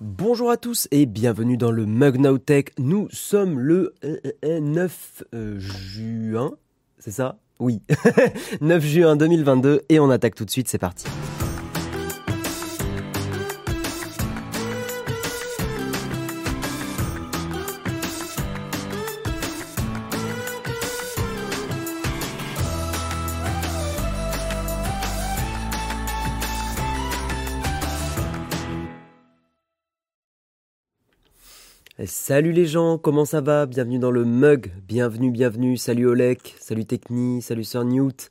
Bonjour à tous et bienvenue dans le Mug Tech. Nous sommes le euh, euh, 9 euh, juin, c'est ça? Oui, 9 juin 2022 et on attaque tout de suite, c'est parti. Salut les gens, comment ça va? Bienvenue dans le mug, bienvenue, bienvenue, salut Olek, salut Techni, salut Sir Newt.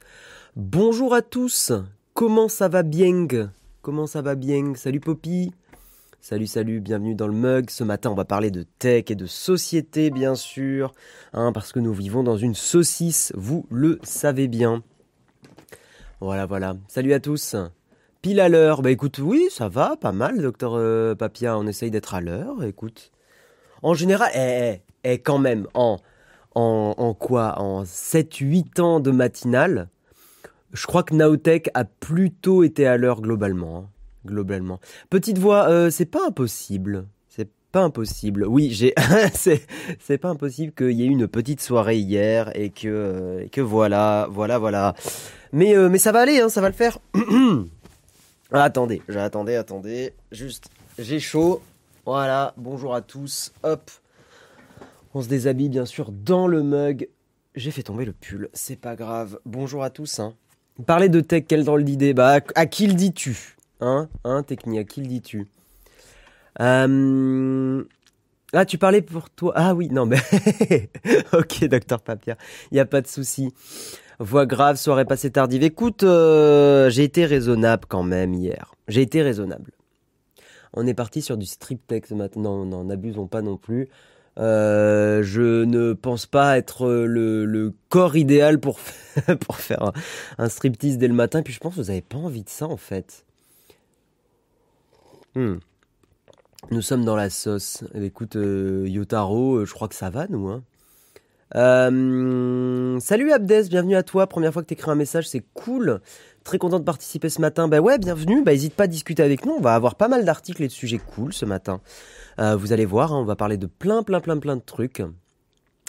Bonjour à tous, comment ça va bien Comment ça va bien Salut Poppy Salut, salut, bienvenue dans le mug. Ce matin, on va parler de tech et de société, bien sûr, hein, parce que nous vivons dans une saucisse, vous le savez bien. Voilà, voilà. Salut à tous. Pile à l'heure. Bah écoute, oui, ça va, pas mal, docteur euh, Papia. On essaye d'être à l'heure, écoute. En général, eh, eh, eh, quand même, en, en, quoi En 7-8 ans de matinale, je crois que Naotech a plutôt été à l'heure globalement. hein, globalement. Petite voix, euh, c'est pas impossible. C'est pas impossible. Oui, j'ai, c'est, pas impossible qu'il y ait eu une petite soirée hier et que, euh, que voilà, voilà, voilà. Mais, euh, mais ça va aller, hein, ça va le faire. Attendez, attendez, attendez. Juste, j'ai chaud. Voilà, bonjour à tous. Hop. On se déshabille bien sûr dans le mug. J'ai fait tomber le pull, c'est pas grave. Bonjour à tous. Hein. Parler de tech, quel drôle d'idée. Bah, à, qui le dis-tu Hein Hein, à qui le dis-tu? Euh... Ah, tu parlais pour toi Ah oui, non, mais... ok, docteur Papia, il n'y a pas de souci. Voix grave, soirée passée tardive. Écoute, euh, j'ai été raisonnable quand même hier. J'ai été raisonnable. On est parti sur du striptease maintenant, non, n'abusons pas non plus. Euh, je ne pense pas être le, corps idéal pour, faire un, striptease dès le matin. Puis je pense que vous n'avez pas envie de ça en fait. Hmm. Nous sommes dans la sauce. Eh, Écoute, euh, Yotaro, euh, je crois que ça va nous. Hein. Salut Abdes, bienvenue à toi. Première fois que tu écris un message, c'est cool. Très content de participer ce matin. Bah ouais, bienvenue. Bah hésite pas à discuter avec nous. On va avoir pas mal d'articles et de sujets cool ce matin. Euh, vous allez voir, hein, on va parler de plein, plein, plein, plein de trucs.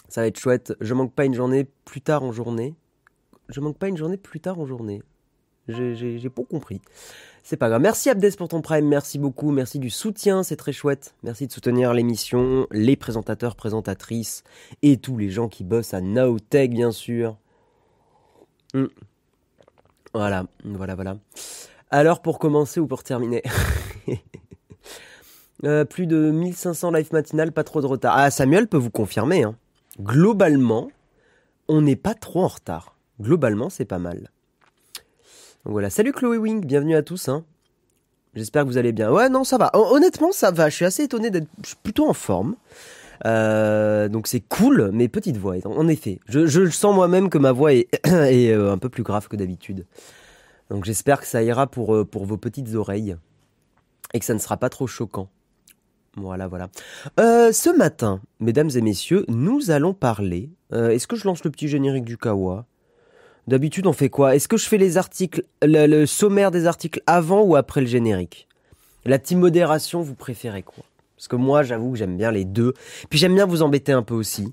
Ça va être chouette. Je manque pas une journée plus tard en journée. Je manque pas une journée plus tard en journée. J'ai- pas compris. C'est pas grave. Merci Abdes pour ton prime. Merci beaucoup. Merci du soutien. C'est très chouette. Merci de soutenir l'émission, les présentateurs, présentatrices et tous les gens qui bossent à Nowtech, bien sûr. Hmm. Voilà, voilà, voilà. Alors, pour commencer ou pour terminer Euh, Plus de 1500 live matinales, pas trop de retard. Ah, Samuel peut vous confirmer. Hein. Globalement, on n'est pas trop en retard. Globalement, c'est pas mal. Voilà. Salut Chloé Wing, bienvenue à tous. Hein. J'espère que vous allez bien. Ouais, non, ça va. Hon- Honnêtement, ça va. Je suis assez étonné d'être plutôt en forme. Euh, donc c'est cool, mais petite voix. En effet, je, sens moi-même que ma voix est, euh, un peu plus grave que d'habitude. Donc j'espère que ça ira pour, euh, pour vos petites oreilles et que ça ne sera pas trop choquant. Voilà, voilà. Ce matin, mesdames et messieurs, nous allons parler. Est-ce que je lance le petit générique du Kawa? D'habitude, on fait quoi? Est-ce que je fais les articles, le, sommaire des articles avant ou après le générique? La team modération, vous préférez quoi? Parce que moi, j'avoue que j'aime bien les deux. Puis j'aime bien vous embêter un peu aussi.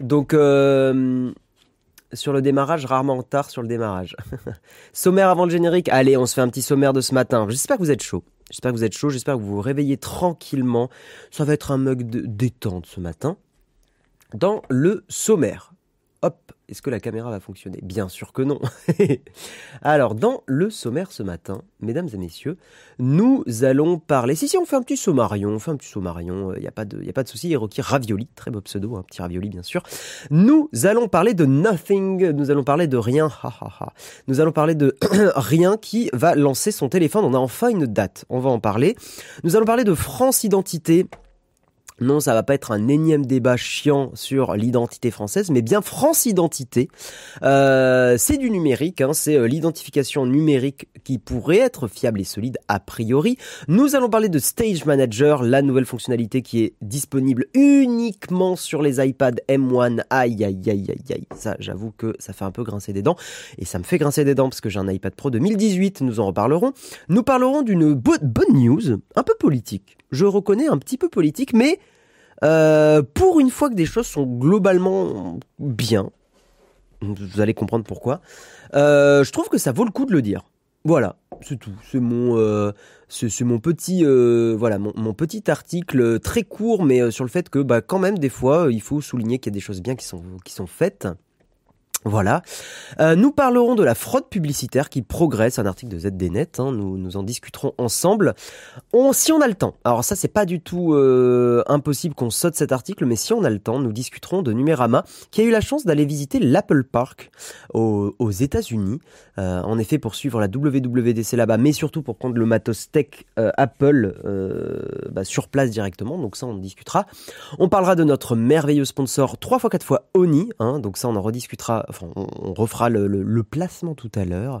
Donc, euh, sur le démarrage, rarement en retard sur le démarrage. sommaire avant le générique? Allez, on se fait un petit sommaire de ce matin. J'espère que vous êtes chaud. J'espère que vous êtes chaud. J'espère que vous vous réveillez tranquillement. Ça va être un mug de détente ce matin. Dans le sommaire. Hop, est-ce que la caméra va fonctionner? Bien sûr que non. Alors, dans le sommaire ce matin, mesdames et messieurs, nous allons parler. Si, si, on fait un petit sommarion, on fait un petit sommarion, il n'y a pas de, a pas de souci. Hiroki Ravioli, très beau pseudo, un petit ravioli, bien sûr. Nous allons parler de nothing, nous allons parler de rien. Nous allons parler de rien qui va lancer son téléphone. On a enfin une date, on va en parler. Nous allons parler de France Identité. Non, ça va pas être un énième débat chiant sur l'identité française, mais bien France Identité. Euh, c'est du numérique, hein, c'est euh, l'identification numérique qui pourrait être fiable et solide a priori. Nous allons parler de Stage Manager, la nouvelle fonctionnalité qui est disponible uniquement sur les iPad M1. Aïe, aïe, aïe, aïe, aïe. Ça, j'avoue que ça fait un peu grincer des dents. Et ça me fait grincer des dents parce que j'ai un iPad Pro 2018, nous en reparlerons. Nous parlerons d'une bonne news, un peu politique. Je reconnais un petit peu politique, mais euh, pour une fois que des choses sont globalement bien, vous allez comprendre pourquoi, euh, je trouve que ça vaut le coup de le dire. Voilà, c'est tout. C'est mon, euh, mon petit, voilà, mon, petit article très court, mais sur le fait que, bah, quand même, des fois, il faut souligner qu'il y a des choses bien qui sont, qui sont faites. Voilà. Euh, nous parlerons de la fraude publicitaire qui progresse, un article de ZDNet, hein, nous, nous en discuterons ensemble. Si on a le temps, alors ça c'est pas du tout euh, impossible qu'on saute cet article, mais si on a le temps, nous discuterons de Numérama, qui a eu la chance d'aller visiter l'Apple Park aux, États-Unis, euh, en effet pour suivre la WWDC là-bas, mais surtout pour prendre le matos tech Apple bah, sur place directement, donc ça on discutera. On parlera de notre merveilleux sponsor 3 x 4 fois Oni, hein, donc ça on en rediscutera on, refera le, placement tout à l'heure.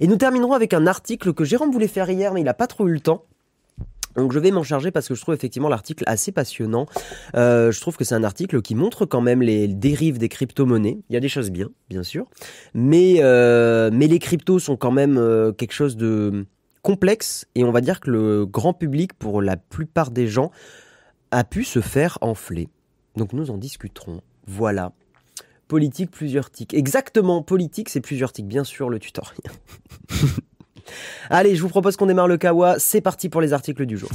Et nous terminerons avec un article que Jérôme voulait faire hier, mais il n'a pas trop eu le temps. Donc je vais m'en charger parce que je trouve effectivement l'article assez passionnant. Euh, je trouve que c'est un article qui montre quand même les dérives des crypto-monnaies. Il y a des choses bien, bien sûr, mais euh, mais les cryptos sont quand même euh, quelque chose de complexe et on va dire que le grand public, pour la plupart des gens, a pu se faire enfler. Donc nous en discuterons. Voilà. Politique, plusieurs tics. Exactement, politique, c'est plusieurs tics. Bien sûr, le tutoriel. Allez, je vous propose qu'on démarre le kawa. C'est parti pour les articles du jour.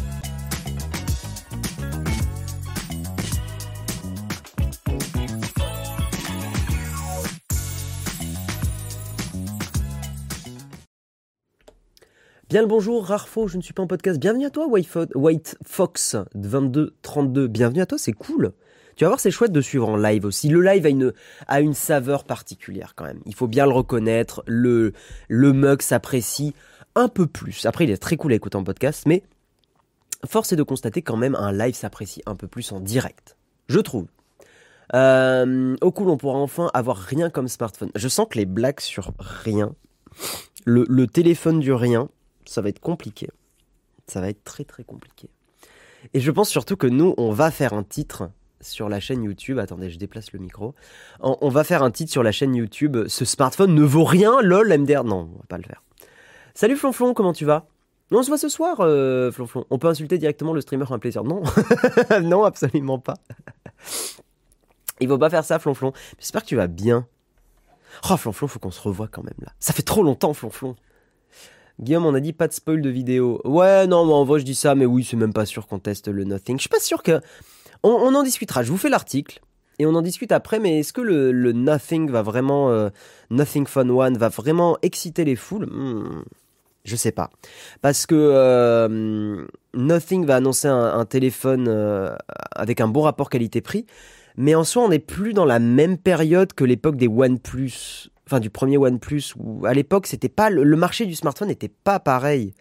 Bien le bonjour, Rarefo, je ne suis pas en podcast. Bienvenue à toi, White Fox 2232. Bienvenue à toi, c'est cool. Tu vas voir, c'est chouette de suivre en live aussi. Le live a une, a une saveur particulière quand même. Il faut bien le reconnaître. Le, le mug s'apprécie un peu plus. Après, il est très cool à écouter en podcast, mais force est de constater quand même un live s'apprécie un peu plus en direct. Je trouve. Euh, au cool, on pourra enfin avoir rien comme smartphone. Je sens que les blagues sur rien, le, le téléphone du rien, ça va être compliqué. Ça va être très très compliqué. Et je pense surtout que nous, on va faire un titre sur la chaîne YouTube. Attendez, je déplace le micro. On, va faire un titre sur la chaîne YouTube. Ce smartphone ne vaut rien, lol, MDR. Non, on va pas le faire. Salut Flonflon, comment tu vas? On se voit ce soir, euh, Flonflon. On peut insulter directement le streamer, un plaisir. Non, non, absolument pas. Il faut pas faire ça, Flonflon. J'espère que tu vas bien. Oh, Flonflon, faut qu'on se revoie quand même là. Ça fait trop longtemps, Flonflon. Guillaume, on a dit pas de spoil de vidéo. Ouais, non, mais en vrai, je dis ça, mais oui, c'est même pas sûr qu'on teste le Nothing. Je suis pas sûr que. On, en discutera. Je vous fais l'article et on en discute après. Mais est-ce que le, Nothing va vraiment, euh, Nothing Fun One va vraiment exciter les foules? Hmm, Je sais pas, parce que euh, Nothing va annoncer un, téléphone euh, avec un bon rapport qualité-prix. Mais en soi, on n'est plus dans la même période que l'époque des OnePlus, enfin du premier OnePlus, où à l'époque, c'était pas le marché du smartphone n'était pas pareil.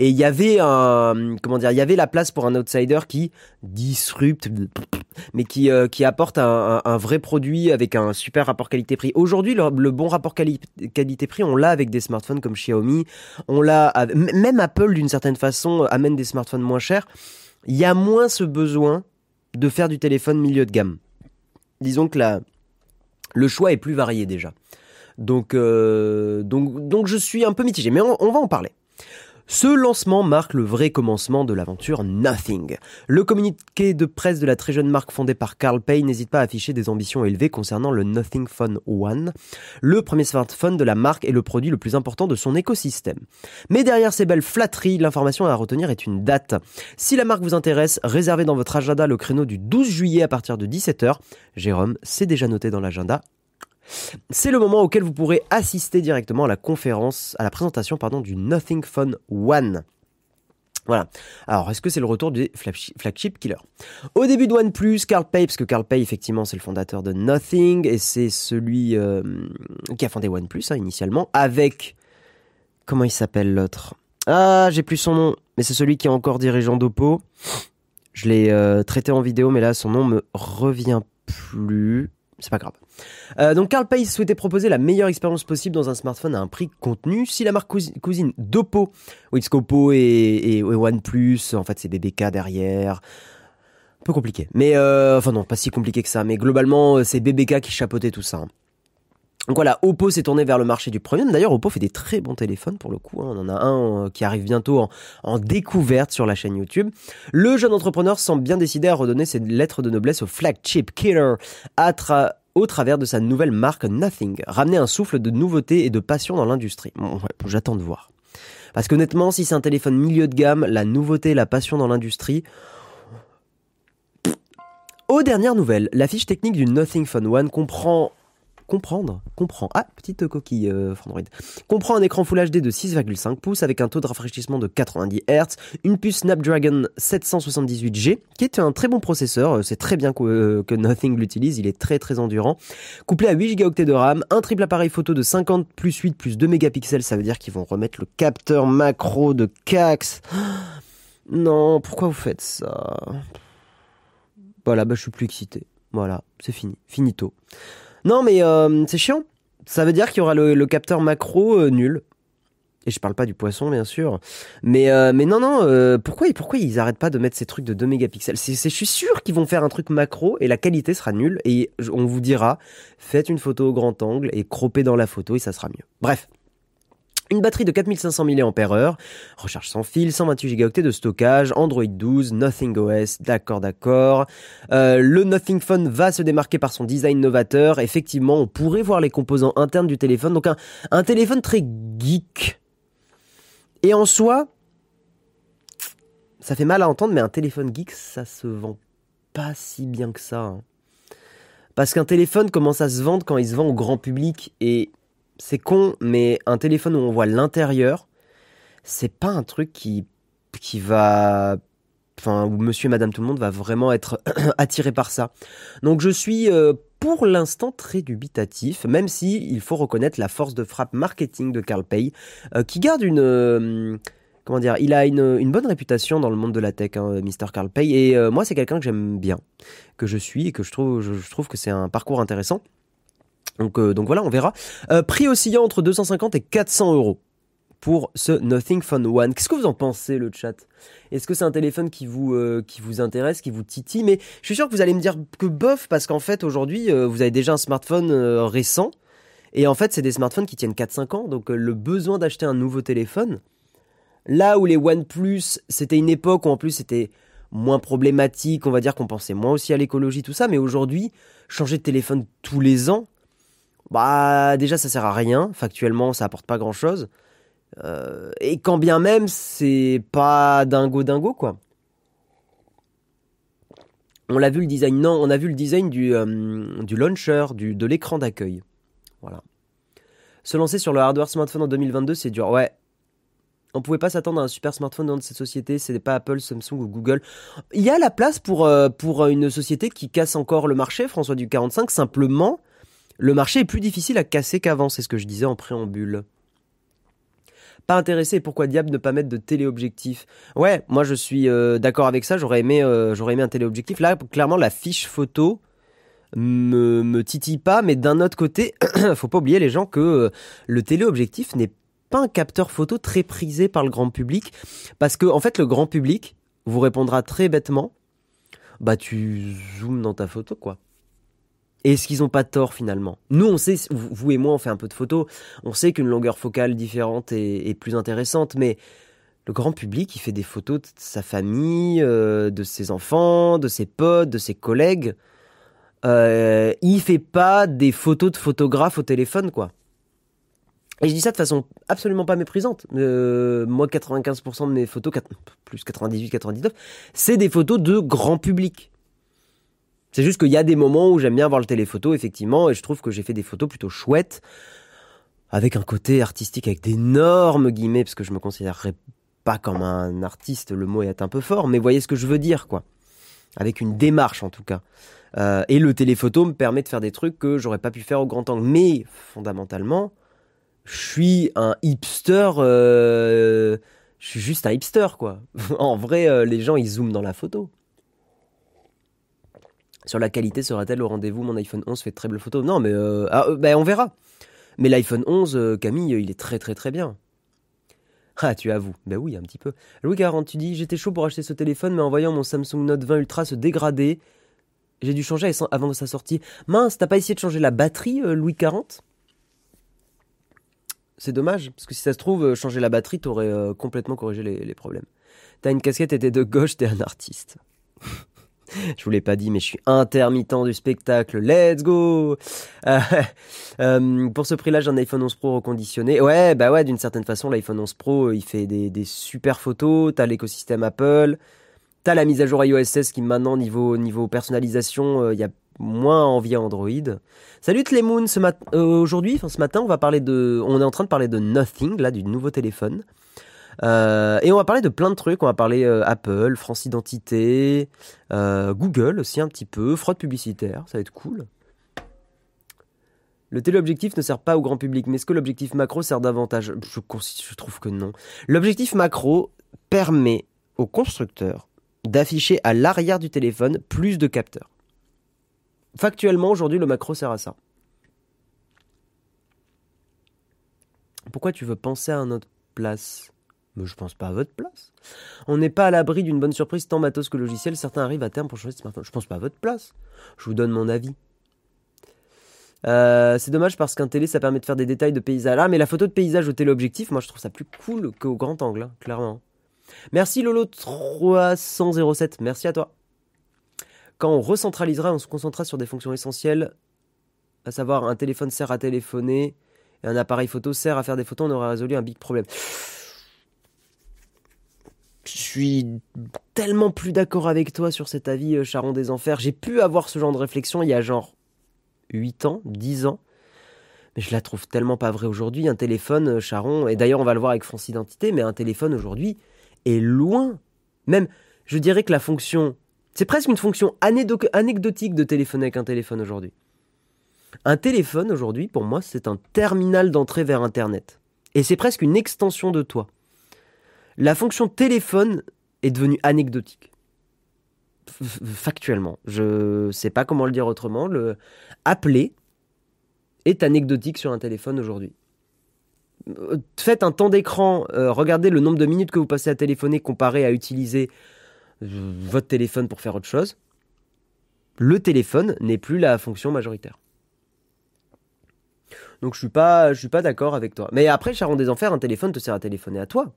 Et il y avait un, comment dire, il y avait la place pour un outsider qui disrupte, mais qui, euh, qui apporte un, vrai produit avec un super rapport qualité-prix. Aujourd'hui, le, bon rapport qualité-prix, on l'a avec des smartphones comme Xiaomi, on l'a, même Apple d'une certaine façon amène des smartphones moins chers. Il y a moins ce besoin de faire du téléphone milieu de gamme. Disons que la, le choix est plus varié déjà. Donc, euh, donc, donc je suis un peu mitigé, mais on va en parler. Ce lancement marque le vrai commencement de l'aventure Nothing. Le communiqué de presse de la très jeune marque fondée par Carl Pay n'hésite pas à afficher des ambitions élevées concernant le Nothing Phone One, le premier smartphone de la marque et le produit le plus important de son écosystème. Mais derrière ces belles flatteries, l'information à retenir est une date. Si la marque vous intéresse, réservez dans votre agenda le créneau du 12 juillet à partir de 17h. Jérôme, c'est déjà noté dans l'agenda. C'est le moment auquel vous pourrez assister directement à la conférence, à la présentation pardon, du Nothing Phone One. Voilà. Alors, est-ce que c'est le retour des flagship killer Au début de OnePlus, Carl Pei, parce que Carl Pei, effectivement, c'est le fondateur de Nothing, et c'est celui euh, qui a fondé OnePlus, hein, initialement, avec... Comment il s'appelle l'autre? Ah, j'ai plus son nom, mais c'est celui qui est encore dirigeant d'Oppo. Je l'ai euh, traité en vidéo, mais là, son nom me revient plus. C'est pas grave. Euh, donc Carl Pei souhaitait proposer la meilleure expérience possible dans un smartphone à un prix contenu. Si la marque cousine d'Oppo, Xcopo et, et, et OnePlus, en fait c'est BBK derrière, un peu compliqué. Mais euh, enfin non, pas si compliqué que ça. Mais globalement, c'est BBK qui chapeautait tout ça. hein. Donc voilà, Oppo s'est tourné vers le marché du premium. D'ailleurs, Oppo fait des très bons téléphones pour le coup. hein. On en a un euh, qui arrive bientôt en, découverte sur la chaîne YouTube. Le jeune entrepreneur semble bien décidé à redonner ses lettres de noblesse au flagship killer au travers de sa nouvelle marque Nothing. Ramener un souffle de nouveauté et de passion dans l'industrie. Bon, ouais, j'attends de voir. Parce qu'honnêtement, si c'est un téléphone milieu de gamme, la nouveauté la passion dans l'industrie, aux dernières nouvelles, la fiche technique du Nothing Phone One comprend comprendre, comprend, ah, petite coquille euh, Android, comprend un écran Full HD de 6,5 pouces avec un taux de rafraîchissement de 90 Hz, une puce Snapdragon 778G, qui est un très bon processeur, euh, c'est très bien que, euh, que Nothing l'utilise, il est très très endurant, couplé à 8 Go de RAM, un triple appareil photo de 50 plus 8 plus 2 mégapixels, ça veut dire qu'ils vont remettre le capteur macro de Cax. Non, pourquoi vous faites ça? Voilà, bah je suis plus excité. Voilà, c'est fini, finito. Non, mais euh, c'est chiant. Ça veut dire qu'il y aura le, capteur macro euh, nul. Et je parle pas du poisson, bien sûr. Mais, euh, mais non, non, pourquoi, pourquoi ils arrêtent pas de mettre ces trucs de 2 mégapixels? C'est, Je suis sûr qu'ils vont faire un truc macro et la qualité sera nulle. Et on vous dira, faites une photo au grand angle et croppez dans la photo et ça sera mieux. Bref. Une batterie de 4500 mAh, recharge sans fil, 128 Go de stockage, Android 12, Nothing OS, d'accord, d'accord. Euh, le Nothing Phone va se démarquer par son design novateur. Effectivement, on pourrait voir les composants internes du téléphone. Donc un, téléphone très geek. Et en soi, ça fait mal à entendre, mais un téléphone geek, ça se vend pas si bien que ça. hein. Parce qu'un téléphone commence à se vendre quand il se vend au grand public. Et c'est con, mais un téléphone où on voit l'intérieur, c'est pas un truc qui, qui va. Enfin, où monsieur et madame tout le monde va vraiment être attiré par ça. Donc je suis euh, pour l'instant très dubitatif, même si il faut reconnaître la force de frappe marketing de Carl Pei, euh, qui garde une. euh, comment dire Il a une, une bonne réputation dans le monde de la tech, hein, Mr. Carl Pei, et moi c'est quelqu'un que j'aime bien, que je suis et que je trouve que c'est un parcours intéressant. Donc, euh, donc voilà, on verra. Euh, prix oscillant entre 250 et 400 euros pour ce Nothing Phone One. Qu'est-ce que vous en pensez, le chat? Est-ce que c'est un téléphone qui vous, euh, qui vous intéresse, qui vous titille? Mais je suis sûr que vous allez me dire que bof, parce qu'en fait, aujourd'hui, vous avez déjà un smartphone récent. Et en fait, c'est des smartphones qui tiennent 4-5 ans. Donc, le besoin d'acheter un nouveau téléphone, là où les OnePlus, c'était une époque où en plus c'était moins problématique, on va dire qu'on pensait moins aussi à l'écologie, tout ça. Mais aujourd'hui, changer de téléphone tous les ans, bah déjà ça sert à rien. Factuellement, ça apporte pas grand chose. Euh, et quand bien même, c'est pas dingo dingo quoi. On l'a vu le design, non, on a vu le design du, euh, du launcher, du, de l'écran d'accueil. Voilà. Se lancer sur le hardware smartphone en 2022, c'est dur. Ouais. On pouvait pas s'attendre à un super smartphone dans cette société, c'est pas Apple, Samsung ou Google. Il y a la place pour, euh, pour une société qui casse encore le marché, François du 45, simplement, le marché est plus difficile à casser qu'avant, c'est ce que je disais en préambule. Pas intéressé, pourquoi diable ne pas mettre de téléobjectif? Ouais, moi je suis euh, d'accord avec ça, j'aurais aimé, euh, aimé un téléobjectif. Là, clairement, la fiche photo me, me titille pas, mais d'un autre côté, faut pas oublier les gens que euh, le téléobjectif n'est pas un capteur photo très prisé par le grand public, parce que en fait le grand public vous répondra très bêtement, bah tu zoomes dans ta photo quoi. Et est-ce qu'ils ont pas tort finalement? Nous on sait, vous et moi on fait un peu de photos, on sait qu'une longueur focale différente est, plus intéressante, mais le grand public il fait des photos de sa famille, euh, de ses enfants, de ses potes, de ses collègues. Euh, il fait pas des photos de photographe au téléphone quoi. Et je dis ça de façon absolument pas méprisante. Euh, moi, 95% de mes photos, plus 98, 99, c'est des photos de grand public. C'est juste qu'il y a des moments où j'aime bien voir le téléphoto, effectivement, et je trouve que j'ai fait des photos plutôt chouettes, avec un côté artistique, avec d'énormes guillemets, parce que je me considérerais pas comme un artiste, le mot est un peu fort, mais voyez ce que je veux dire, quoi. Avec une démarche, en tout cas. Euh, et le téléphoto me permet de faire des trucs que j'aurais pas pu faire au grand angle. Mais, fondamentalement, je suis un hipster. euh, je suis juste un hipster, quoi. en vrai, euh, les gens, ils zooment dans la photo. Sur la qualité, sera-t-elle au rendez-vous Mon iPhone 11 fait de très belles photos. Non, mais euh, ah, euh, ben, on verra. Mais l'iPhone 11, euh, Camille, il est très très très bien. Ah, tu avoues. Ben oui, un petit peu. Louis 40, tu dis J'étais chaud pour acheter ce téléphone, mais en voyant mon Samsung Note 20 Ultra se dégrader, j'ai dû changer avant sa sortie. Mince, t'as pas essayé de changer la batterie, Louis 40 C'est dommage, parce que si ça se trouve, changer la batterie, t'aurais complètement corrigé les, les problèmes. T'as une casquette et t'es de gauche, t'es un artiste. je vous l'ai pas dit, mais je suis intermittent du spectacle. Let's go euh, euh, Pour ce prix-là, j'ai un iPhone 11 Pro reconditionné. Ouais, bah ouais, d'une certaine façon, l'iPhone 11 Pro, il fait des, super photos. T'as l'écosystème Apple. T'as la mise à jour iOS 16 qui maintenant, niveau, niveau personnalisation, il euh, y a moins envie à Android. Salut les Moon, ce aujourd'hui, enfin ce matin, on va parler de, on est en train de parler de Nothing, là, du nouveau téléphone. Euh, et on va parler de plein de trucs. On va parler euh, Apple, France Identité, euh, Google aussi un petit peu, fraude publicitaire, ça va être cool. Le téléobjectif ne sert pas au grand public, mais est-ce que l'objectif macro sert davantage? Je, je trouve que non. L'objectif macro permet au constructeur d'afficher à l'arrière du téléphone plus de capteurs. Factuellement, aujourd'hui, le macro sert à ça. Pourquoi tu veux penser à notre place? Mais je pense pas à votre place. On n'est pas à l'abri d'une bonne surprise tant matos que logiciel. Certains arrivent à terme pour changer de smartphone. Je pense pas à votre place. Je vous donne mon avis. Euh, c'est dommage parce qu'un télé ça permet de faire des détails de paysage. Ah mais la photo de paysage au téléobjectif, moi je trouve ça plus cool qu'au grand angle, hein, clairement. Merci Lolo 307, merci à toi. Quand on recentralisera, on se concentrera sur des fonctions essentielles, à savoir un téléphone sert à téléphoner et un appareil photo sert à faire des photos, on aura résolu un big problème je suis tellement plus d'accord avec toi sur cet avis, euh, Charon des Enfers. J'ai pu avoir ce genre de réflexion il y a genre 8 ans, 10 ans. Mais je la trouve tellement pas vraie aujourd'hui. Un téléphone, euh, Charon, et d'ailleurs on va le voir avec France Identité, mais un téléphone aujourd'hui est loin. Même, je dirais que la fonction. C'est presque une fonction anecdotique de téléphoner avec un téléphone aujourd'hui. Un téléphone aujourd'hui, pour moi, c'est un terminal d'entrée vers Internet. Et c'est presque une extension de toi la fonction téléphone est devenue anecdotique. Factuellement. Je ne sais pas comment le dire autrement. Le appeler est anecdotique sur un téléphone aujourd'hui. Euh, faites un temps d'écran, euh, regardez le nombre de minutes que vous passez à téléphoner comparé à utiliser votre téléphone pour faire autre chose. Le téléphone n'est plus la fonction majoritaire. Donc je suis pas, suis pas d'accord avec toi. Mais après, Charon des Enfers, un téléphone te sert à téléphoner à toi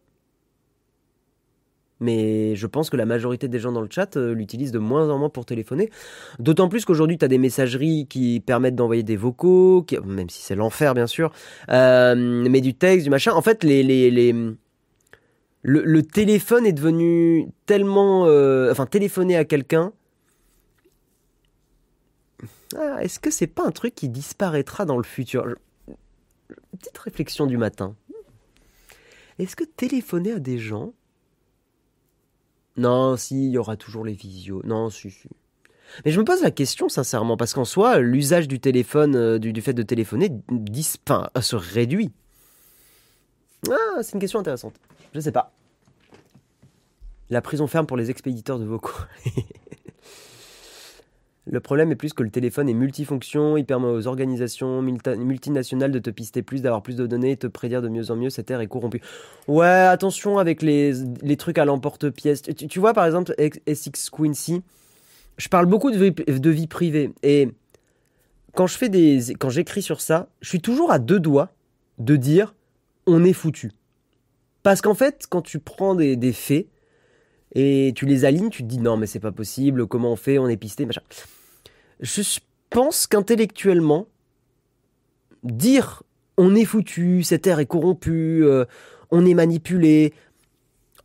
mais je pense que la majorité des gens dans le chat euh, l'utilisent de moins en moins pour téléphoner. D'autant plus qu'aujourd'hui, tu as des messageries qui permettent d'envoyer des vocaux, même si c'est l'enfer, bien sûr, euh, mais du texte, du machin. En fait. Le, téléphone est devenu tellement... Euh, enfin, téléphoner à quelqu'un... Ah, est-ce que c'est pas un truc qui disparaîtra dans le futur? Petite réflexion du matin. Est-ce que téléphoner à des gens non, si, il y aura toujours les visios. Non, si, si. Mais je me pose la question sincèrement, parce qu'en soi, l'usage du téléphone, euh, du, fait de téléphoner, se réduit. Ah, c'est une question intéressante. Je sais pas. La prison ferme pour les expéditeurs de vocaux. Le problème est plus que le téléphone est multifonction, il permet aux organisations multinationales de te pister plus, d'avoir plus de données et te prédire de mieux en mieux, cette ère est corrompue. Ouais, attention avec les, trucs à l'emporte-pièce. Tu, vois par exemple SX Quincy, je parle beaucoup de vie, de vie privée et quand je fais des quand j'écris sur ça, je suis toujours à deux doigts de dire on est foutu. Parce qu'en fait, quand tu prends des, des faits, et tu les alignes, tu te dis non mais c'est pas possible, comment on fait, on est pisté, machin. Je pense qu'intellectuellement, dire on est foutu, cette ère est corrompue, euh, on est manipulé,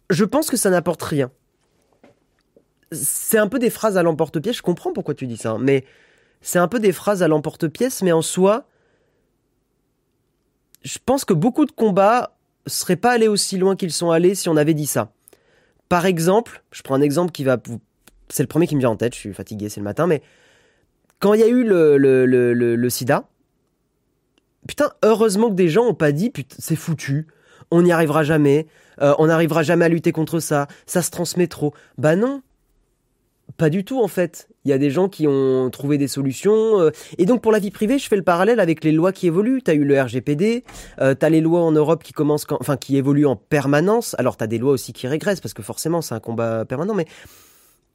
je pense que ça n'apporte rien. C'est un peu des phrases à l'emporte-pièce, je comprends pourquoi tu dis ça, hein, mais c'est un peu des phrases à l'emporte-pièce, mais en soi, je pense que beaucoup de combats seraient pas allés aussi loin qu'ils sont allés si on avait dit ça. Par exemple, je prends un exemple qui va... C'est le premier qui me vient en tête, je suis fatigué, c'est le matin, mais quand il y a eu le, le, le, sida, putain, heureusement que des gens ont pas dit, putain, c'est foutu, on n'y arrivera jamais, euh, on n'arrivera jamais à lutter contre ça, ça se transmet trop. Bah non. Pas du tout en fait. Il y a des gens qui ont trouvé des solutions. euh, et donc pour la vie privée, je fais le parallèle avec les lois qui évoluent. Tu as eu le RGPD, euh, tu as les lois en Europe qui commencent, enfin qui évoluent en permanence. Alors tu as des lois aussi qui régressent parce que forcément c'est un combat permanent. Mais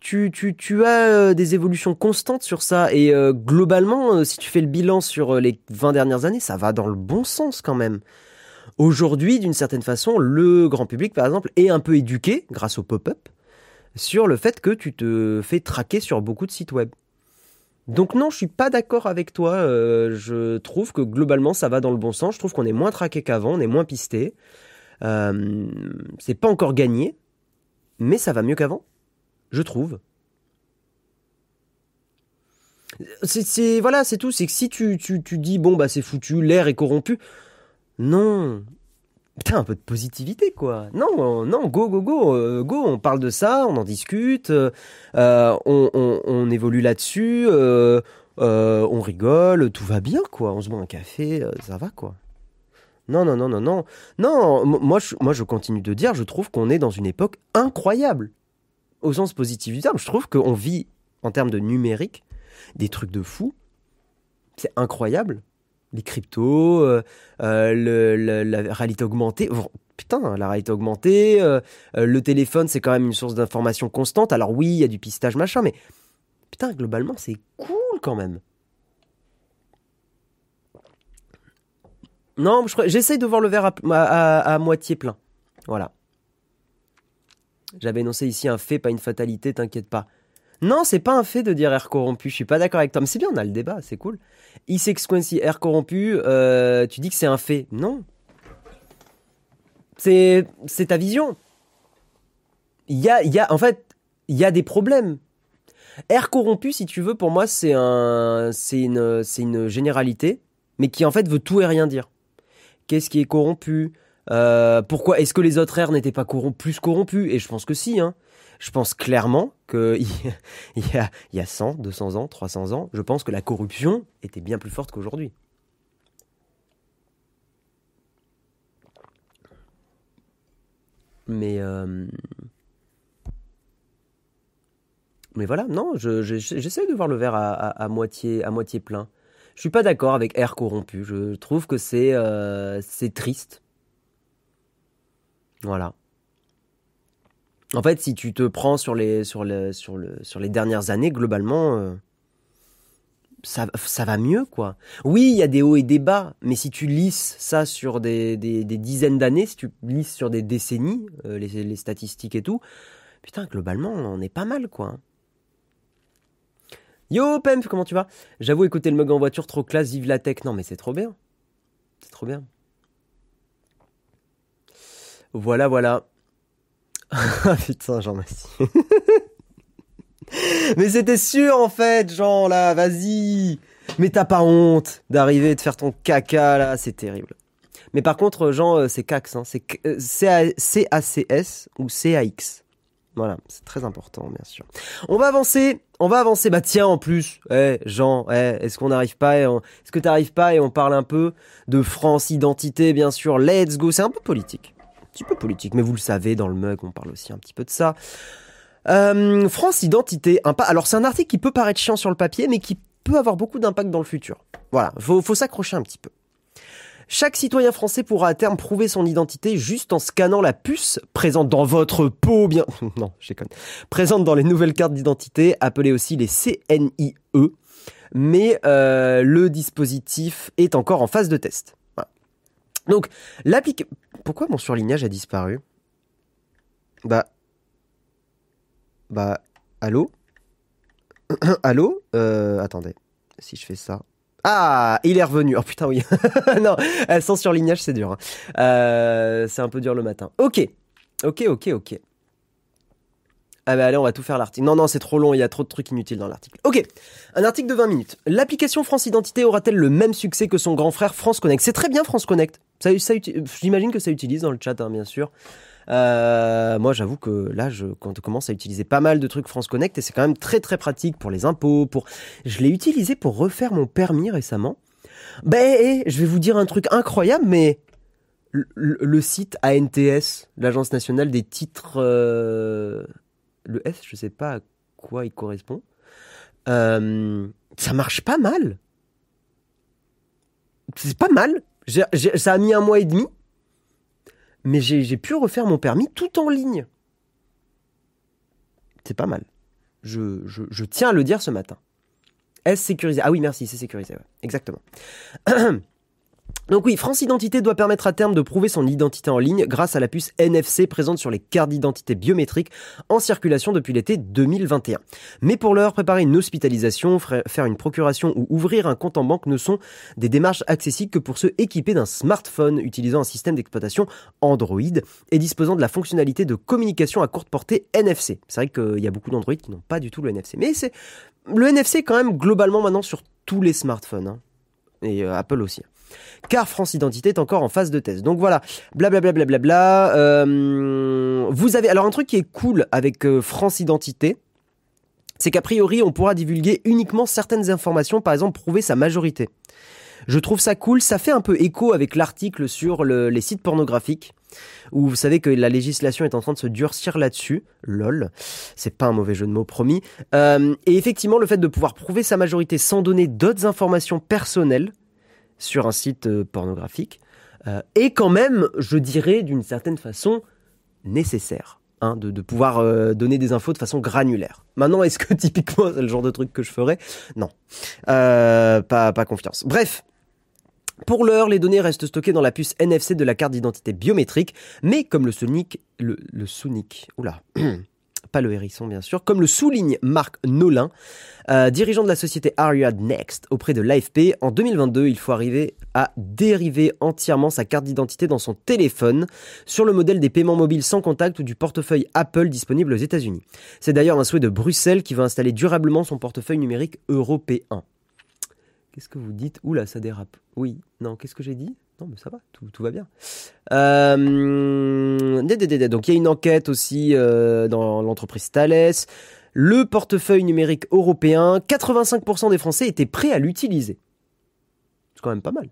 tu, tu, tu as euh, des évolutions constantes sur ça. Et globalement, si tu fais le bilan sur les 20 dernières années, ça va dans le bon sens quand même. Aujourd'hui, d'une certaine façon, le grand public, par exemple, est un peu éduqué, grâce au pop-up, sur le fait que tu te fais traquer sur beaucoup de sites web. Donc non, je suis pas d'accord avec toi. euh, je trouve que globalement, ça va dans le bon sens. Je trouve qu'on est moins traqué qu'avant, on est moins pisté. Euh, c'est pas encore gagné, mais ça va mieux qu'avant, je trouve. C'est, voilà, c'est tout. C'est que si tu, tu, tu dis bon bah c'est foutu, l'air est corrompu, non. Putain, un peu de positivité, quoi. Non, non, go, go, go, euh, go. On parle de ça, on en discute, euh, euh, on, on- évolue là-dessus, euh, euh, on rigole, tout va bien, quoi. On se boit un café, euh, ça va, quoi. Non, non, non, non, non. Non, moi je, moi, je continue de dire, je trouve qu'on est dans une époque incroyable. Au sens positif du terme. Je trouve qu'on vit, en termes de numérique, des trucs de fou. C'est incroyable les cryptos, euh, euh, la réalité augmentée. Putain, la réalité augmentée, euh, le téléphone, c'est quand même une source d'information constante. Alors oui, il y a du pistage machin, mais putain, globalement, c'est cool quand même. Non, j'essaye de voir le verre à moitié plein. Voilà. J'avais énoncé ici un fait, pas une fatalité, t'inquiète pas. Non, c'est pas un fait de dire air corrompu, je suis pas d'accord avec toi. Mais c'est bien, on a le débat, c'est cool. E6 air corrompu, euh, tu dis que c'est un fait. Non. C'est, ta vision. Il y a, y a, en fait, il y a des problèmes. Air corrompu, si tu veux, pour moi, c'est un, une, une généralité, mais qui en fait veut tout et rien dire. Qu'est-ce qui est corrompu? Euh, Pourquoi est-ce que les autres airs n'étaient pas plus corrompus? Et je pense que si. Hein. Je pense clairement que il y a, y a 100, 200 ans, 300 ans, je pense que la corruption était bien plus forte qu'aujourd'hui. Mais euh, voilà, non, je- je- j'essaie de voir le verre à, moitié, plein. Je suis pas d'accord avec air corrompu. Je trouve que c'est euh, c'est triste. Voilà. En fait, si tu te prends sur les, dernières années, globalement, euh, ça, va mieux, quoi. Oui, il y a des hauts et des bas, mais si tu lisses ça sur des, dizaines d'années, si tu lisses sur des décennies, euh, les, les statistiques et tout, putain, globalement, on est pas mal, quoi. Yo, Pemp, comment tu vas? J'avoue, écouter le mug en voiture, trop classe, vive la tech. Non, mais c'est trop bien. C'est trop bien. Voilà, voilà. Putain, Jean Massy. Mais c'était sûr en fait, Jean, là, vas-y. Mais t'as pas honte d'arriver de faire ton caca là, c'est terrible. Mais par contre, Jean, euh, c'est CAX, hein. c'est euh, C-A- C-A-C-S ou C-A-X. Voilà, c'est très important, bien sûr. On va avancer, on va avancer. Bah tiens, en plus, eh, Jean, eh, est-ce qu'on n'arrive pas, est-ce que t'arrives pas et on parle un peu de France identité, bien sûr. Let's go, c'est un peu politique, petit peu politique, mais vous le savez, dans le mug, on parle aussi un petit peu de ça. Euh, France Identité, un pas. Alors c'est un article qui peut paraître chiant sur le papier, mais qui peut avoir beaucoup d'impact dans le futur. Voilà, faut, faut s'accrocher un petit peu. Chaque citoyen français pourra à terme prouver son identité juste en scannant la puce présente dans votre peau, bien. Non, je déconne. Présente dans les nouvelles cartes d'identité, appelées aussi les CNIE. Mais euh, le dispositif est encore en phase de test. Donc, l'application. Pourquoi mon surlignage a disparu? Bah, bah, allô? Allô? Euh, Attendez, si je fais ça. Ah, il est revenu. Oh putain, oui. non, euh, sans surlignage, c'est dur. hein. Euh, c'est un peu dur le matin. Ok, ok, ok, ok. Ah bah allez, on va tout faire l'article. Non, non, c'est trop long, il y a trop de trucs inutiles dans l'article. Ok, un article de 20 minutes. L'application France Identité aura-t-elle le même succès que son grand frère France Connect? C'est très bien France Connect. Ça, J'imagine que ça utilise dans le chat, hein, bien sûr. Euh, moi, j'avoue que là, je commence à utiliser pas mal de trucs France Connect et c'est quand même très très pratique pour les impôts. Pour, je l'ai utilisé pour refaire mon permis récemment. Ben, je vais vous dire un truc incroyable, mais le site ANTS, l'Agence nationale des titres, euh, le S, je sais pas quoi il correspond. Euh, ça marche pas mal. C'est pas mal. ça a mis un mois et demi. Mais j'ai pu refaire mon permis tout en ligne. C'est pas mal. Je, je, tiens à le dire ce matin. Est-ce sécurisé Ah oui, merci, c'est sécurisé. Exactement. Donc oui, France Identité doit permettre à terme de prouver son identité en ligne grâce à la puce NFC présente sur les cartes d'identité biométriques en circulation depuis l'été 2021. Mais pour l'heure, préparer une hospitalisation, faire une procuration ou ouvrir un compte en banque ne sont des démarches accessibles que pour ceux équipés d'un smartphone utilisant un système d'exploitation Android et disposant de la fonctionnalité de communication à courte portée NFC. C'est vrai qu'il y a beaucoup d'Android qui n'ont pas du tout le NFC. Mais c'est le NFC quand même globalement maintenant sur tous les smartphones. Hein. Et euh, Apple aussi car France Identité est encore en phase de test. Donc voilà, blablabla. Bla bla bla euh, vous avez alors un truc qui est cool avec euh, France Identité, c'est qu'a priori on pourra divulguer uniquement certaines informations, par exemple prouver sa majorité. Je trouve ça cool, ça fait un peu écho avec l'article sur les sites pornographiques où vous savez que la législation est en train de se durcir là-dessus. Lol, c'est pas un mauvais jeu de mots promis. Euh, et effectivement, le fait de pouvoir prouver sa majorité sans donner d'autres informations personnelles, sur un site euh, pornographique euh, est quand même, je dirais, d'une certaine façon nécessaire. Hein, de, pouvoir euh, donner des infos de façon granulaire. Maintenant, est-ce que typiquement c'est le genre de truc que je ferais? Non, pas, confiance. Bref, pour l'heure, les données restent stockées dans la puce NFC de la carte d'identité biométrique, mais comme le Sonic, le, le Sonic, oula, pas le hérisson bien sûr, comme le souligne Marc Nolin, euh, dirigeant de la société Ariad Next auprès de l'AFP. En 2022, il faut arriver à dériver entièrement sa carte d'identité dans son téléphone sur le modèle des paiements mobiles sans contact ou du portefeuille Apple disponible aux États-Unis. C'est d'ailleurs un souhait de Bruxelles qui veut installer durablement son portefeuille numérique européen. Qu'est-ce que vous dites? Oula, ça dérape. Oui, non, qu'est-ce que j'ai dit? Non, mais ça va, tout, va bien. Euh, donc il y a une enquête aussi euh, dans l'entreprise Thales. Le portefeuille numérique européen, 85% des Français étaient prêts à l'utiliser. C'est quand même pas mal.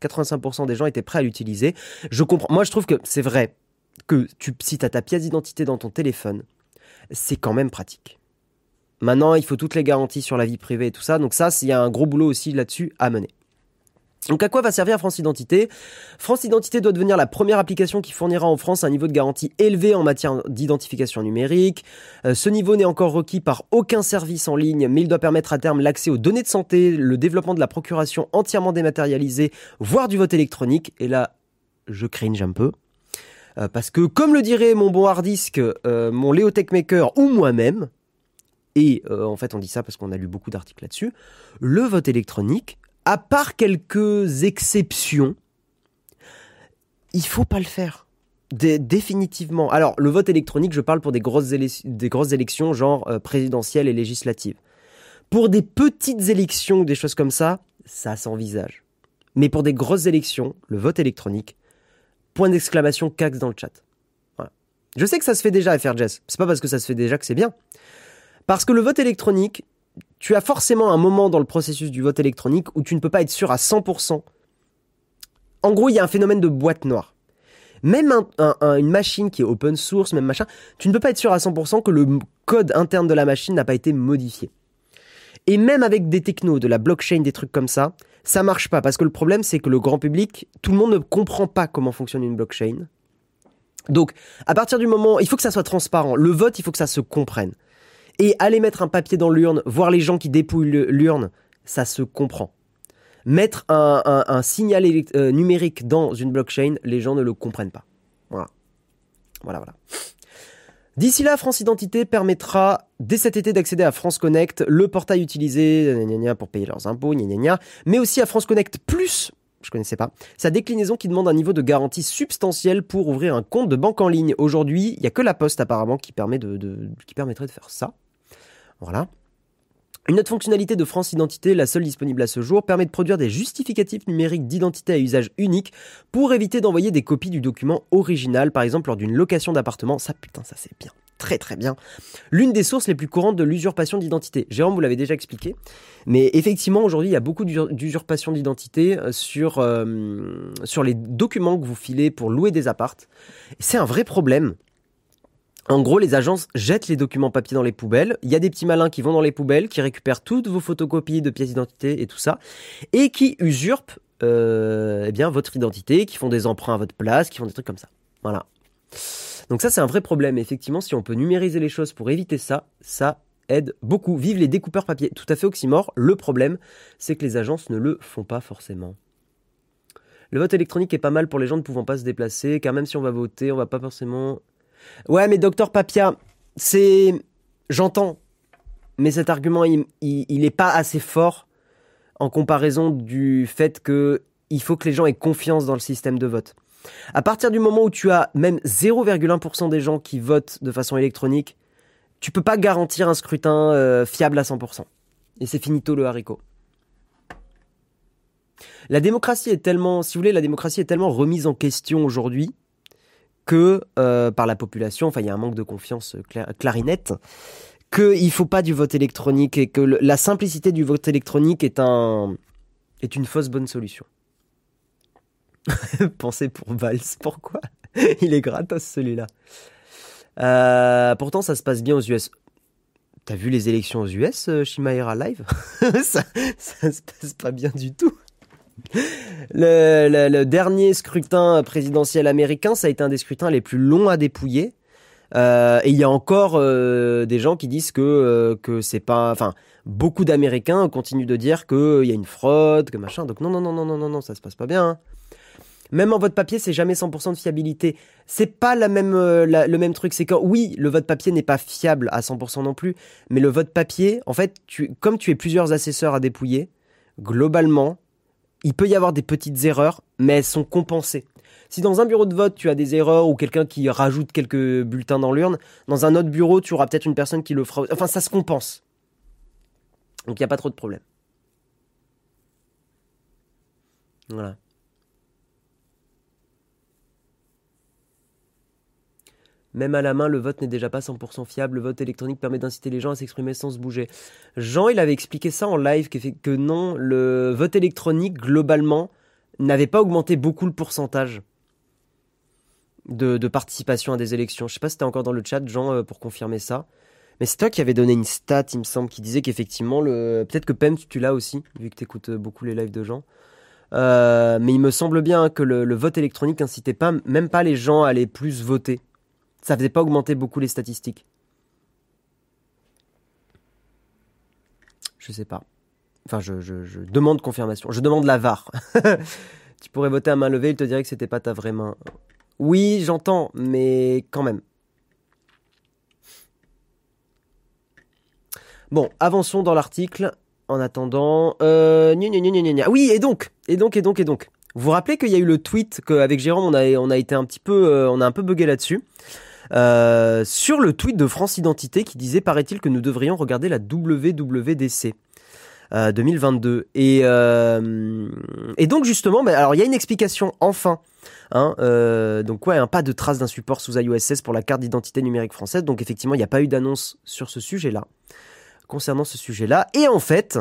85% hmm des gens étaient prêts à l'utiliser. Je comprends. Moi, je trouve que c'est vrai que tu, si tu as ta pièce d'identité dans ton téléphone, c'est quand même pratique. Maintenant, il faut toutes les garanties sur la vie privée et tout ça. Donc ça, il y a un gros boulot aussi là-dessus à mener. Donc à quoi va servir France Identité? France Identité doit devenir la première application qui fournira en France un niveau de garantie élevé en matière d'identification numérique. Euh, ce niveau n'est encore requis par aucun service en ligne, mais il doit permettre à terme l'accès aux données de santé, le développement de la procuration entièrement dématérialisée, voire du vote électronique. Et là, je cringe un peu. Euh, parce que comme le dirait mon bon hard disk, euh, mon Léo Techmaker ou moi-même, et en fait on dit ça parce qu'on a lu beaucoup d'articles là-dessus, le vote électronique à part quelques exceptions, il faut pas le faire. définitivement. Alors, le vote électronique, je parle pour des grosses, des élections, genre euh, présidentielles et législatives. Pour des petites élections, des choses comme ça, ça s'envisage. Mais pour des grosses élections, le vote électronique, point d'exclamation cax dans le chat. Je sais que ça se fait déjà Jess. C'est pas parce que ça se fait déjà que c'est bien. Parce que le vote électronique, tu as forcément un moment dans le processus du vote électronique où tu ne peux pas être sûr à 100%. En gros, il y a un phénomène de boîte noire. Même une machine qui est open source, même machin, tu ne peux pas être sûr à 100% que le code interne de la machine n'a pas été modifié. Et même avec des technos, de la blockchain, des trucs comme ça, ça marche pas parce que le problème c'est que le grand public, tout le monde ne comprend pas comment fonctionne une blockchain. Donc, à partir du moment, il faut que ça soit transparent. Le vote, il faut que ça se comprenne. Et aller mettre un papier dans l'urne, voir les gens qui dépouillent l'urne, ça se comprend. Mettre un, signal euh, numérique dans une blockchain, les gens ne le comprennent pas. Voilà. Voilà, voilà. D'ici là, France Identité permettra dès cet été d'accéder à France Connect, le portail utilisé pour payer leurs impôts, mais aussi à France Connect Plus, je connaissais pas, sa déclinaison qui demande un niveau de garantie substantiel pour ouvrir un compte de banque en ligne. Aujourd'hui, il n'y a que la Poste apparemment qui, permet de, qui permettrait de faire ça. Voilà. Une autre fonctionnalité de France Identité, la seule disponible à ce jour, permet de produire des justificatifs numériques d'identité à usage unique pour éviter d'envoyer des copies du document original, par exemple lors d'une location d'appartement. Ça, putain, ça c'est bien. Très très bien. L'une des sources les plus courantes de l'usurpation d'identité. Jérôme, vous l'avez déjà expliqué. Mais effectivement, aujourd'hui, il y a beaucoup d'usurpation d'identité euh, sur, euh, sur les documents que vous filez pour louer des appartes. C'est un vrai problème. En gros, les agences jettent les documents papier dans les poubelles. Il y a des petits malins qui vont dans les poubelles, qui récupèrent toutes vos photocopies de pièces d'identité et tout ça, et qui usurpent euh, eh votre identité, qui font des emprunts à votre place, qui font des trucs comme ça. Voilà. Donc ça, c'est un vrai problème. Effectivement, si on peut numériser les choses pour éviter ça, ça aide beaucoup. Vive les découpeurs papier. Tout à fait oxymore. Le problème, c'est que les agences ne le font pas forcément. Le vote électronique est pas mal pour les gens ne pouvant pas se déplacer, car même si on va voter, on va pas forcément. Ouais, mais docteur Papia, c'est. J'entends. Mais cet argument, il, il, est pas assez fort en comparaison du fait que il faut que les gens aient confiance dans le système de vote. À partir du moment où tu as même 0,1% des gens qui votent de façon électronique, tu peux pas garantir un scrutin euh, fiable à 100%. Et c'est finito le haricot. La démocratie est tellement, si vous voulez, la démocratie est tellement remise en question aujourd'hui que euh, par la population, enfin il y a un manque de confiance clarinette, qu'il ne faut pas du vote électronique et que la simplicité du vote électronique est un est une fausse bonne solution. Pensez pour Valls, pourquoi Il est gratos celui-là? Euh, pourtant, ça se passe bien aux US. T'as vu les élections aux US, euh, Shimaera Live? Ça, ça se passe pas bien du tout. Le, dernier scrutin présidentiel américain, ça a été un des scrutins les plus longs à dépouiller. Euh, et il y a encore des gens qui disent que que c'est pas, enfin, beaucoup d'Américains continuent de dire qu'il y a une fraude, que machin. Donc non, non, non, non, non, non, ça se passe pas bien. Hein. Même en vote papier, c'est jamais 100% de fiabilité. C'est pas la même, euh, le même truc. C'est que oui, le vote papier n'est pas fiable à 100% non plus, mais le vote papier, en fait, comme tu es plusieurs assesseurs à dépouiller, globalement, il peut y avoir des petites erreurs, mais elles sont compensées. Si dans un bureau de vote, tu as des erreurs ou quelqu'un qui rajoute quelques bulletins dans l'urne, dans un autre bureau, tu auras peut-être une personne qui le fera. Enfin, ça se compense. Donc il n'y a pas trop de problème. Voilà. Même à la main, le vote n'est déjà pas 100% fiable. Le vote électronique permet d'inciter les gens à s'exprimer sans se bouger. Jean, il avait expliqué ça en live, que non, le vote électronique, globalement, n'avait pas augmenté beaucoup le pourcentage de, participation à des élections. Je sais pas si c'était encore dans le chat, Jean, euh, pour confirmer ça. Mais c'est toi qui avais donné une stat, il me semble, qui disait qu'effectivement, peut-être que Pem, tu l'as aussi, vu que tu écoutes euh, beaucoup les lives de Jean. Euh, mais il me semble bien que le, vote électronique incitait pas, même pas les gens à aller plus voter ça faisait pas augmenter beaucoup les statistiques. Je sais pas. Enfin, je, demande confirmation. Je demande la VAR. tu pourrais voter à main levée, il te dirait que c'était pas ta vraie main. Oui, j'entends, mais quand même. Bon, avançons dans l'article. En attendant, euh, oui, et donc, et donc, et donc, et donc. Vous vous rappelez qu'il y a eu le tweet qu'avec Jérôme, on a, été un petit peu, euh, on a un peu bugué là-dessus. Euh, sur le tweet de France Identité qui disait paraît-il que nous devrions regarder la WWDC. 2022 euh, et euh, et donc justement bah, alors il y a une explication enfin hein, donc ouais un pas de trace d'un support sous iOS 16 pour la carte d'identité numérique française donc effectivement il n'y a pas eu d'annonce sur ce sujet là concernant ce sujet là et en fait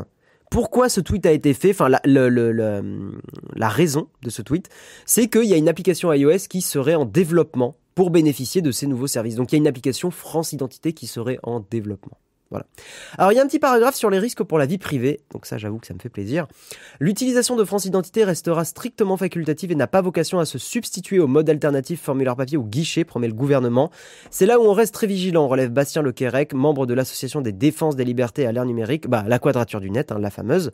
pourquoi ce tweet a été fait, enfin la, la raison de ce tweet, c'est qu'il y a une application iOS qui serait en développement pour bénéficier de ces nouveaux services. Donc il y a une application France Identité qui serait en développement. Voilà. Alors il y a un petit paragraphe sur les risques pour la vie privée, donc ça j'avoue que ça me fait plaisir. L'utilisation de France Identité restera strictement facultative et n'a pas vocation à se substituer au mode alternatif formulaire papier ou guichet, promet le gouvernement. C'est là où on reste très vigilant, relève Bastien Lequerec, membre de l'association des défenses des libertés à l'ère numérique, bah la quadrature du net, hein, la fameuse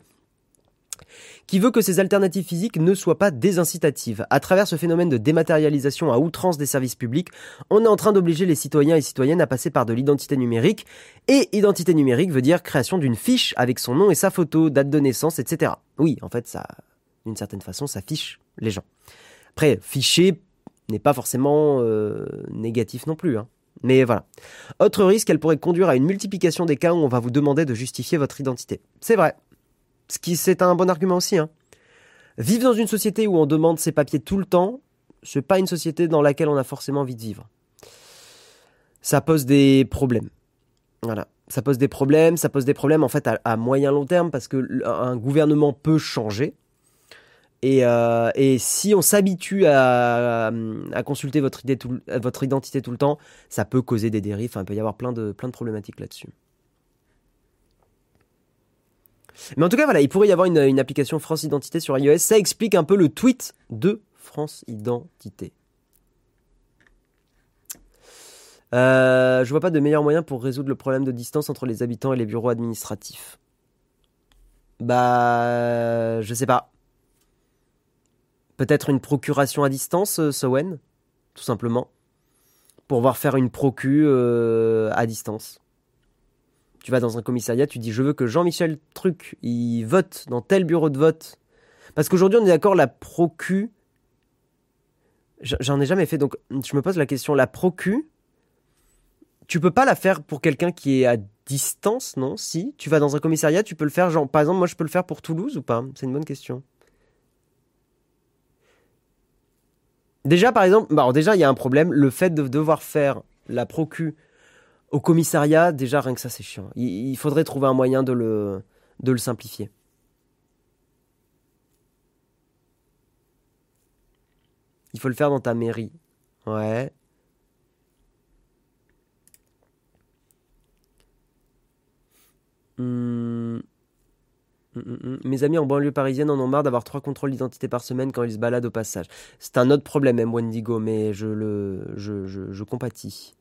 qui veut que ces alternatives physiques ne soient pas désincitatives. À travers ce phénomène de dématérialisation à outrance des services publics, on est en train d'obliger les citoyens et citoyennes à passer par de l'identité numérique. Et identité numérique veut dire création d'une fiche avec son nom et sa photo, date de naissance, etc. Oui, en fait, ça, d'une certaine façon, ça fiche les gens. Après, ficher n'est pas forcément euh, négatif non plus. Hein. Mais voilà. Autre risque, elle pourrait conduire à une multiplication des cas où on va vous demander de justifier votre identité. C'est vrai, ce qui, c'est un bon argument aussi. Hein. Vivre dans une société où on demande ses papiers tout le temps, c'est pas une société dans laquelle on a forcément envie de vivre. Ça pose des problèmes. Voilà. Ça pose des problèmes, ça pose des problèmes en fait à, moyen long terme parce que un gouvernement peut changer. Et, euh, si on s'habitue à, consulter votre, identité tout le temps, ça peut causer des dérives. Enfin, il peut y avoir plein de problématiques là-dessus. Mais en tout cas, voilà, il pourrait y avoir une, application France Identité sur iOS. Ça explique un peu le tweet de France Identité. Euh, je vois pas de meilleur moyen pour résoudre le problème de distance entre les habitants et les bureaux administratifs. Bah, je sais pas. Peut-être une procuration à distance, euh, Sowen, tout simplement, pour voir faire une procu euh, à distance. Tu vas dans un commissariat, tu dis je veux que Jean-Michel Truc, il vote dans tel bureau de vote. Parce qu'aujourd'hui on est d'accord, la procu, j'en ai jamais fait, donc je me pose la question, la procu, tu peux pas la faire pour quelqu'un qui est à distance, non? Si, tu vas dans un commissariat, tu peux le faire, genre, par exemple, moi je peux le faire pour Toulouse ou pas? C'est une bonne question. Déjà, par exemple, bah, déjà, il y a un problème, le fait de devoir faire la procu au commissariat, déjà, rien que ça, c'est chiant. Il, faudrait trouver un moyen de le, de le simplifier. Il faut le faire dans ta mairie. Ouais. Hmm. Hmm, hmm, Mes amis en banlieue parisienne en ont marre d'avoir trois contrôles d'identité par semaine quand ils se baladent au passage. C'est un autre problème, M. Wendigo, mais je le, je, je, compatis.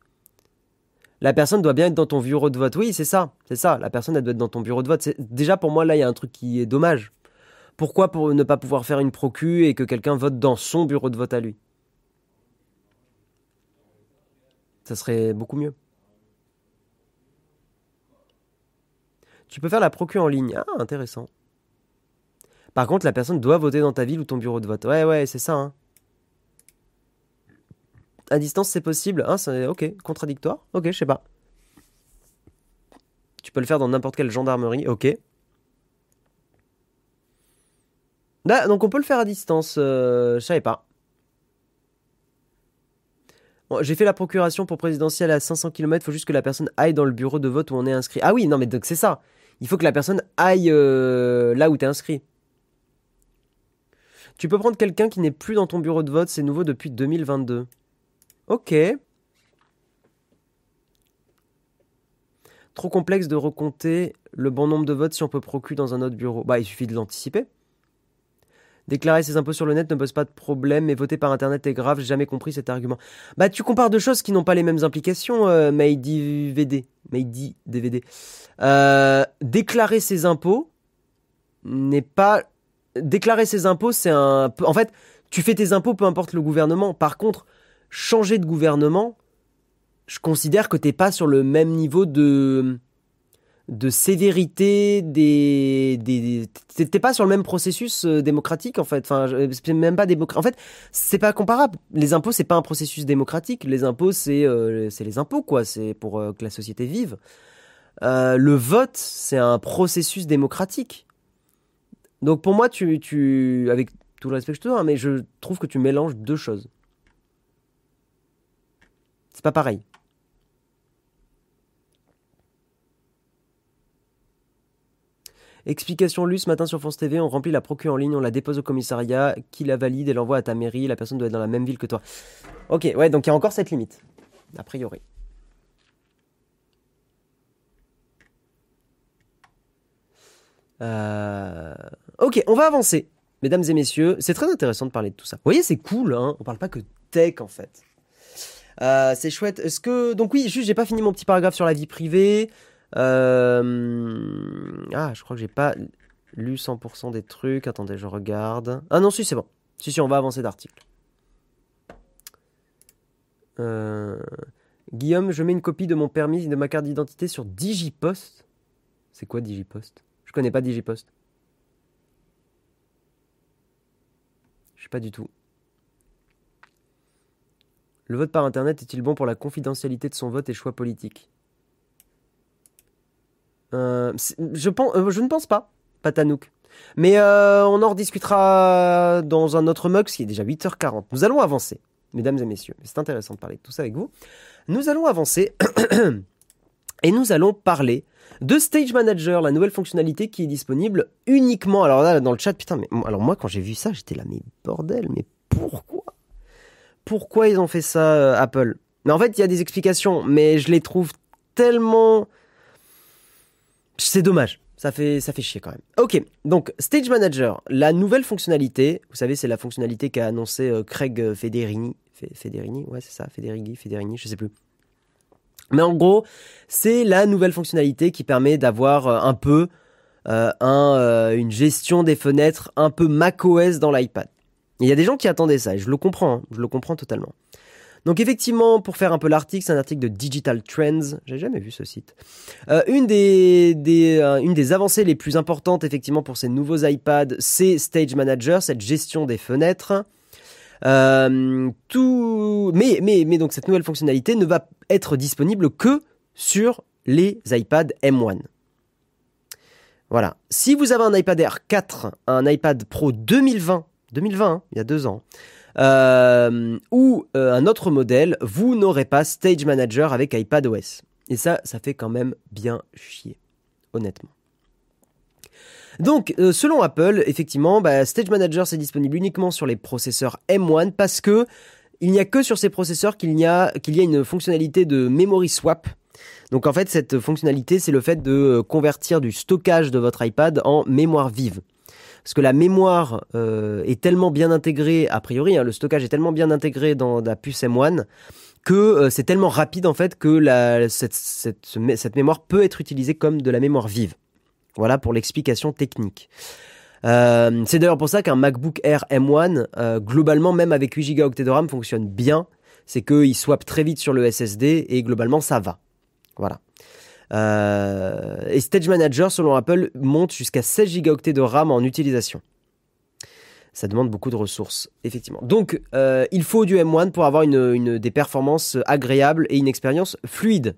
La personne doit bien être dans ton bureau de vote. Oui, c'est ça, c'est ça. La personne, elle doit être dans ton bureau de vote. Déjà, pour moi, là, il y a un truc qui est dommage. Pourquoi pour ne pas pouvoir faire une procu et que quelqu'un vote dans son bureau de vote à lui? Ça serait beaucoup mieux. Tu peux faire la procu en ligne. Ah, intéressant. Par contre, la personne doit voter dans ta ville ou ton bureau de vote. Ouais, ouais, c'est ça. Hein. À distance, c'est possible. Hein, ok, contradictoire. Ok, je sais pas. Tu peux le faire dans n'importe quelle gendarmerie. Ok. Là, donc on peut le faire à distance. Euh, je savais pas. J'ai fait la procuration pour présidentielle à 500 km. Il faut juste que la personne aille dans le bureau de vote où on est inscrit. Ah oui, non, mais donc c'est ça il faut que la personne aille euh, là où tu es inscrit. Tu peux prendre quelqu'un qui n'est plus dans ton bureau de vote, c'est nouveau depuis 2022. Ok. Trop complexe de recompter le bon nombre de votes si on peut procurer dans un autre bureau. Bah, il suffit de l'anticiper. Déclarer ses impôts sur le net ne pose pas de problème, mais voter par internet est grave, j'ai jamais compris cet argument. Bah tu compares deux choses qui n'ont pas les mêmes implications, euh, VD. DVD. Euh, déclarer ses impôts n'est pas... Déclarer ses impôts, c'est un... En fait, tu fais tes impôts peu importe le gouvernement. Par contre, changer de gouvernement, je considère que t'es pas sur le même niveau de de sévérité des des t'es pas sur le même processus euh, démocratique en fait. Enfin c'est même pas en fait c'est pas comparable. Les impôts c'est pas un processus démocratique. Les impôts c'est euh, c'est les impôts quoi. C'est pour euh, que la société vive. Le vote c'est un processus démocratique. Donc pour moi tu tu avec tout le respect que je te donne hein, mais je trouve que tu mélanges deux choses c'est pas pareil Explication lue ce matin sur France TV, on remplit la procure en ligne, on la dépose au commissariat, qui la valide et l'envoie à ta mairie, la personne doit être dans la même ville que toi. Ok, ouais, donc il y a encore cette limite, a priori. Euh, ok, on va avancer. Mesdames et messieurs, c'est très intéressant de parler de tout ça. Vous voyez, c'est cool, hein on parle pas que tech en fait. Euh, c'est chouette. Est-ce que donc oui, juste j'ai pas fini mon petit paragraphe sur la vie privée. Euh... Ah, je crois que j'ai pas lu 100% des trucs. Attendez, je regarde. Ah non, si, c'est bon. Si, si, on va avancer d'article. Euh... Guillaume, je mets une copie de mon permis et de ma carte d'identité sur Digipost. C'est quoi Digipost? Je connais pas Digipost. Je sais pas du tout. Le vote par Internet est-il bon pour la confidentialité de son vote et choix politique? Euh, je, euh, je ne pense pas, Patanouk. Mais euh, on en rediscutera dans un autre mug, qui est déjà 8h40. Nous allons avancer, mesdames et messieurs. C'est intéressant de parler de tout ça avec vous. Nous allons avancer Et nous allons parler de Stage Manager, la nouvelle fonctionnalité qui est disponible uniquement. Alors là, dans le chat, putain, mais alors moi, quand j'ai vu ça, j'étais là, mais bordel, mais pourquoi? Pourquoi ils ont fait ça, euh, Apple Mais en fait, il y a des explications, mais je les trouve tellement. C'est dommage. Ça fait, ça fait chier quand même. Ok, donc Stage Manager, la nouvelle fonctionnalité, vous savez, c'est la fonctionnalité qu'a annoncé euh, Craig Federini. Federini, ouais, c'est ça, Federighi, Federini, je sais plus. Mais en gros, c'est la nouvelle fonctionnalité qui permet d'avoir euh, un peu un, une gestion des fenêtres un peu macOS dans l'iPad. Il y a des gens qui attendaient ça et je le comprends, hein, je le comprends totalement. Donc effectivement, pour faire un peu l'article, c'est un article de Digital Trends. J'ai jamais vu ce site. une des, des une des avancées les plus importantes effectivement pour ces nouveaux iPads, c'est Stage Manager, cette gestion des fenêtres. Euh, mais, donc cette nouvelle fonctionnalité ne va être disponible que sur les iPad M1. Voilà. Si vous avez un iPad Air 4, un iPad Pro 2020, 2020, hein, il y a deux ans, euh, ou euh, un autre modèle, vous n'aurez pas Stage Manager avec iPad OS. Et ça, ça fait quand même bien chier, honnêtement. Donc, euh, selon Apple, effectivement, bah, Stage Manager c'est disponible uniquement sur les processeurs M1 parce que il n'y a que sur ces processeurs qu'il y a qu'il y a une fonctionnalité de memory swap. Donc en fait, cette fonctionnalité, c'est le fait de convertir du stockage de votre iPad en mémoire vive. Parce que la mémoire euh, est tellement bien intégrée, a priori, hein, le stockage est tellement bien intégré dans la puce M1 que c'est tellement rapide en fait que cette, mémoire peut être utilisée comme de la mémoire vive. Voilà pour l'explication technique. Euh, c'est d'ailleurs pour ça qu'un MacBook Air M1, euh, globalement, même avec 8 Go de RAM, fonctionne bien. C'est qu'il swap très vite sur le SSD et globalement, ça va. Voilà. Euh, et Stage Manager, selon Apple, monte jusqu'à 16 Go de RAM en utilisation. Ça demande beaucoup de ressources, effectivement. Donc, il faut du M1 pour avoir des performances agréables et une expérience fluide.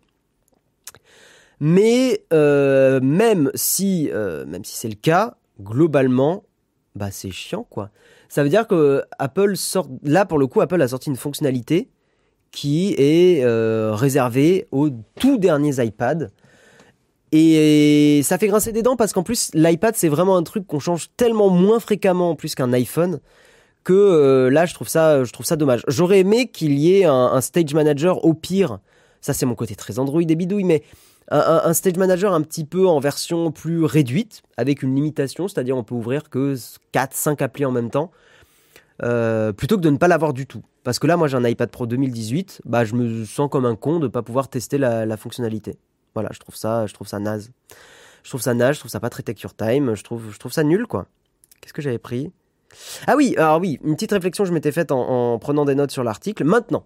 Mais euh, même si, euh, c'est le cas, globalement, bah c'est chiant quoi. Ça veut dire que Apple sort, là pour le coup, Apple a sorti une fonctionnalité qui est euh, réservée aux tout derniers iPads. Et ça fait grincer des dents parce qu'en plus l'iPad c'est vraiment un truc qu'on change tellement moins fréquemment en plus qu'un iPhone que là je trouve ça je trouve ça dommage. J'aurais aimé qu'il y ait un, stage manager au pire. Ça c'est mon côté très Android et bidouille mais un, stage manager un petit peu en version plus réduite, avec une limitation, c'est-à-dire on peut ouvrir que 4-5 applis en même temps, euh, plutôt que de ne pas l'avoir du tout. Parce que là, moi j'ai un iPad Pro 2018, bah, je me sens comme un con de ne pas pouvoir tester la, fonctionnalité. Voilà, je trouve ça, je trouve ça naze. Je trouve ça naze, je trouve ça pas très take your time, je trouve, je trouve ça nul quoi. Qu'est-ce que j'avais pris? Ah oui, alors oui, une petite réflexion que je m'étais faite en prenant des notes sur l'article. Maintenant,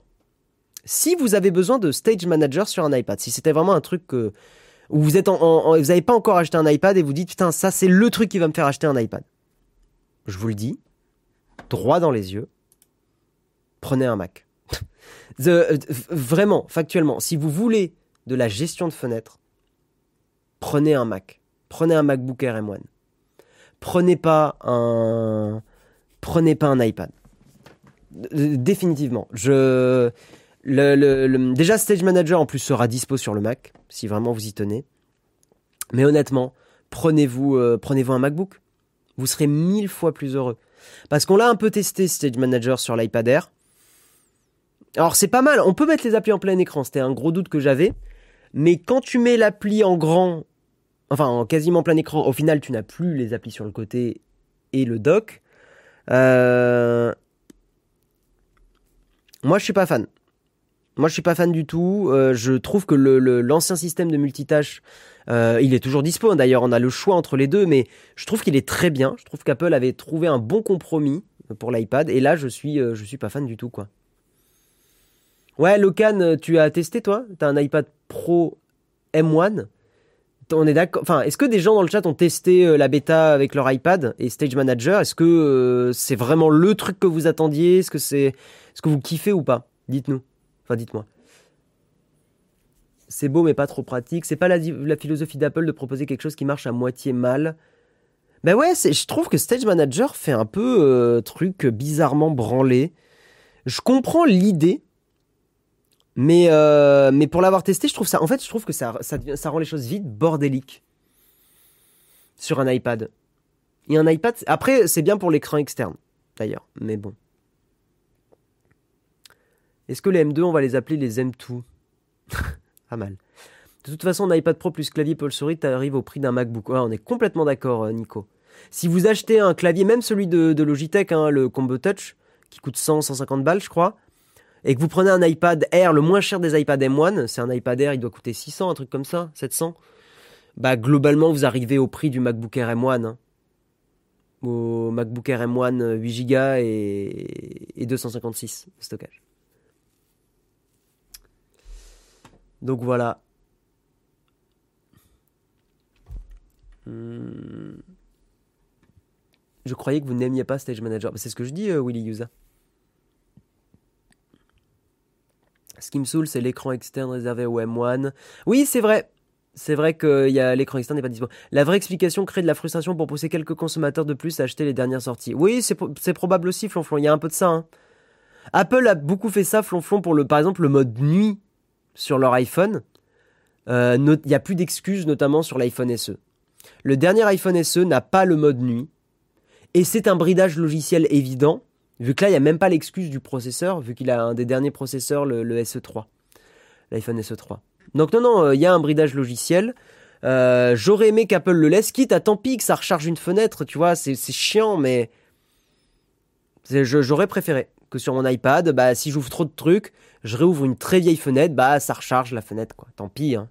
si vous avez besoin de Stage Manager sur un iPad, si c'était vraiment un truc où vous êtes en, vous n'avez pas encore acheté un iPad et vous dites putain ça c'est le truc qui va me faire acheter un iPad. Je vous le dis, droit dans les yeux, prenez un Mac. Euh, vraiment, factuellement, si vous voulez de la gestion de fenêtres, prenez un Mac. Prenez un MacBook Air M1. Prenez pas un, prenez pas un iPad. Définitivement. Je, le, déjà, Stage Manager en plus sera dispo sur le Mac, si vraiment vous y tenez. Mais honnêtement, prenez-vous euh, prenez-vous un MacBook. Vous serez mille fois plus heureux. Parce qu'on l'a un peu testé, Stage Manager, sur l'iPad Air. Alors c'est pas mal, on peut mettre les applis en plein écran, c'était un gros doute que j'avais. Mais quand tu mets l'appli en grand, enfin en quasiment plein écran, au final tu n'as plus les applis sur le côté et le dock. Euh, moi je suis pas fan. Moi, je suis pas fan du tout. Euh, je trouve que l'ancien système de multitâche, euh, il est toujours dispo. D'ailleurs, on a le choix entre les deux, mais je trouve qu'il est très bien. Je trouve qu'Apple avait trouvé un bon compromis pour l'iPad. Et là, je suis, je suis pas fan du tout. Ouais, Locan, tu as testé, toi? T'as un iPad Pro M1 on est d'accord? Enfin, est-ce que des gens dans le chat ont testé la bêta avec leur iPad et Stage Manager? Est-ce que c'est vraiment le truc que vous attendiez? Est-ce que c'est, est-ce que vous kiffez ou pas? Dites-nous. Enfin, dites-moi. C'est beau mais pas trop pratique. C'est pas la, philosophie d'Apple de proposer quelque chose qui marche à moitié mal. Ben ouais, je trouve que Stage Manager fait un peu euh, truc bizarrement branlé. Je comprends l'idée, Mais, euh, mais pour l'avoir testé, je trouve ça. En fait, je trouve que ça, rend les choses vite bordéliques sur un iPad. Et un iPad. Après, c'est bien pour l'écran externe, d'ailleurs. Mais bon. Est-ce que les M2, on va les appeler les M2 Pas mal. De toute façon, un iPad Pro plus clavier Paul souris arrive au prix d'un MacBook. on est complètement d'accord, euh, Nico. Si vous achetez un clavier, même celui de, Logitech, hein, le Combo Touch, qui coûte 100, 150 balles, je crois, et que vous prenez un iPad Air, le moins cher des iPad M1, c'est un iPad Air, il doit coûter 600, un truc comme ça, 700, bah globalement, vous arrivez au prix du MacBook Air M1. Hein. Au MacBook Air M1 8 Go et, et 256 de stockage. Donc voilà. Hmm. Je croyais que vous n'aimiez pas Stage Manager. C'est ce que je dis, euh, Willy Yusa. Ce qui me saoule, c'est l'écran externe réservé au M1. Oui, c'est vrai. C'est vrai que y a l'écran externe n'est pas disponible. La vraie explication crée de la frustration pour pousser quelques consommateurs de plus à acheter les dernières sorties. Oui, c'est probable aussi, Flonflon. Il y a un peu de ça. Hein. Apple a beaucoup fait ça, Flonflon, pour le, par exemple le mode nuit sur leur iPhone. Euh, il n'y a plus d'excuses, notamment sur l'iPhone SE. Le dernier iPhone SE n'a pas le mode nuit. Et c'est un bridage logiciel évident, vu que là, il n'y a même pas l'excuse du processeur, vu qu'il a un des derniers processeurs, le, SE3. L'iPhone SE3. Donc non, non, euh, il y a un bridage logiciel. Euh, j'aurais aimé qu'Apple le laisse, quitte à tant pis que ça recharge une fenêtre, tu vois, c'est chiant, mais j'aurais préféré que sur mon iPad, bah, si j'ouvre trop de trucs, je réouvre une très vieille fenêtre, bah ça recharge la fenêtre, quoi. Tant pis, hein.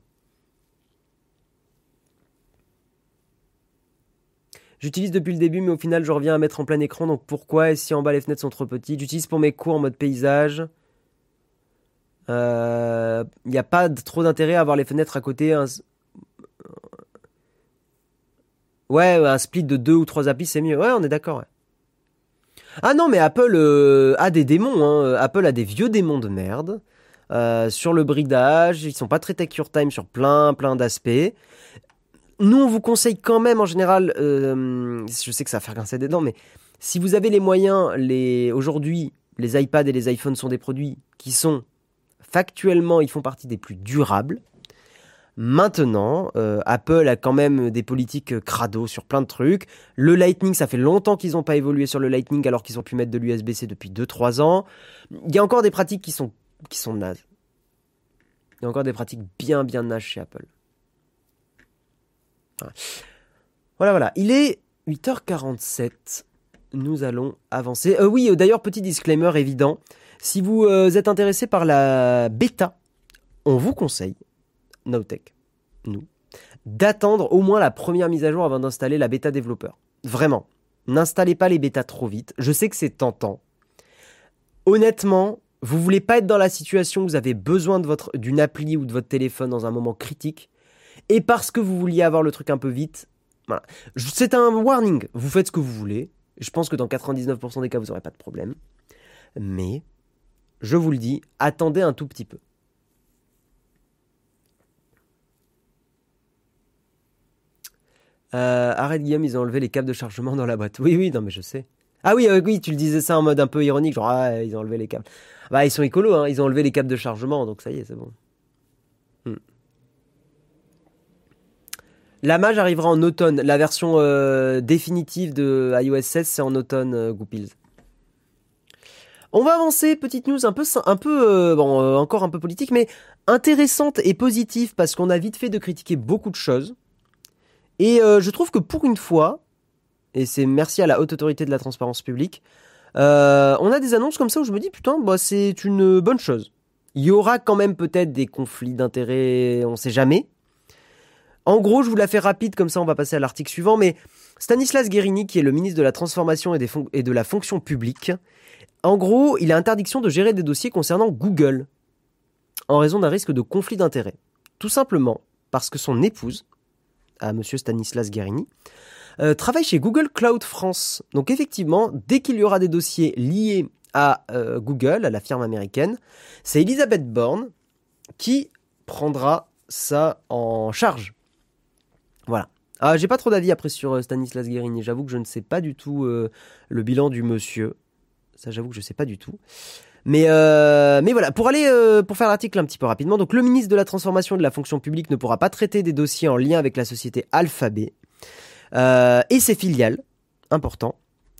J'utilise depuis le début, mais au final, je reviens à mettre en plein écran. Donc pourquoi Et si en bas les fenêtres sont trop petites? J'utilise pour mes cours en mode paysage. Il euh, n'y a pas trop d'intérêt à avoir les fenêtres à côté. Ouais, un split de deux ou trois applis, c'est mieux. Ouais, on est d'accord. Ah non, mais Apple euh, a des démons. Hein. Apple a des vieux démons de merde. Euh, sur le bridage, ils sont pas très tech your time sur plein plein d'aspects. Nous, on vous conseille quand même en général, euh, je sais que ça va faire grincer des dents, mais si vous avez les moyens, aujourd'hui, les iPads et les iPhones sont des produits qui sont factuellement, ils font partie des plus durables. Maintenant, euh, Apple a quand même des politiques crado sur plein de trucs. Le Lightning, ça fait longtemps qu'ils n'ont pas évolué sur le Lightning alors qu'ils ont pu mettre de l'USB-C depuis 2-3 ans. Il y a encore des pratiques qui sont, qui sont nazes. Il y a encore des pratiques bien bien nazes chez Apple. Voilà, voilà. Il est 8h47. Nous allons avancer. Euh, oui, euh, d'ailleurs, petit disclaimer évident. Si vous êtes intéressé par la bêta, on vous conseille Nowtech, nous, d'attendre au moins la première mise à jour avant d'installer la bêta développeur. Vraiment, n'installez pas les bêtas trop vite. Je sais que c'est tentant. Honnêtement, vous voulez pas être dans la situation où vous avez besoin d'une appli ou de votre téléphone dans un moment critique et parce que vous vouliez avoir le truc un peu vite. C'est un warning. Vous faites ce que vous voulez. Je pense que dans 99% des cas, vous n'aurez pas de problème. Mais, je vous le dis, attendez un tout petit peu. Euh, arrête Guillaume, ils ont enlevé les câbles de chargement dans la boîte. Oui, oui, non, mais je sais. Ah oui, euh, oui, tu le disais ça en mode un peu ironique, genre ah, ils ont enlevé les câbles. Bah ils sont écolos, hein, ils ont enlevé les câbles de chargement, donc ça y est, c'est bon. La mage arrivera en automne. La version euh, définitive de iOS 16, c'est en automne, euh, Goupils. On va avancer, petite news un peu, un peu bon, encore un peu politique, mais intéressante et positive parce qu'on a vite fait de critiquer beaucoup de choses. Et euh, je trouve que pour une fois, et c'est merci à la haute autorité de la transparence publique, euh, on a des annonces comme ça où je me dis putain, bah, c'est une bonne chose. Il y aura quand même peut-être des conflits d'intérêts, on sait jamais. En gros, je vous la fais rapide, comme ça on va passer à l'article suivant, mais Stanislas Guérini, qui est le ministre de la Transformation et, de la Fonction publique, en gros, il a interdiction de gérer des dossiers concernant Google, en raison d'un risque de conflit d'intérêts. Tout simplement parce que son épouse, à monsieur Stanislas Guérini, euh, travaille chez Google Cloud France. Donc effectivement, dès qu'il y aura des dossiers liés à euh, Google, à la firme américaine, c'est Elisabeth Borne qui prendra ça en charge. Voilà. Ah, j'ai pas trop d'avis après sur euh, Stanislas Guérini. J'avoue que je ne sais pas du tout le bilan du monsieur. Ça, j'avoue que je ne sais pas du tout. Mais, euh, mais voilà, pour aller euh, pour faire l'article un petit peu rapidement, donc le ministre de la Transformation de la fonction publique ne pourra pas traiter des dossiers en lien avec la société Alphabet euh, et ses filiales, important,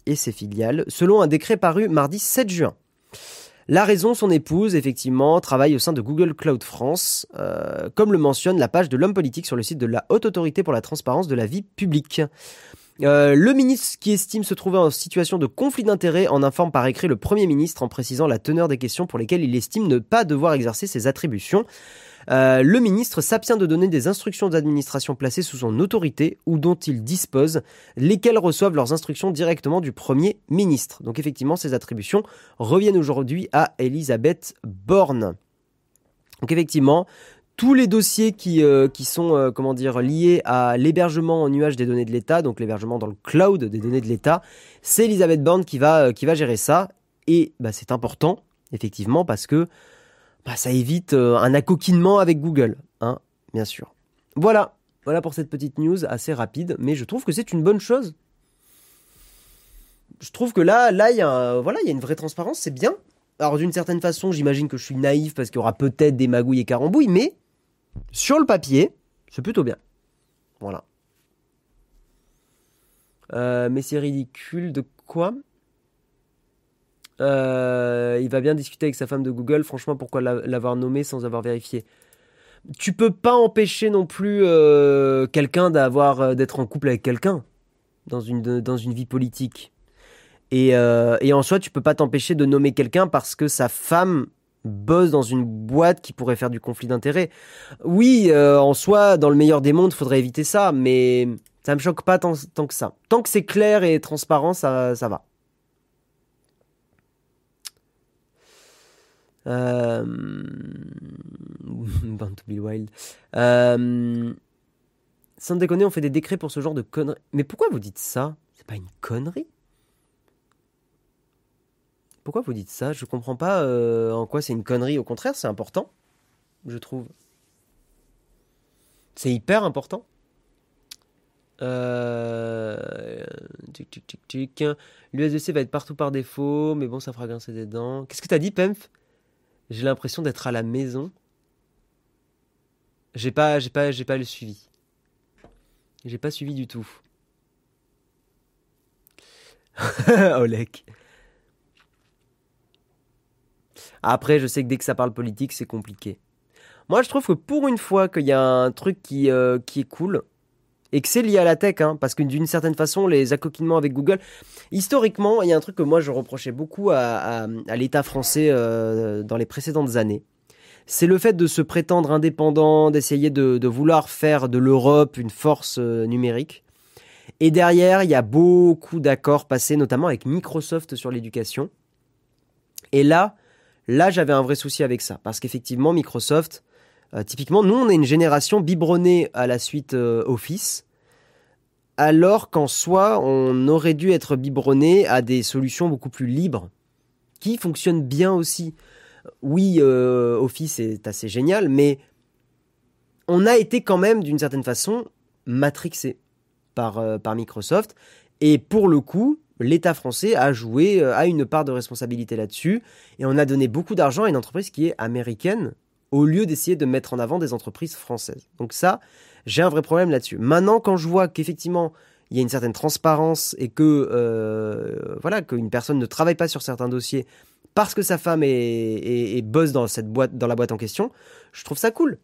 et ses filiales, selon un décret paru mardi 7 juin. La raison, son épouse, effectivement, travaille au sein de Google Cloud France, euh, comme le mentionne la page de l'homme politique sur le site de la Haute Autorité pour la Transparence de la Vie Publique. Euh, le ministre qui estime se trouver en situation de conflit d'intérêts en informe par écrit le Premier ministre en précisant la teneur des questions pour lesquelles il estime ne pas devoir exercer ses attributions. Euh, le ministre s'abstient de donner des instructions d'administration placées sous son autorité ou dont il dispose, lesquelles reçoivent leurs instructions directement du Premier ministre. Donc effectivement, ces attributions reviennent aujourd'hui à Elisabeth Borne. Donc effectivement, tous les dossiers qui, euh, qui sont euh, comment dire liés à l'hébergement en nuage des données de l'État, donc l'hébergement dans le cloud des données de l'État, c'est Elisabeth Borne qui va, qui va gérer ça. Et bah, c'est important, effectivement, parce que bah, ça évite un accoquinement avec Google, hein, bien sûr. Voilà, voilà pour cette petite news assez rapide, mais je trouve que c'est une bonne chose. Je trouve que là, là, il y a, voilà, il y a une vraie transparence, c'est bien. Alors d'une certaine façon, j'imagine que je suis naïf parce qu'il y aura peut-être des magouilles et carambouilles, mais sur le papier, c'est plutôt bien. Voilà. Euh, mais c'est ridicule de quoi? Euh, Il va bien discuter avec sa femme de Google. Franchement, pourquoi l'avoir nommé sans avoir vérifié? Tu peux pas empêcher non plus euh, quelqu'un d'avoir d'être en couple avec quelqu'un dans une, dans une vie politique. Et, en soi, tu peux pas t'empêcher de nommer quelqu'un parce que sa femme bosse dans une boîte qui pourrait faire du conflit d'intérêts. Oui, euh, en soi, dans le meilleur des mondes, faudrait éviter ça, mais ça me choque pas tant, que ça. Tant que c'est clair et transparent, ça, ça va. Euh... to be wild. Euh... Sans déconner, on fait des décrets pour ce genre de conneries. Mais pourquoi vous dites ça? C'est pas une connerie? Pourquoi vous dites ça? Je comprends pas euh, en quoi c'est une connerie. Au contraire, c'est important, je trouve. C'est hyper important. Euh... L'USDC va être partout par défaut, mais bon, ça fera grincer des dents. Qu'est-ce que t'as dit, Pemph? J'ai l'impression d'être à la maison. J'ai pas, j'ai pas, j'ai pas le suivi. J'ai pas suivi du tout. Olek. Après, je sais que dès que ça parle politique, c'est compliqué. Moi, je trouve que pour une fois qu'il y a un truc qui, euh, qui est cool, et que c'est lié à la tech, hein, parce que d'une certaine façon, les accoquinements avec Google, historiquement, il y a un truc que moi je reprochais beaucoup à, l'État français euh, dans les précédentes années. C'est le fait de se prétendre indépendant, d'essayer de, vouloir faire de l'Europe une force euh, numérique. Et derrière, il y a beaucoup d'accords passés, notamment avec Microsoft sur l'éducation. Et là, Là, j'avais un vrai souci avec ça, parce qu'effectivement, Microsoft, euh, typiquement, nous, on est une génération biberonnée à la suite Office, alors qu'en soi, on aurait dû être biberonné à des solutions beaucoup plus libres, qui fonctionnent bien aussi. Oui, euh, Office est assez génial, mais on a été quand même, d'une certaine façon, matrixé par, par Microsoft. Et pour le coup, l'État français a joué, euh, a une part de responsabilité là-dessus, et on a donné beaucoup d'argent à une entreprise qui est américaine, au lieu d'essayer de mettre en avant des entreprises françaises. Donc ça, j'ai un vrai problème là-dessus. Maintenant, quand je vois qu'effectivement, il y a une certaine transparence et que euh, voilà qu'une personne ne travaille pas sur certains dossiers parce que sa femme est, bosse dans cette boîte dans la boîte en question, je trouve ça cool.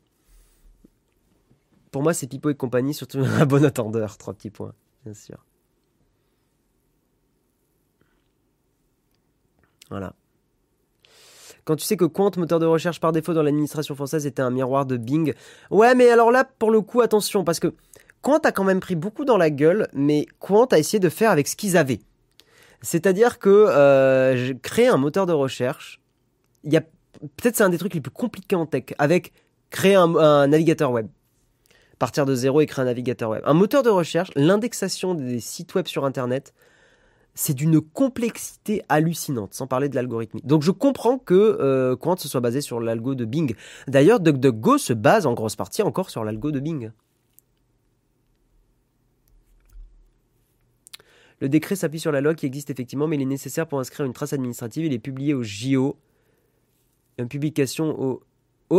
Pour moi, c'est Pipo et compagnie, surtout un bon attendeur, trois petits points, bien sûr. Voilà. Quand tu sais que Quant, moteur de recherche par défaut dans l'administration française, était un miroir de Bing. Ouais, mais alors là, pour le coup, attention, parce que Quant a quand même pris beaucoup dans la gueule, mais Quant a essayé de faire avec ce qu'ils avaient. C'est-à-dire que euh, créer un moteur de recherche, il y a peut-être c'est un des trucs les plus compliqués en tech, avec créer un, un navigateur web. Partir de zéro et créer un navigateur web. Un moteur de recherche, l'indexation des sites web sur Internet, c'est d'une complexité hallucinante, sans parler de l'algorithmique. Donc je comprends que euh, Quant se soit basé sur l'algo de Bing. D'ailleurs, DuckDuckGo se base en grosse partie encore sur l'algo de Bing. Le décret s'appuie sur la loi qui existe effectivement, mais il est nécessaire pour inscrire une trace administrative. Il est publié au JO. Une publication au,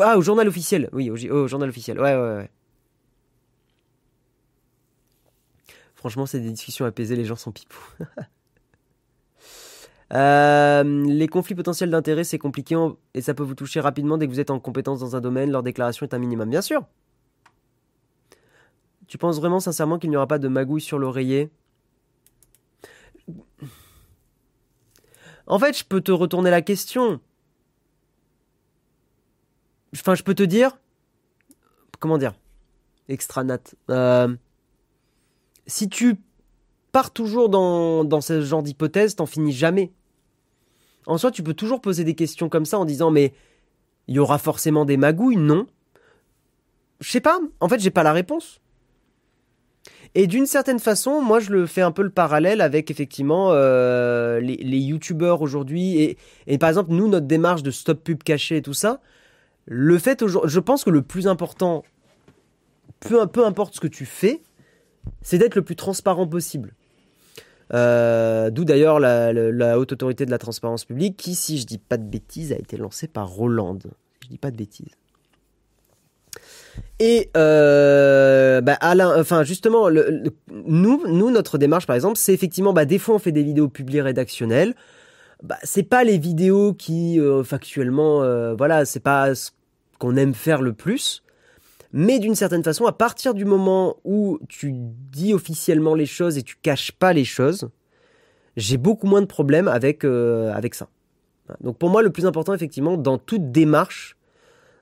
ah, au journal officiel. Oui, au, journal officiel. Ouais, ouais, ouais. Franchement, c'est des discussions apaisées, les gens sont pipou. Euh, les conflits potentiels d'intérêt, c'est compliqué et ça peut vous toucher rapidement dès que vous êtes en compétence dans un domaine. Leur déclaration est un minimum, bien sûr. Tu penses vraiment sincèrement qu'il n'y aura pas de magouille sur l'oreiller? En fait, je peux te retourner la question. Enfin, je peux te dire. Comment dire? Extranat. Euh, si tu pars toujours dans, dans ce genre d'hypothèse, t'en finis jamais. En soi, tu peux toujours poser des questions comme ça en disant mais il y aura forcément des magouilles Non? Je sais pas. En fait, j'ai pas la réponse. Et d'une certaine façon, moi, je le fais un peu le parallèle avec effectivement euh, les, les youtubeurs aujourd'hui. Et, par exemple, nous, notre démarche de stop pub caché et tout ça, le fait je pense que le plus important, peu, peu importe ce que tu fais, c'est d'être le plus transparent possible. Euh, d'où d'ailleurs la, haute autorité de la transparence publique qui, si je dis pas de bêtises, a été lancée par Roland. Je dis pas de bêtises. Et euh, bah Alain, enfin justement, nous, nous, notre démarche par exemple, c'est effectivement, bah, des fois on fait des vidéos publiées rédactionnelles. Bah, c'est pas les vidéos qui euh, factuellement, voilà, c'est pas ce qu'on aime faire le plus. Mais d'une certaine façon, à partir du moment où tu dis officiellement les choses et tu caches pas les choses, j'ai beaucoup moins de problèmes avec, euh, avec ça. Donc pour moi, le plus important, effectivement, dans toute démarche,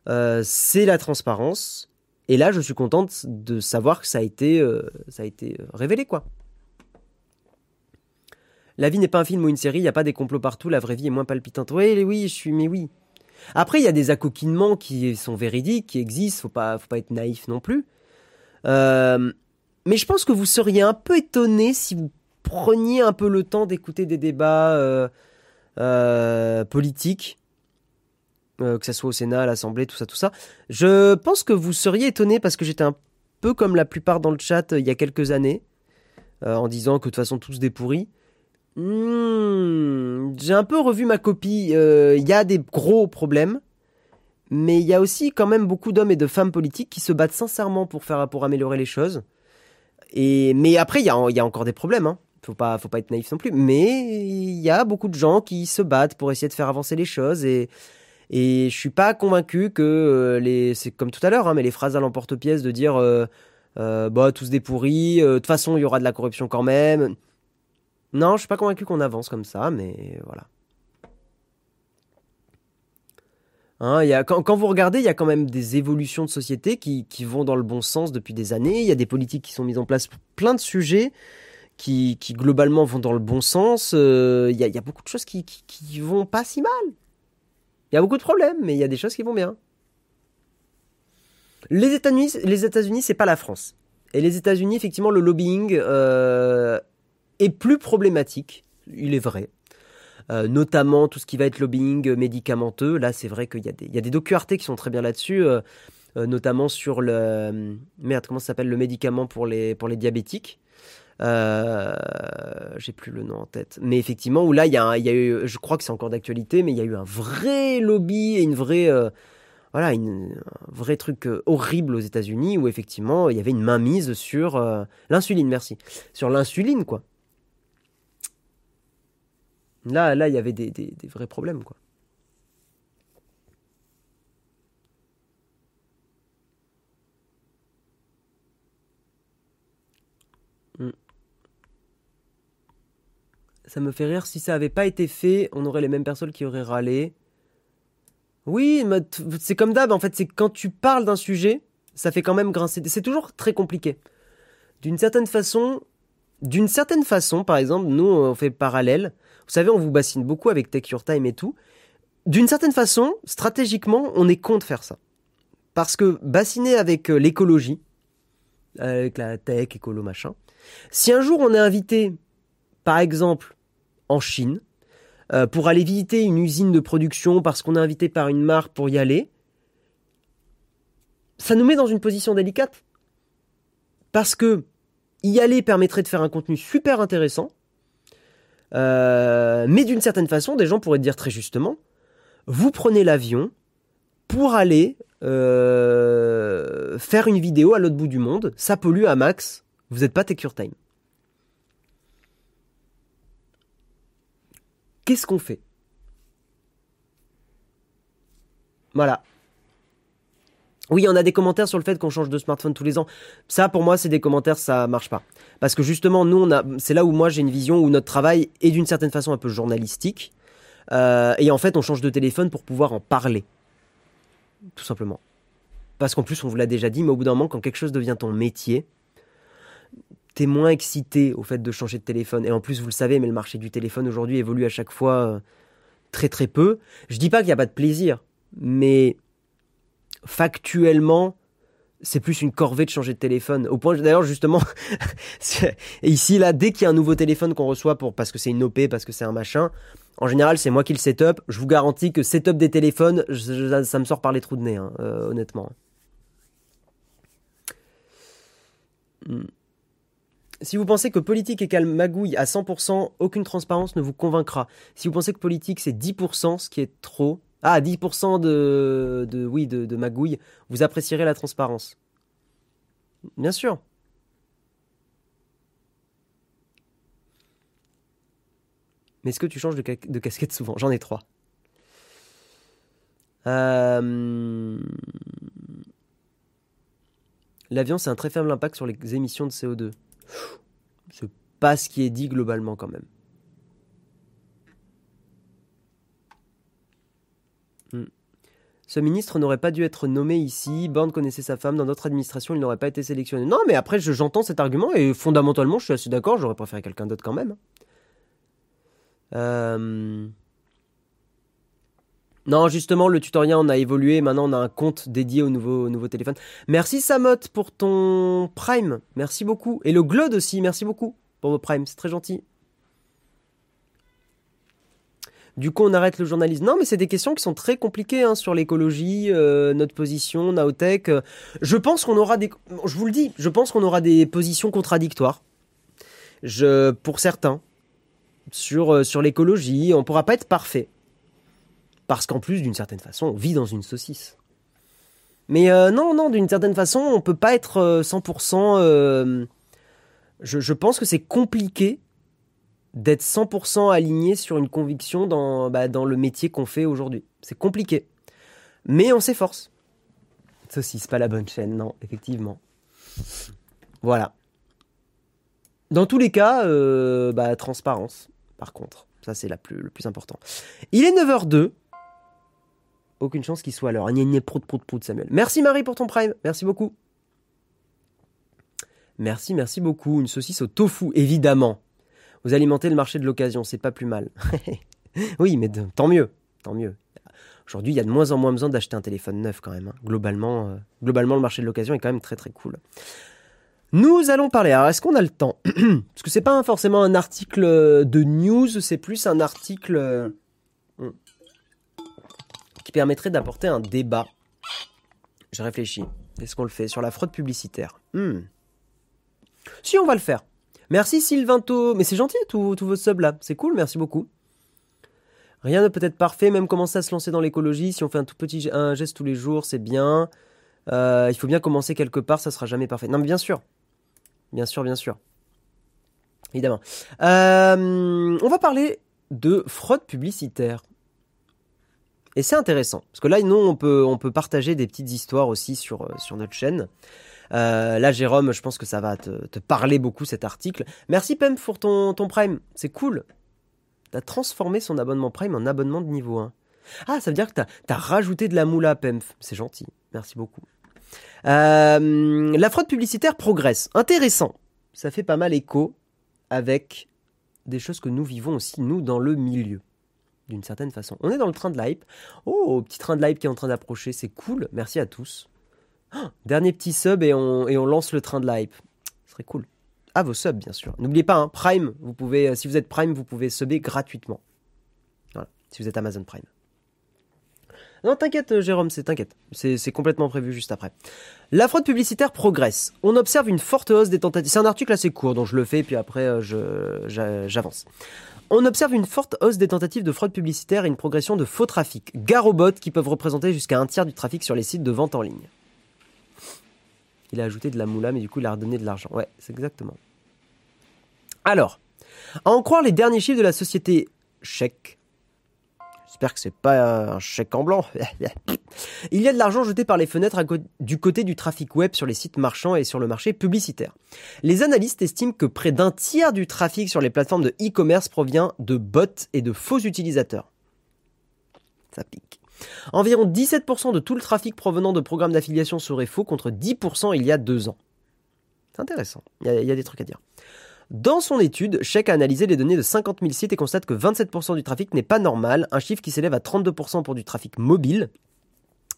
euh, c'est la transparence. Et là, je suis contente de savoir que ça a été, euh, ça a été révélé, quoi. La vie n'est pas un film ou une série, il n'y a pas des complots partout, la vraie vie est moins palpitante. Oui, oui, je suis, mais oui. Après, il y a des accoquinements qui sont véridiques, qui existent, faut pas, faut pas être naïf non plus. Euh, mais je pense que vous seriez un peu étonné si vous preniez un peu le temps d'écouter des débats euh, euh, politiques, que ce soit au Sénat, à l'Assemblée, tout ça, tout ça. Je pense que vous seriez étonné parce que j'étais un peu comme la plupart dans le chat il y a quelques années, en disant que de toute façon tous des pourris. Hmm, j'ai un peu revu ma copie. Il euh, y a des gros problèmes, mais il y a aussi quand même beaucoup d'hommes et de femmes politiques qui se battent sincèrement pour faire pour améliorer les choses. Et mais après, il y a, encore des problèmes. Hein. Faut pas, faut pas être naïf non plus. Mais il y a beaucoup de gens qui se battent pour essayer de faire avancer les choses et et je suis pas convaincu que euh, les, c'est comme tout à l'heure, hein, mais les phrases à l'emporte-pièce de dire euh, euh bah tous des pourris, de toute façon il y aura de la corruption quand même. Non, je suis pas convaincu qu'on avance comme ça, mais voilà. Hein, quand, vous regardez, il y a quand même des évolutions de société qui, vont dans le bon sens depuis des années. Il y a des politiques qui sont mises en place pour plein de sujets qui, globalement vont dans le bon sens. Euh, il, y a, beaucoup de choses qui, qui, qui vont pas si mal. Il y a beaucoup de problèmes, mais il y a des choses qui vont bien. Les États-Unis, les États-Unis, c'est pas la France. Et les États-Unis, effectivement, le lobbying euh, est plus problématique, il est vrai. Euh, notamment tout ce qui va être lobbying médicamenteux. Là, c'est vrai qu'il y a des, il y a des docu Arte qui sont très bien là-dessus, euh, euh, notamment sur le merde, comment ça s'appelle le médicament pour les pour les diabétiques. J'ai plus le nom en tête, mais effectivement où là il y a, y a eu, je crois que c'est encore d'actualité, mais il y a eu un vrai lobby et une vraie voilà, une, un vrai truc horrible aux États-Unis où effectivement il y avait une mainmise sur l'insuline, merci, sur l'insuline quoi. Là, là, il y avait des, vrais problèmes, quoi. Hmm. Ça me fait rire, si ça avait pas été fait, on aurait les mêmes personnes qui auraient râlé. Oui, c'est comme d'hab, en fait, c'est quand tu parles d'un sujet, ça fait quand même grincer. C'est toujours très compliqué. D'une certaine façon, d'une certaine façon, par exemple, nous, on fait parallèle. Vous savez, on vous bassine beaucoup avec Take Your Time et tout. D'une certaine façon, stratégiquement, on est con faire ça. Parce que bassiner avec euh, l'écologie, avec la tech, écolo, machin, si un jour on est invité, par exemple, en Chine, euh, pour aller visiter une usine de production parce qu'on est invité par une marque pour y aller, ça nous met dans une position délicate. Parce que y aller permettrait de faire un contenu super intéressant, euh, mais d'une certaine façon, des gens pourraient dire très justement, vous prenez l'avion pour aller euh, faire une vidéo à l'autre bout du monde, ça pollue à max, vous n'êtes pas Take Your Time. Qu'est-ce qu'on fait? Voilà. Oui, on a des commentaires sur le fait qu'on change de smartphone tous les ans. Ça, pour moi, c'est des commentaires, ça marche pas. Parce que justement, nous, c'est là où moi j'ai une vision où notre travail est d'une certaine façon un peu journalistique. Euh, et en fait, on change de téléphone pour pouvoir en parler. Tout simplement. Parce qu'en plus, on vous l'a déjà dit, mais au bout d'un moment, quand quelque chose devient ton métier, t'es moins excité au fait de changer de téléphone. Et en plus, vous le savez, mais le marché du téléphone aujourd'hui évolue à chaque fois euh, très très peu. Je dis pas qu'il n'y a pas de plaisir, mais factuellement, c'est plus une corvée de changer de téléphone. Au point, d'ailleurs, justement, ici, là, dès qu'il y a un nouveau téléphone qu'on reçoit pour, parce que c'est une OP, parce que c'est un machin, en général, c'est moi qui le setup. Je vous garantis que setup des téléphones, ça me sort par les trous de nez, hein, euh, honnêtement. Hmm. Si vous pensez que politique égale magouille à 100%, aucune transparence ne vous convaincra. Si vous pensez que politique c'est 10%, ce qui est trop, ah, 10% de, de, oui, de, magouille, vous apprécierez la transparence. Bien sûr. Mais est-ce que tu changes de, de casquette souvent? J'en ai trois. Euh, l'avion, c'est un très faible impact sur les émissions de CO2. C'est pas ce qui est dit globalement quand même. Ce ministre n'aurait pas dû être nommé ici. Borne connaissait sa femme. Dans notre administration, il n'aurait pas été sélectionné. Non, mais après, j'entends cet argument et fondamentalement, je suis assez d'accord. J'aurais préféré quelqu'un d'autre quand même. Euh, non, justement, le tutoriel, on a évolué. Maintenant, on a un compte dédié au nouveau, téléphone. Merci Samot pour ton Prime. Merci beaucoup. Et le Glode aussi, merci beaucoup pour vos Prime. C'est très gentil. Du coup, on arrête le journalisme. Non, mais c'est des questions qui sont très compliquées hein, sur l'écologie, euh, notre position, Naotech. Je pense qu'on aura des. Je vous le dis, je pense qu'on aura des positions contradictoires. Je, pour certains, sur, euh, sur l'écologie, on pourra pas être parfait. Parce qu'en plus, d'une certaine façon, on vit dans une saucisse. Mais euh, non, non, d'une certaine façon, on peut pas être 100%. Je, je, pense que c'est compliqué d'être 100% aligné sur une conviction dans, bah, dans le métier qu'on fait aujourd'hui. C'est compliqué. Mais on s'efforce. Ceci, c'est pas la bonne chaîne, non, effectivement. Voilà. Dans tous les cas, euh, bah, transparence, par contre. Ça, c'est plus, le plus important. Il est 9h02. Aucune chance qu'il soit l'heure. Gna prout prout prout, Samuel. Merci Marie pour ton prime. Merci beaucoup. Merci, merci beaucoup. Une saucisse au tofu, évidemment. Vous alimentez le marché de l'occasion, c'est pas plus mal. oui, mais tant mieux, tant mieux. Aujourd'hui, il y a de moins en moins besoin d'acheter un téléphone neuf quand même. Hein. Globalement, euh, globalement, le marché de l'occasion est quand même très très cool. Nous allons parler. Alors, est-ce qu'on a le temps? Parce que c'est pas forcément un article de news, c'est plus un article euh, qui permettrait d'apporter un débat. J'ai réfléchi. Est-ce qu'on le fait sur la fraude publicitaire? Hmm. Si, on va le faire. Merci Sylvainto. Mais c'est gentil tous vos subs là. C'est cool, merci beaucoup. Rien ne peut être parfait, même commencer à se lancer dans l'écologie. Si on fait un tout petit geste tous les jours, c'est bien. Euh, il faut bien commencer quelque part, ça sera jamais parfait. Non, mais bien sûr. Bien sûr, bien sûr. Évidemment. Euh, on va parler de fraude publicitaire. Et c'est intéressant. Parce que là, nous, on peut, on peut partager des petites histoires aussi sur, euh, sur notre chaîne. Euh, là, Jérôme, je pense que ça va te, parler beaucoup cet article. Merci Pem pour ton, Prime, c'est cool. T'as transformé son abonnement Prime en abonnement de niveau 1. Ah, ça veut dire que t'as as rajouté de la moula, Pemf. C'est gentil. Merci beaucoup. Euh, la fraude publicitaire progresse. Intéressant. Ça fait pas mal écho avec des choses que nous vivons aussi, nous, dans le milieu. D'une certaine façon. On est dans le train de l'hype. Oh, petit train de l'hype qui est en train d'approcher. C'est cool. Merci à tous. Dernier petit sub et on, lance le train de la hype. Ce serait cool. À vos subs, bien sûr. N'oubliez pas, hein, Prime, vous pouvez, euh, si vous êtes Prime, vous pouvez subber gratuitement. Voilà, si vous êtes Amazon Prime. Non, t'inquiète, euh, Jérôme, c'est t'inquiète. C'est complètement prévu juste après. La fraude publicitaire progresse. On observe une forte hausse des tentatives. C'est un article assez court, donc je le fais, puis après, euh, j'avance. On observe une forte hausse des tentatives de fraude publicitaire et une progression de faux trafic. Gare aux bots qui peuvent représenter jusqu'à un tiers du trafic sur les sites de vente en ligne. Il a ajouté de la moula, mais du coup, il a redonné de l'argent. Ouais, c'est exactement. Alors, à en croire les derniers chiffres de la société Chèque. J'espère que c'est pas un chèque en blanc. Il y a de l'argent jeté par les fenêtres du côté du trafic web sur les sites marchands et sur le marché publicitaire. Les analystes estiment que près d'un tiers du trafic sur les plateformes de e-commerce provient de bots et de faux utilisateurs. Ça pique. Environ 17% de tout le trafic provenant de programmes d'affiliation serait faux contre 10% il y a deux ans. C'est intéressant. Il y, a, des trucs à dire. Dans son étude, Sheik a analysé les données de 50 000 sites et constate que 27% du trafic n'est pas normal, un chiffre qui s'élève à 32% pour du trafic mobile.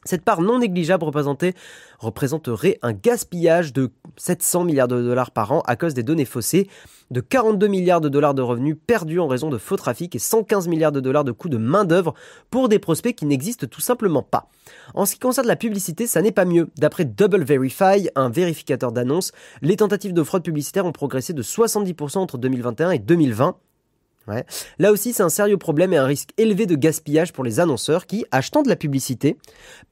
Cette part non négligeable représenterait un gaspillage de 700 milliards de dollars par an à cause des données faussées, de 42 milliards de dollars de revenus perdus en raison de faux trafic et 115 milliards de dollars de coûts de main-d'œuvre pour des prospects qui n'existent tout simplement pas. En ce qui concerne la publicité, ça n'est pas mieux. D'après Double Verify, un vérificateur d'annonces, les tentatives de fraude publicitaire ont progressé de 70% entre 2021 et 2020. Là aussi, c'est un sérieux problème et un risque élevé de gaspillage pour les annonceurs qui, achetant de la publicité,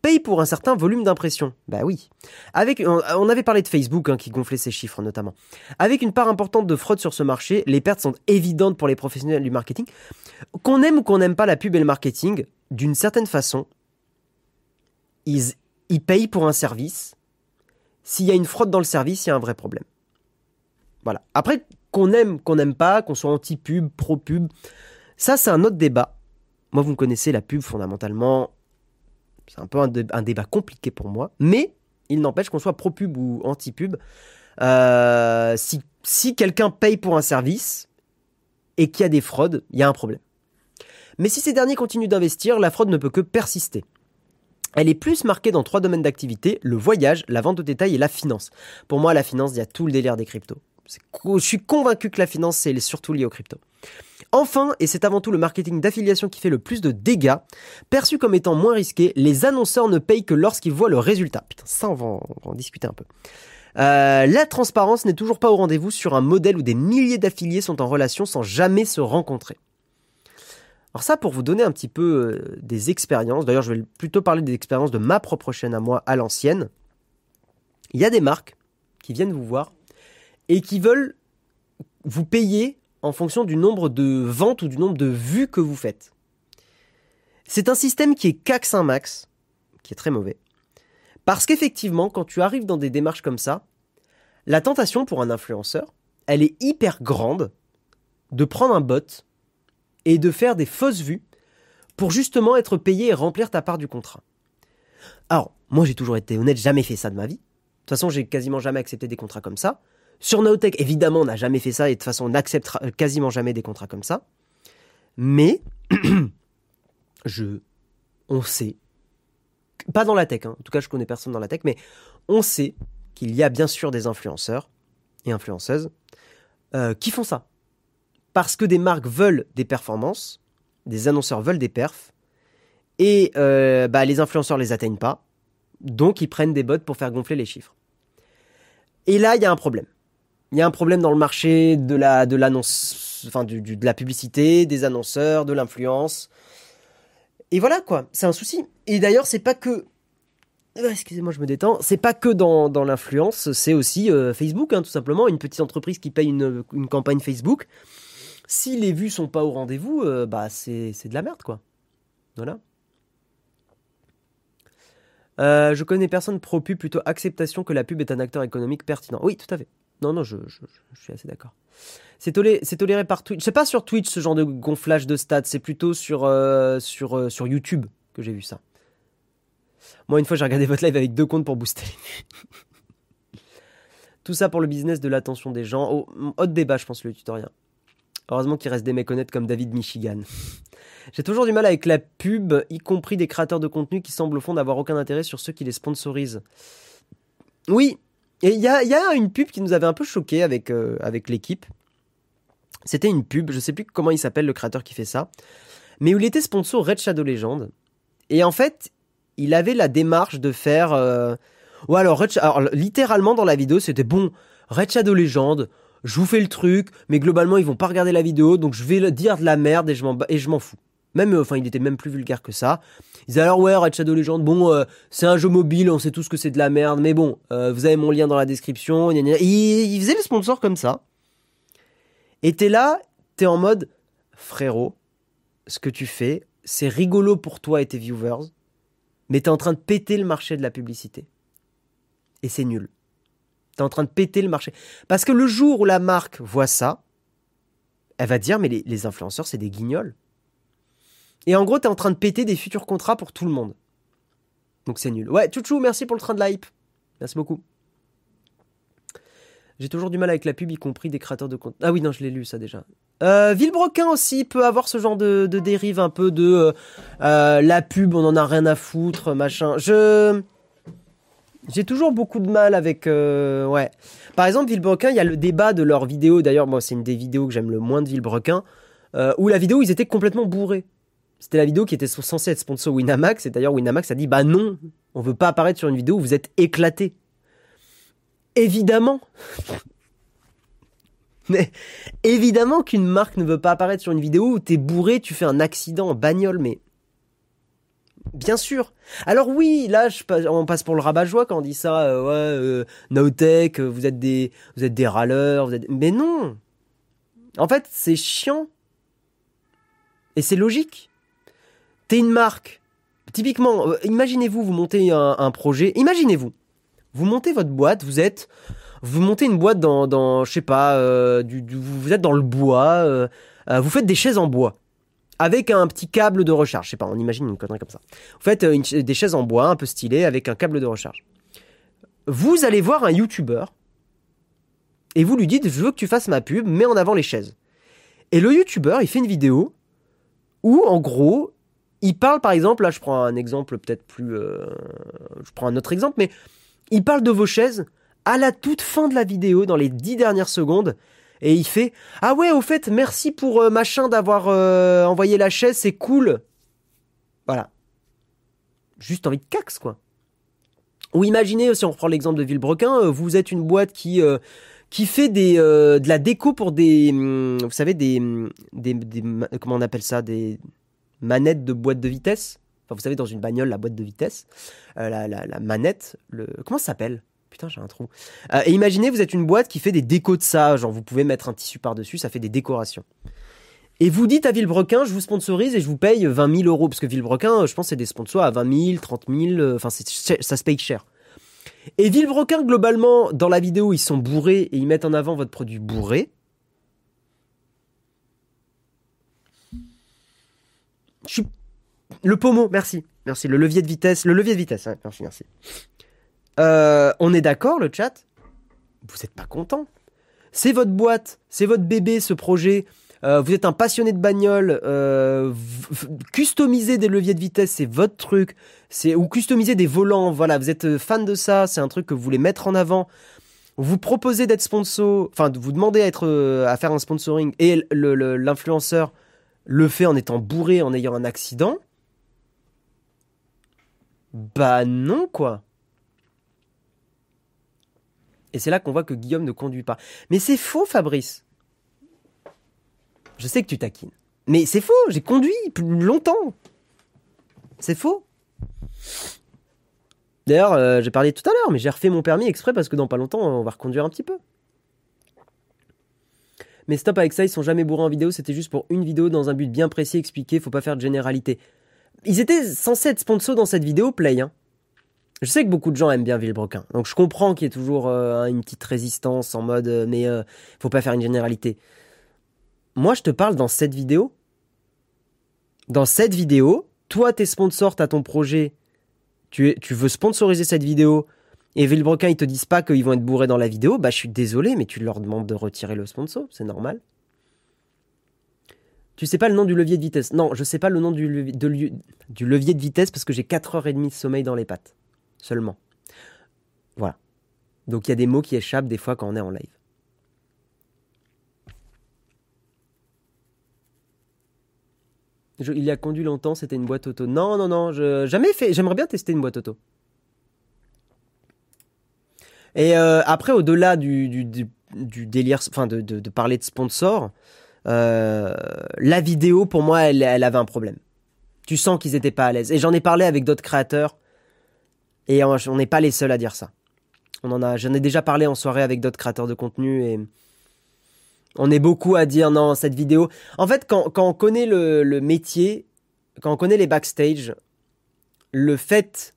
payent pour un certain volume d'impression. Bah oui. Avec, on on avait parlé de Facebook hein, qui gonflait ses chiffres notamment. Avec une part importante de fraude sur ce marché, les pertes sont évidentes pour les professionnels du marketing. Qu'on aime ou qu'on n'aime pas la pub et le marketing, d'une certaine façon, ils, ils payent pour un service. S'il y a une fraude dans le service, il y a un vrai problème. Voilà. Après, qu'on aime, qu'on n'aime pas, qu'on soit anti-pub, pro-pub, ça c'est un autre débat. Moi, vous me connaissez, la pub, fondamentalement, c'est un peu un, dé- un débat compliqué pour moi, mais il n'empêche qu'on soit pro-pub ou anti-pub. euh, si si quelqu'un paye pour un service et qu'il y a des fraudes, il y a un problème. Mais si ces derniers continuent d'investir, la fraude ne peut que persister. Elle est plus marquée dans trois domaines d'activité, le voyage, la vente au détail et la finance. Pour moi, la finance, il y a tout le délire des cryptos. Je suis convaincu que la finance, c'est surtout lié aux cryptos. Enfin, et c'est avant tout le marketing d'affiliation qui fait le plus de dégâts, perçu comme étant moins risqué, les annonceurs ne payent que lorsqu'ils voient le résultat. Putain, ça, on va en, on va en discuter un peu. Euh, la transparence n'est toujours pas au rendez-vous sur un modèle où des milliers d'affiliés sont en relation sans jamais se rencontrer. Alors ça, pour vous donner un petit peu euh, des expériences, d'ailleurs je vais plutôt parler des expériences de ma propre chaîne à moi à l'ancienne, il y a des marques qui viennent vous voir et qui veulent vous payer en fonction du nombre de ventes ou du nombre de vues que vous faites. C'est un système qui est cax un max, qui est très mauvais. Parce qu'effectivement, quand tu arrives dans des démarches comme ça, la tentation pour un influenceur, elle est hyper grande de prendre un bot et de faire des fausses vues pour justement être payé et remplir ta part du contrat. Alors, moi j'ai toujours été honnête, jamais fait ça de ma vie. De toute façon, j'ai quasiment jamais accepté des contrats comme ça. Sur Naotech, évidemment, on n'a jamais fait ça et de toute façon, on n'acceptera quasiment jamais des contrats comme ça. Mais, je, on sait, pas dans la tech, hein, en tout cas, je connais personne dans la tech, mais on sait qu'il y a bien sûr des influenceurs et influenceuses euh, qui font ça. Parce que des marques veulent des performances, des annonceurs veulent des perfs, et euh, bah, les influenceurs les atteignent pas, donc ils prennent des bots pour faire gonfler les chiffres. Et là, il y a un problème. Il y a un problème dans le marché de la publicité, des annonceurs, de l'influence. Et voilà quoi, c'est un souci. Et d'ailleurs, c'est pas que euh, Excusez-moi, je me détends. C'est pas que dans, l'influence, c'est aussi euh, Facebook, hein, tout simplement. Une petite entreprise qui paye une, campagne Facebook. Si les vues sont pas au rendez-vous, euh, bah c'est c'est de la merde, quoi. Voilà. Euh, je connais personne pro-pub, plutôt acceptation que la pub est un acteur économique pertinent. Oui, tout à fait. Non, non, je, suis assez d'accord. C'est tolé- c'est toléré par Twitch. C'est pas sur Twitch ce genre de gonflage de stats, c'est plutôt sur, euh, euh, sur YouTube que j'ai vu ça. Moi, une fois, j'ai regardé votre live avec deux comptes pour booster. Tout ça pour le business de l'attention des gens. Oh, haut débat, je pense, le tutoriel. Heureusement qu'il reste des mecs comme David Michigan. J'ai toujours du mal avec la pub, y compris des créateurs de contenu qui semblent au fond n'avoir aucun intérêt sur ceux qui les sponsorisent. Oui, et il y a, une pub qui nous avait un peu choqué avec, euh, avec l'équipe. C'était une pub, je sais plus comment il s'appelle le créateur qui fait ça, mais où il était sponsor Red Shadow Legend. Et en fait, il avait la démarche de faire. euh, Ouais, alors, alors, littéralement dans la vidéo, c'était bon, Red Shadow Legend, je vous fais le truc, mais globalement, ils vont pas regarder la vidéo, donc je vais dire de la merde et je m'en fous. Même, euh, enfin, il était même plus vulgaire que ça. Ils disaient alors, ouais, Red Shadow Legend, bon, euh, c'est un jeu mobile, on sait tous que c'est de la merde, mais bon, euh, vous avez mon lien dans la description. gna gna. Il, il faisait les sponsors comme ça. Et t'es là, t'es en mode, frérot, ce que tu fais, c'est rigolo pour toi et tes viewers, mais t'es en train de péter le marché de la publicité. Et c'est nul. T'es en train de péter le marché. Parce que le jour où la marque voit ça, elle va dire, mais les influenceurs, c'est des guignols. Et en gros, t'es en train de péter des futurs contrats pour tout le monde. Donc c'est nul. Ouais, Chouchou, merci pour le train de la hype. Merci beaucoup. J'ai toujours du mal avec la pub, y compris des créateurs de contenu. Ah oui, non, je l'ai lu ça déjà. Euh, Villebrequin aussi peut avoir ce genre de, dérive un peu de euh, euh, la pub, on en a rien à foutre, machin. Je j'ai toujours beaucoup de mal avec euh, ouais. Par exemple, Villebrequin, il y a le débat de leur vidéo. D'ailleurs, moi, c'est une des vidéos que j'aime le moins de Villebrequin, où la vidéo ils étaient complètement bourrés. C'était la vidéo qui était censée être sponsor Winamax, et d'ailleurs Winamax a dit bah non, on veut pas apparaître sur une vidéo où vous êtes éclaté. Évidemment. Mais évidemment qu'une marque ne veut pas apparaître sur une vidéo où t'es bourré, tu fais un accident en bagnole, mais bien sûr. Alors oui, là, on passe pour le rabat-joie quand on dit ça. euh, ouais, euh, euh, vous êtes des, vous êtes des râleurs, vous êtes. Mais non. En fait, c'est chiant. Et c'est logique. T'es une marque. Typiquement, euh, imaginez-vous, vous montez un, projet. Imaginez-vous, vous montez votre boîte, vous êtes, vous montez une boîte dans, dans je sais pas, euh, vous êtes dans le bois, euh, vous faites des chaises en bois avec un petit câble de recharge. Je sais pas, on imagine une connerie comme ça. Vous faites des chaises en bois un peu stylées avec un câble de recharge. Vous allez voir un YouTuber et vous lui dites je veux que tu fasses ma pub, mets en avant les chaises. Et le YouTuber, il fait une vidéo où en gros, il parle par exemple, là je prends un exemple peut-être plus, euh, je prends un autre exemple, mais il parle de vos chaises à la toute fin de la vidéo, dans les dix dernières secondes, et il fait ah ouais au fait merci pour euh, machin d'avoir euh, envoyé la chaise, c'est cool. Voilà. Juste envie de cax quoi. Ou imaginez, si on reprend l'exemple de Villebrequin, vous êtes une boîte qui qui fait de la déco pour des hum, vous savez des, hum, comment on appelle ça des manettes de boîte de vitesse. Enfin, vous savez dans une bagnole la boîte de vitesse, euh, la, la, manette, le comment ça s'appelle? Putain, j'ai un trou. Euh, et imaginez, vous êtes une boîte qui fait des décos de ça, genre vous pouvez mettre un tissu par-dessus, ça fait des décorations. Et vous dites à Villebrequin, je vous sponsorise et je vous paye 20 000 euros, parce que Villebrequin, je pense, c'est des sponsors à 20 000, 30 000, euh, enfin, ça se paye cher. Et Villebrequin, globalement, dans la vidéo, ils sont bourrés et ils mettent en avant votre produit bourré. Le pommeau, merci. Merci. Le levier de vitesse. Le levier de vitesse, ouais, merci, merci. Euh, on est d'accord, le chat? Vous n'êtes pas content? C'est votre boîte, c'est votre bébé, ce projet. Euh, vous êtes un passionné de bagnole. Euh, customiser des leviers de vitesse, c'est votre truc. C'est ou customiser des volants. Voilà, vous êtes fan de ça. C'est un truc que vous voulez mettre en avant. Vous proposez d'être sponsor, enfin, vous demandez à être à faire un sponsoring et l'influenceur le fait en étant bourré, en ayant un accident. Bah non quoi. Et c'est là qu'on voit que Guillaume ne conduit pas. Mais c'est faux, Fabrice. Je sais que tu taquines. Mais c'est faux, j'ai conduit longtemps. C'est faux. D'ailleurs, euh, j'ai parlé tout à l'heure, mais j'ai refait mon permis exprès parce que dans pas longtemps, on va reconduire un petit peu. Mais stop avec ça, ils sont jamais bourrés en vidéo, c'était juste pour une vidéo dans un but bien précis expliqué, faut pas faire de généralité. Ils étaient censés être sponsors dans cette vidéo, Play. Hein. Je sais que beaucoup de gens aiment bien Villebrequin, donc je comprends qu'il y ait toujours euh, une petite résistance en mode euh, mais euh, faut pas faire une généralité. Moi, je te parle dans cette vidéo. Dans cette vidéo, toi, t'es sponsor, t'as ton projet, tu veux sponsoriser cette vidéo, et Villebrequin, ils te disent pas qu'ils vont être bourrés dans la vidéo, bah je suis désolé, mais tu leur demandes de retirer le sponsor, c'est normal. Tu sais pas le nom du levier de vitesse Non, je sais pas le nom du levier de, vitesse parce que j'ai 4h30 de sommeil dans les pattes. Seulement. Voilà. Donc il y a des mots qui échappent des fois quand on est en live. il y a conduit longtemps, c'était une boîte auto. Non, non, non, jamais fait. J'aimerais bien tester une boîte auto. Et euh, après, au-delà du, délire, enfin de, parler de sponsor, euh, la vidéo, pour moi, elle, avait un problème. Tu sens qu'ils étaient pas à l'aise. Et j'en ai parlé avec d'autres créateurs. Et on n'est pas les seuls à dire ça. On en a, j'en ai déjà parlé en soirée avec d'autres créateurs de contenu et on est beaucoup à dire non, cette vidéo. En fait, quand, on connaît le, métier, quand on connaît les backstage, le fait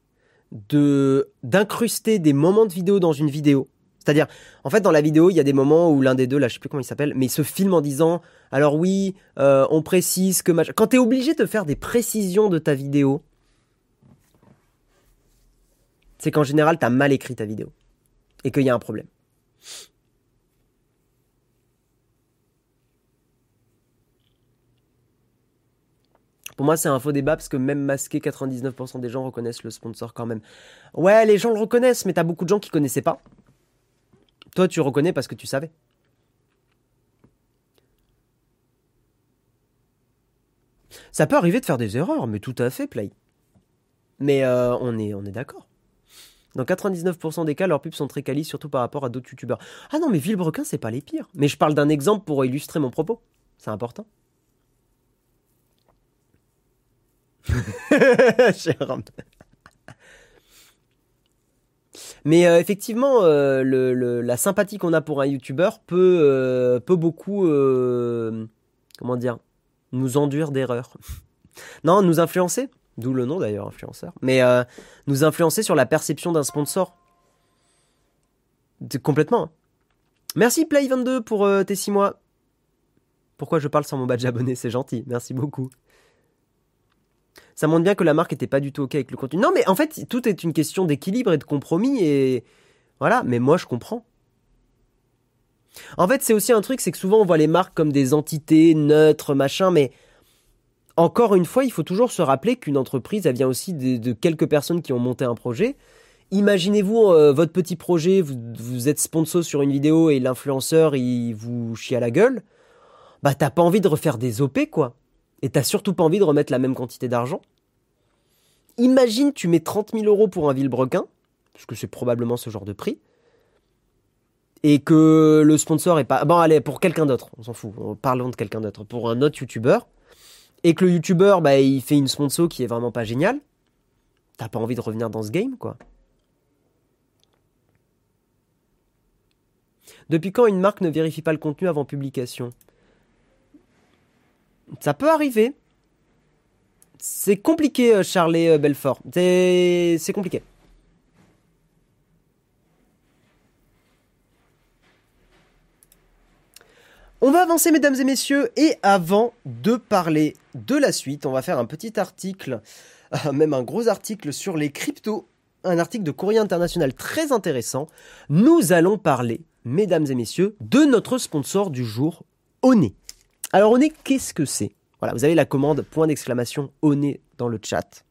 de d'incruster des moments de vidéo dans une vidéo. C'est-à-dire, en fait, dans la vidéo, il y a des moments où l'un des deux, là, je sais plus comment il s'appelle, mais il se filme en disant, alors oui, euh, on précise que... Quand tu es obligé de faire des précisions de ta vidéo, c'est qu'en général, tu as mal écrit ta vidéo. Et qu'il y a un problème. Pour moi, c'est un faux débat parce que même masqué, 99% des gens reconnaissent le sponsor quand même. Ouais, les gens le reconnaissent, mais t'as beaucoup de gens qui connaissaient pas. Toi, tu reconnais parce que tu savais. Ça peut arriver de faire des erreurs, mais tout à fait, Play. Mais euh, on est, d'accord. Dans 99% des cas, leurs pubs sont très quali, surtout par rapport à d'autres youtubeurs. Ah non, mais Villebrequin, c'est pas les pires. Mais je parle d'un exemple pour illustrer mon propos. C'est important. Mais euh, effectivement, euh, la sympathie qu'on a pour un youtubeur peut, euh, peut beaucoup, comment dire, nous enduire d'erreurs. non, nous influencer, d'où le nom d'ailleurs, influenceur, mais nous influencer sur la perception d'un sponsor. Complètement. Hein. Merci Play22 pour tes 6 mois. Pourquoi je parle sans mon badge abonné C'est gentil, merci beaucoup ça montre bien que la marque était pas du tout ok avec le contenu. Non, mais en fait, tout est une question d'équilibre et de compromis et voilà. Mais moi, je comprends. En fait, c'est aussi un truc, c'est que souvent on voit les marques comme des entités neutres, machin, mais encore une fois, il faut toujours se rappeler qu'une entreprise, elle vient aussi de, quelques personnes qui ont monté un projet. Imaginez-vous euh, votre petit projet, vous, vous, êtes sponsor sur une vidéo et l'influenceur il vous chie à la gueule. Bah t'as pas envie de refaire des OP quoi et t'as surtout pas envie de remettre la même quantité d'argent. Imagine, tu mets 30 000 euros pour un Villebrequin, parce que c'est probablement ce genre de prix, et que le sponsor est pas. Bon, allez, pour quelqu'un d'autre, on s'en fout, parlons de quelqu'un d'autre, pour un autre youtubeur, et que le youtubeur, bah, il fait une sponsor qui est vraiment pas géniale, t'as pas envie de revenir dans ce game, quoi. Depuis quand une marque ne vérifie pas le contenu avant publication? Ça peut arriver. C'est compliqué, euh, Charlie euh, Belfort. C'est compliqué. On va avancer, mesdames et messieurs, et avant de parler de la suite, on va faire un petit article, euh, même un gros article sur les cryptos, un article de Courrier International très intéressant. Nous allons parler, mesdames et messieurs, de notre sponsor du jour, Oné. Alors Oné, qu'est-ce que c'est? Voilà, vous avez la commande point d'exclamation Oné dans le chat.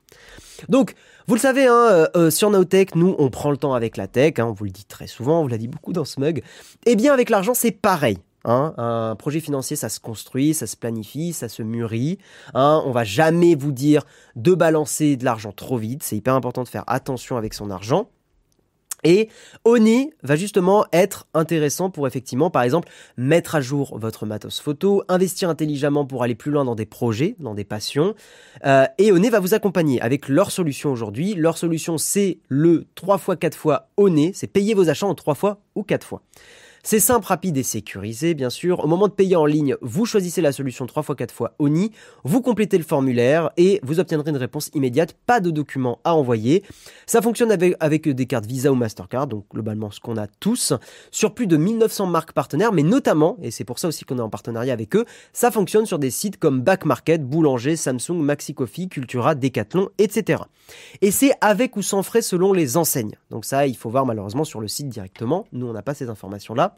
Donc, vous le savez, hein, euh, euh, sur Nowtech, nous, on prend le temps avec la tech, hein, on vous le dit très souvent, on vous l'a dit beaucoup dans ce mug. Eh bien, avec l'argent, c'est pareil. Hein, un projet financier, ça se construit, ça se planifie, ça se mûrit. Hein, on va jamais vous dire de balancer de l'argent trop vite. C'est hyper important de faire attention avec son argent. Et Oni va justement être intéressant pour effectivement, par exemple, mettre à jour votre matos photo, investir intelligemment pour aller plus loin dans des projets, dans des passions. Euh, et Oni va vous accompagner avec leur solution aujourd'hui. Leur solution, c'est le 3 fois 4 fois Oni, c'est payer vos achats en 3 fois ou 4 fois. C'est simple, rapide et sécurisé, bien sûr. Au moment de payer en ligne, vous choisissez la solution 3 x 4 fois ONI, vous complétez le formulaire et vous obtiendrez une réponse immédiate, pas de documents à envoyer. Ça fonctionne avec, avec des cartes Visa ou Mastercard, donc globalement ce qu'on a tous, sur plus de 1900 marques partenaires, mais notamment, et c'est pour ça aussi qu'on est en partenariat avec eux, ça fonctionne sur des sites comme Back Market, Boulanger, Samsung, Maxi Coffee, Cultura, Decathlon, etc. Et c'est avec ou sans frais selon les enseignes. Donc ça, il faut voir malheureusement sur le site directement. Nous, on n'a pas ces informations-là.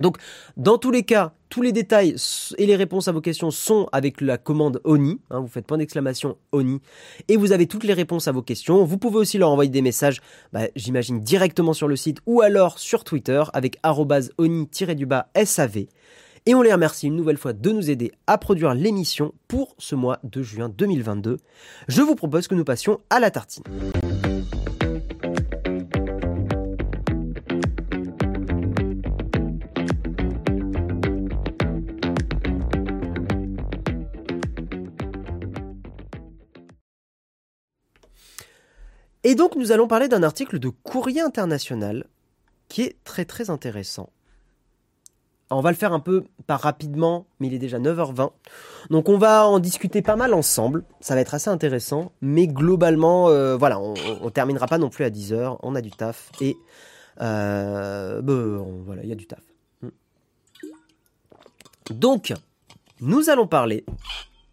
Donc, dans tous les cas, tous les détails et les réponses à vos questions sont avec la commande ONI. Hein, vous faites point d'exclamation ONI et vous avez toutes les réponses à vos questions. Vous pouvez aussi leur envoyer des messages, bah, j'imagine, directement sur le site ou alors sur Twitter avec oni-du-bas SAV. Et on les remercie une nouvelle fois de nous aider à produire l'émission pour ce mois de juin 2022. Je vous propose que nous passions à la tartine. Et donc nous allons parler d'un article de Courrier International qui est très très intéressant. on va le faire un peu pas rapidement, mais il est déjà 9h20. Donc on va en discuter pas mal ensemble. Ça va être assez intéressant. Mais globalement, euh, voilà, on, ne terminera pas non plus à 10h. On a du taf. Et euh, bah, voilà, il y a du taf. Hmm. Donc, nous allons parler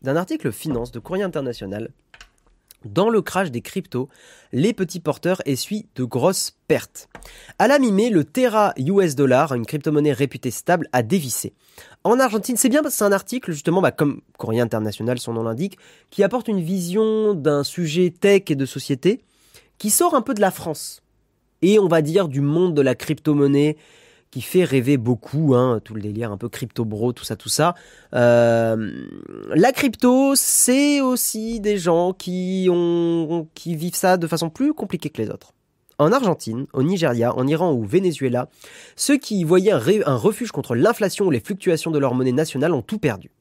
d'un article finance de Courrier International dans le crash des cryptos, les petits porteurs essuient de grosses pertes. À la mi-mai, le Terra US dollar, une crypto-monnaie réputée stable, a dévissé. En Argentine, c'est bien parce que c'est un article, justement, bah, comme Courrier International, son nom l'indique, qui apporte une vision d'un sujet tech et de société qui sort un peu de la France. Et on va dire du monde de la crypto-monnaie qui fait rêver beaucoup, hein, tout le délire un peu crypto bro, tout ça, tout ça. Euh, la crypto, c'est aussi des gens qui ont, qui vivent ça de façon plus compliquée que les autres. En Argentine, au Nigeria, en Iran ou au Venezuela, ceux qui voyaient un refuge contre l'inflation ou les fluctuations de leur monnaie nationale ont tout perdu.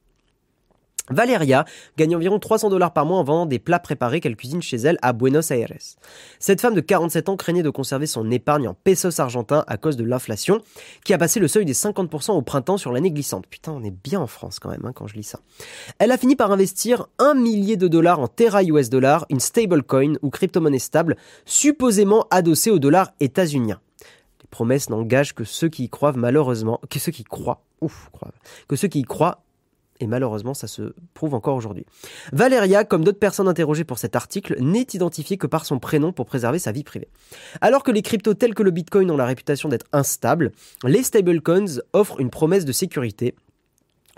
Valeria gagne environ 300 dollars par mois en vendant des plats préparés qu'elle cuisine chez elle à Buenos Aires. Cette femme de 47 ans craignait de conserver son épargne en pesos argentins à cause de l'inflation, qui a passé le seuil des 50% au printemps sur l'année glissante. Putain, on est bien en France quand même hein, quand je lis ça. Elle a fini par investir un millier de dollars en Terra US dollar, une stablecoin ou crypto-monnaie stable, supposément adossée au dollar états-unien. Les promesses n'engagent que ceux qui y croient malheureusement, que ceux qui croient, ouf, que ceux qui y croient et malheureusement ça se prouve encore aujourd'hui. Valeria, comme d'autres personnes interrogées pour cet article, n'est identifiée que par son prénom pour préserver sa vie privée. Alors que les cryptos tels que le Bitcoin ont la réputation d'être instables, les stablecoins offrent une promesse de sécurité.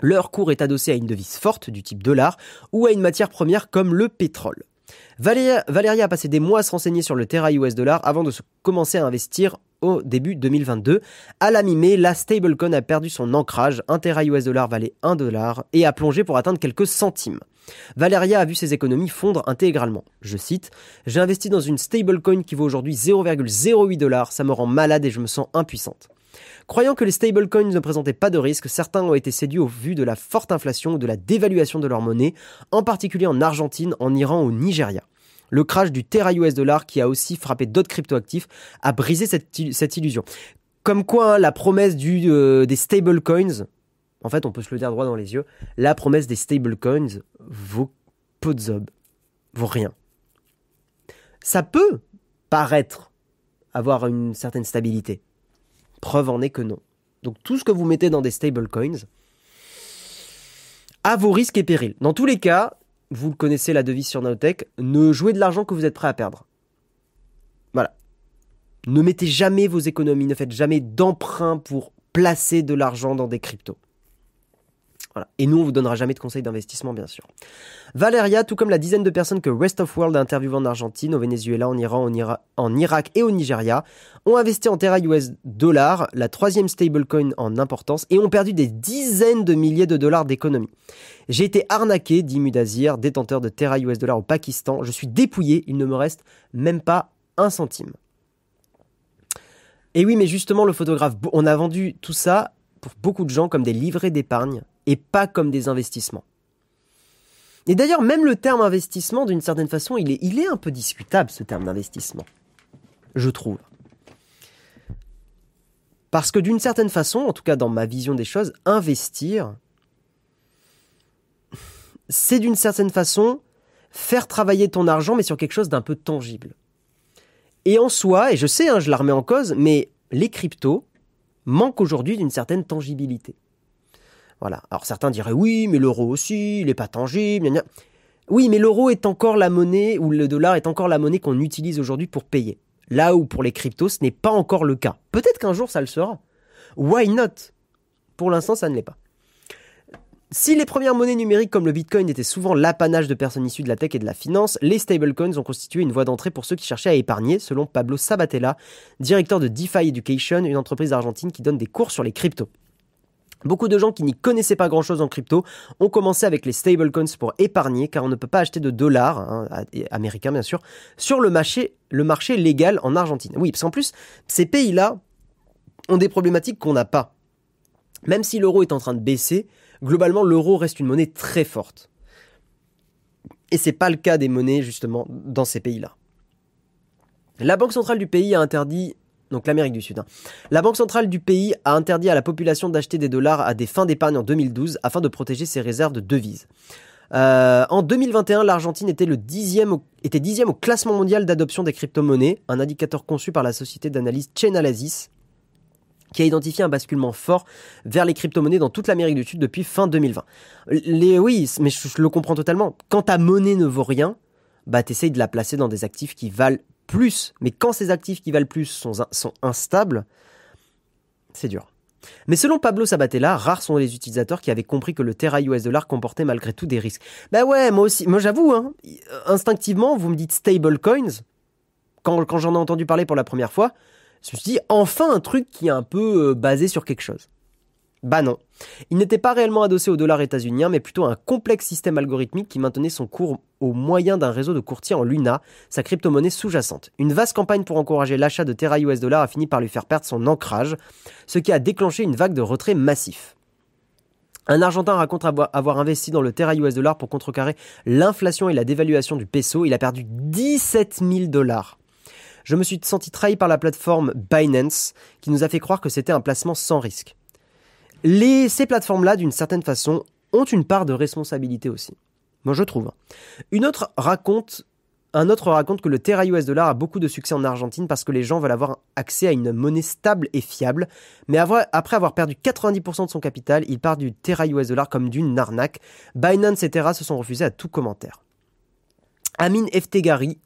Leur cours est adossé à une devise forte du type dollar ou à une matière première comme le pétrole. Valéria, a passé des mois à se renseigner sur le Terra US dollar avant de commencer à investir au début 2022. À la mi-mai, la stablecoin a perdu son ancrage, un Terra US dollar valait 1 dollar et a plongé pour atteindre quelques centimes. Valeria a vu ses économies fondre intégralement. Je cite J'ai investi dans une stablecoin qui vaut aujourd'hui 0,08 dollars, ça me rend malade et je me sens impuissante. Croyant que les stablecoins ne présentaient pas de risque, certains ont été séduits au vu de la forte inflation ou de la dévaluation de leur monnaie, en particulier en Argentine, en Iran ou au Nigeria. Le crash du Terra US dollar, qui a aussi frappé d'autres cryptoactifs, a brisé cette, illusion. Comme quoi, hein, la promesse du, euh, des stablecoins, en fait, on peut se le dire droit dans les yeux, la promesse des stablecoins vaut peu de zob, vaut rien. Ça peut paraître avoir une certaine stabilité. Preuve en est que non. Donc tout ce que vous mettez dans des stablecoins, à vos risques et périls. Dans tous les cas, vous connaissez la devise sur Naotech, ne jouez de l'argent que vous êtes prêt à perdre. Voilà. Ne mettez jamais vos économies, ne faites jamais d'emprunt pour placer de l'argent dans des cryptos. Et nous, on vous donnera jamais de conseils d'investissement, bien sûr. Valeria, tout comme la dizaine de personnes que Rest of World a interviewées en Argentine, au Venezuela, en Iran, en, Irak et au Nigeria, ont investi en Terra US dollar, la troisième stablecoin en importance, et ont perdu des dizaines de milliers de dollars d'économie. J'ai été arnaqué, dit Mudazir, détenteur de Terra US dollar au Pakistan. Je suis dépouillé, il ne me reste même pas un centime. Et oui, mais justement, le photographe, on a vendu tout ça pour beaucoup de gens comme des livrets d'épargne et pas comme des investissements. Et d'ailleurs, même le terme investissement, d'une certaine façon, il est, un peu discutable, ce terme d'investissement. Je trouve. Parce que d'une certaine façon, en tout cas dans ma vision des choses, investir, c'est d'une certaine façon faire travailler ton argent, mais sur quelque chose d'un peu tangible. Et en soi, et je sais, hein, je la remets en cause, mais les cryptos manquent aujourd'hui d'une certaine tangibilité. Voilà. Alors certains diraient oui, mais l'euro aussi, il n'est pas tangible. Oui, mais l'euro est encore la monnaie, ou le dollar est encore la monnaie qu'on utilise aujourd'hui pour payer. Là où pour les cryptos, ce n'est pas encore le cas. Peut-être qu'un jour ça le sera. Why not? Pour l'instant, ça ne l'est pas. Si les premières monnaies numériques comme le Bitcoin étaient souvent l'apanage de personnes issues de la tech et de la finance, les stablecoins ont constitué une voie d'entrée pour ceux qui cherchaient à épargner, selon Pablo Sabatella, directeur de DeFi Education, une entreprise argentine qui donne des cours sur les cryptos. Beaucoup de gens qui n'y connaissaient pas grand-chose en crypto ont commencé avec les stablecoins pour épargner, car on ne peut pas acheter de dollars, hein, américains bien sûr, sur le marché, légal en Argentine. Oui, parce qu'en plus, ces pays-là ont des problématiques qu'on n'a pas. Même si l'euro est en train de baisser, globalement, l'euro reste une monnaie très forte. Et c'est pas le cas des monnaies, justement, dans ces pays-là. La Banque centrale du pays a interdit donc l'Amérique du Sud. Hein. La Banque centrale du pays a interdit à la population d'acheter des dollars à des fins d'épargne en 2012 afin de protéger ses réserves de devises. Euh, en 2021, l'Argentine était, le dixième au, était dixième au classement mondial d'adoption des crypto-monnaies, un indicateur conçu par la société d'analyse Chainalysis, qui a identifié un basculement fort vers les crypto-monnaies dans toute l'Amérique du Sud depuis fin 2020. Les, oui, mais je, je le comprends totalement. Quand ta monnaie ne vaut rien, bah t'essayes de la placer dans des actifs qui valent plus, mais quand ces actifs qui valent plus sont, instables, c'est dur. Mais selon Pablo Sabatella, rares sont les utilisateurs qui avaient compris que le Terra US dollar comportait malgré tout des risques. Bah ouais, moi aussi, moi j'avoue, hein, instinctivement, vous me dites stablecoins, quand, quand j'en ai entendu parler pour la première fois, je me suis dit, enfin un truc qui est un peu euh, basé sur quelque chose. Bah non. Il n'était pas réellement adossé au dollar états-unien, mais plutôt un complexe système algorithmique qui maintenait son cours au moyen d'un réseau de courtiers en Luna, sa crypto-monnaie sous-jacente. Une vaste campagne pour encourager l'achat de Terra US dollar a fini par lui faire perdre son ancrage, ce qui a déclenché une vague de retrait massif. Un Argentin raconte avoir investi dans le Terra US dollar pour contrecarrer l'inflation et la dévaluation du peso. Il a perdu 17 000 dollars. Je me suis senti trahi par la plateforme Binance, qui nous a fait croire que c'était un placement sans risque ces plateformes-là, d'une certaine façon, ont une part de responsabilité aussi. Moi, je trouve. Une autre raconte, un autre raconte que le Terra US dollar a beaucoup de succès en Argentine parce que les gens veulent avoir accès à une monnaie stable et fiable. Mais après avoir perdu 90% de son capital, il part du Terra US dollar comme d'une arnaque. Binance et Terra se sont refusés à tout commentaire. Amin Eftegari,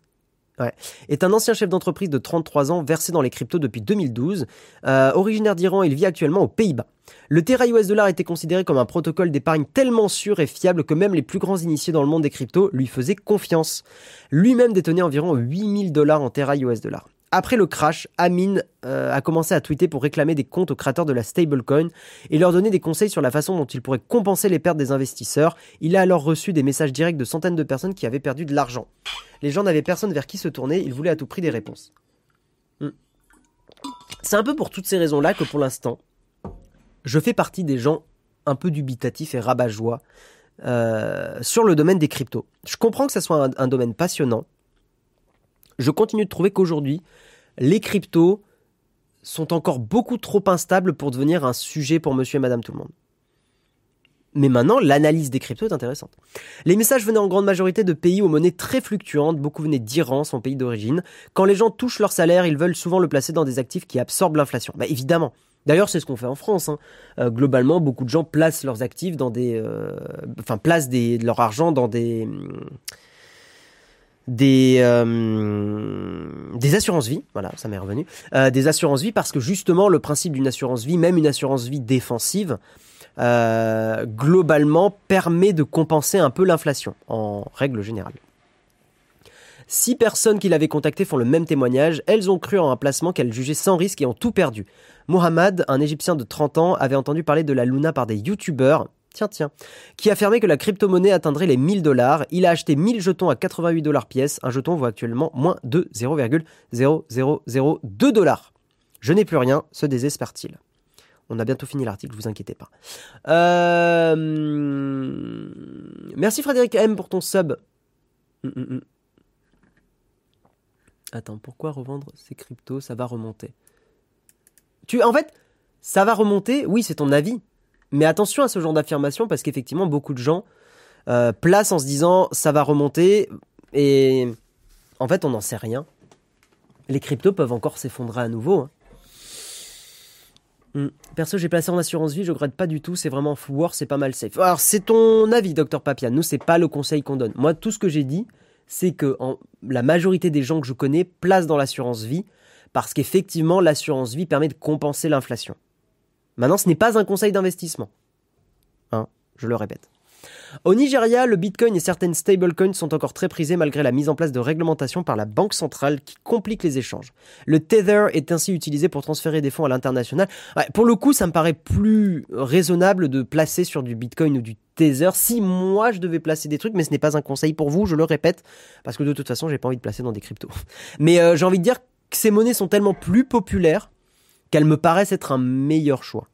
est un ancien chef d'entreprise de 33 ans versé dans les cryptos depuis 2012. Euh, originaire d'Iran, il vit actuellement aux Pays-Bas. Le Terra US Dollar était considéré comme un protocole d'épargne tellement sûr et fiable que même les plus grands initiés dans le monde des cryptos lui faisaient confiance. Lui-même détenait environ 8000 dollars en Terra US Dollar. Après le crash, Amin euh, a commencé à tweeter pour réclamer des comptes aux créateurs de la stablecoin et leur donner des conseils sur la façon dont ils pourraient compenser les pertes des investisseurs. Il a alors reçu des messages directs de centaines de personnes qui avaient perdu de l'argent. Les gens n'avaient personne vers qui se tourner, ils voulaient à tout prix des réponses. Hmm. C'est un peu pour toutes ces raisons-là que pour l'instant, je fais partie des gens un peu dubitatifs et rabat-joie euh, sur le domaine des cryptos. Je comprends que ce soit un domaine passionnant, je continue de trouver qu'aujourd'hui, les cryptos sont encore beaucoup trop instables pour devenir un sujet pour monsieur et madame tout le monde. Mais maintenant, l'analyse des cryptos est intéressante. Les messages venaient en grande majorité de pays aux monnaies très fluctuantes, beaucoup venaient d'Iran, son pays d'origine. Quand les gens touchent leur salaire, ils veulent souvent le placer dans des actifs qui absorbent l'inflation. Bah évidemment. D'ailleurs, c'est ce qu'on fait en France. Hein. Euh, globalement, beaucoup de gens placent leurs actifs dans des, euh, enfin placent leur argent dans des, des euh, des assurances vie, voilà, ça m'est revenu, euh, des assurances vie parce que justement le principe d'une assurance vie, même une assurance vie défensive, euh, globalement permet de compenser un peu l'inflation en règle générale. Six personnes qui l'avaient contacté font le même témoignage. Elles ont cru en un placement qu'elles jugeaient sans risque et ont tout perdu. Mohamed, un Égyptien de 30 ans, avait entendu parler de la Luna par des youtubeurs tiens, tiens, qui affirmait que la crypto-monnaie atteindrait les 1000 dollars. Il a acheté 1000 jetons à 88 dollars pièce. Un jeton vaut actuellement moins de 0,0002 dollars. Je n'ai plus rien, se désespère-t-il. On a bientôt fini l'article, vous inquiétez pas. Euh, merci Frédéric M pour ton sub. Hum, hum, hum. Attends, pourquoi revendre ces cryptos? Ça va remonter. Tu, en fait, ça va remonter. Oui, c'est ton avis. Mais attention à ce genre d'affirmation parce qu'effectivement, beaucoup de gens euh, placent en se disant ça va remonter et en fait, on n'en sait rien. Les cryptos peuvent encore s'effondrer à nouveau. Hein. Hmm. Perso, j'ai placé en assurance vie, je regrette pas du tout, c'est vraiment war, c'est pas mal safe. Alors, c'est ton avis, docteur Papian. Nous, c'est pas le conseil qu'on donne. Moi, tout ce que j'ai dit, c'est que la majorité des gens que je connais placent dans l'assurance vie parce qu'effectivement, l'assurance vie permet de compenser l'inflation. Maintenant, ce n'est pas un conseil d'investissement. Hein, je le répète. Au Nigeria, le Bitcoin et certaines stablecoins sont encore très prisés malgré la mise en place de réglementations par la banque centrale qui complique les échanges. Le Tether est ainsi utilisé pour transférer des fonds à l'international. pour le coup, ça me paraît plus raisonnable de placer sur du Bitcoin ou du Tether si moi je devais placer des trucs, mais ce n'est pas un conseil pour vous, je le répète, parce que de toute façon, j'ai pas envie de placer dans des cryptos. Mais euh, j'ai envie de dire que ces monnaies sont tellement plus populaires qu'elles me paraissent être un meilleur choix.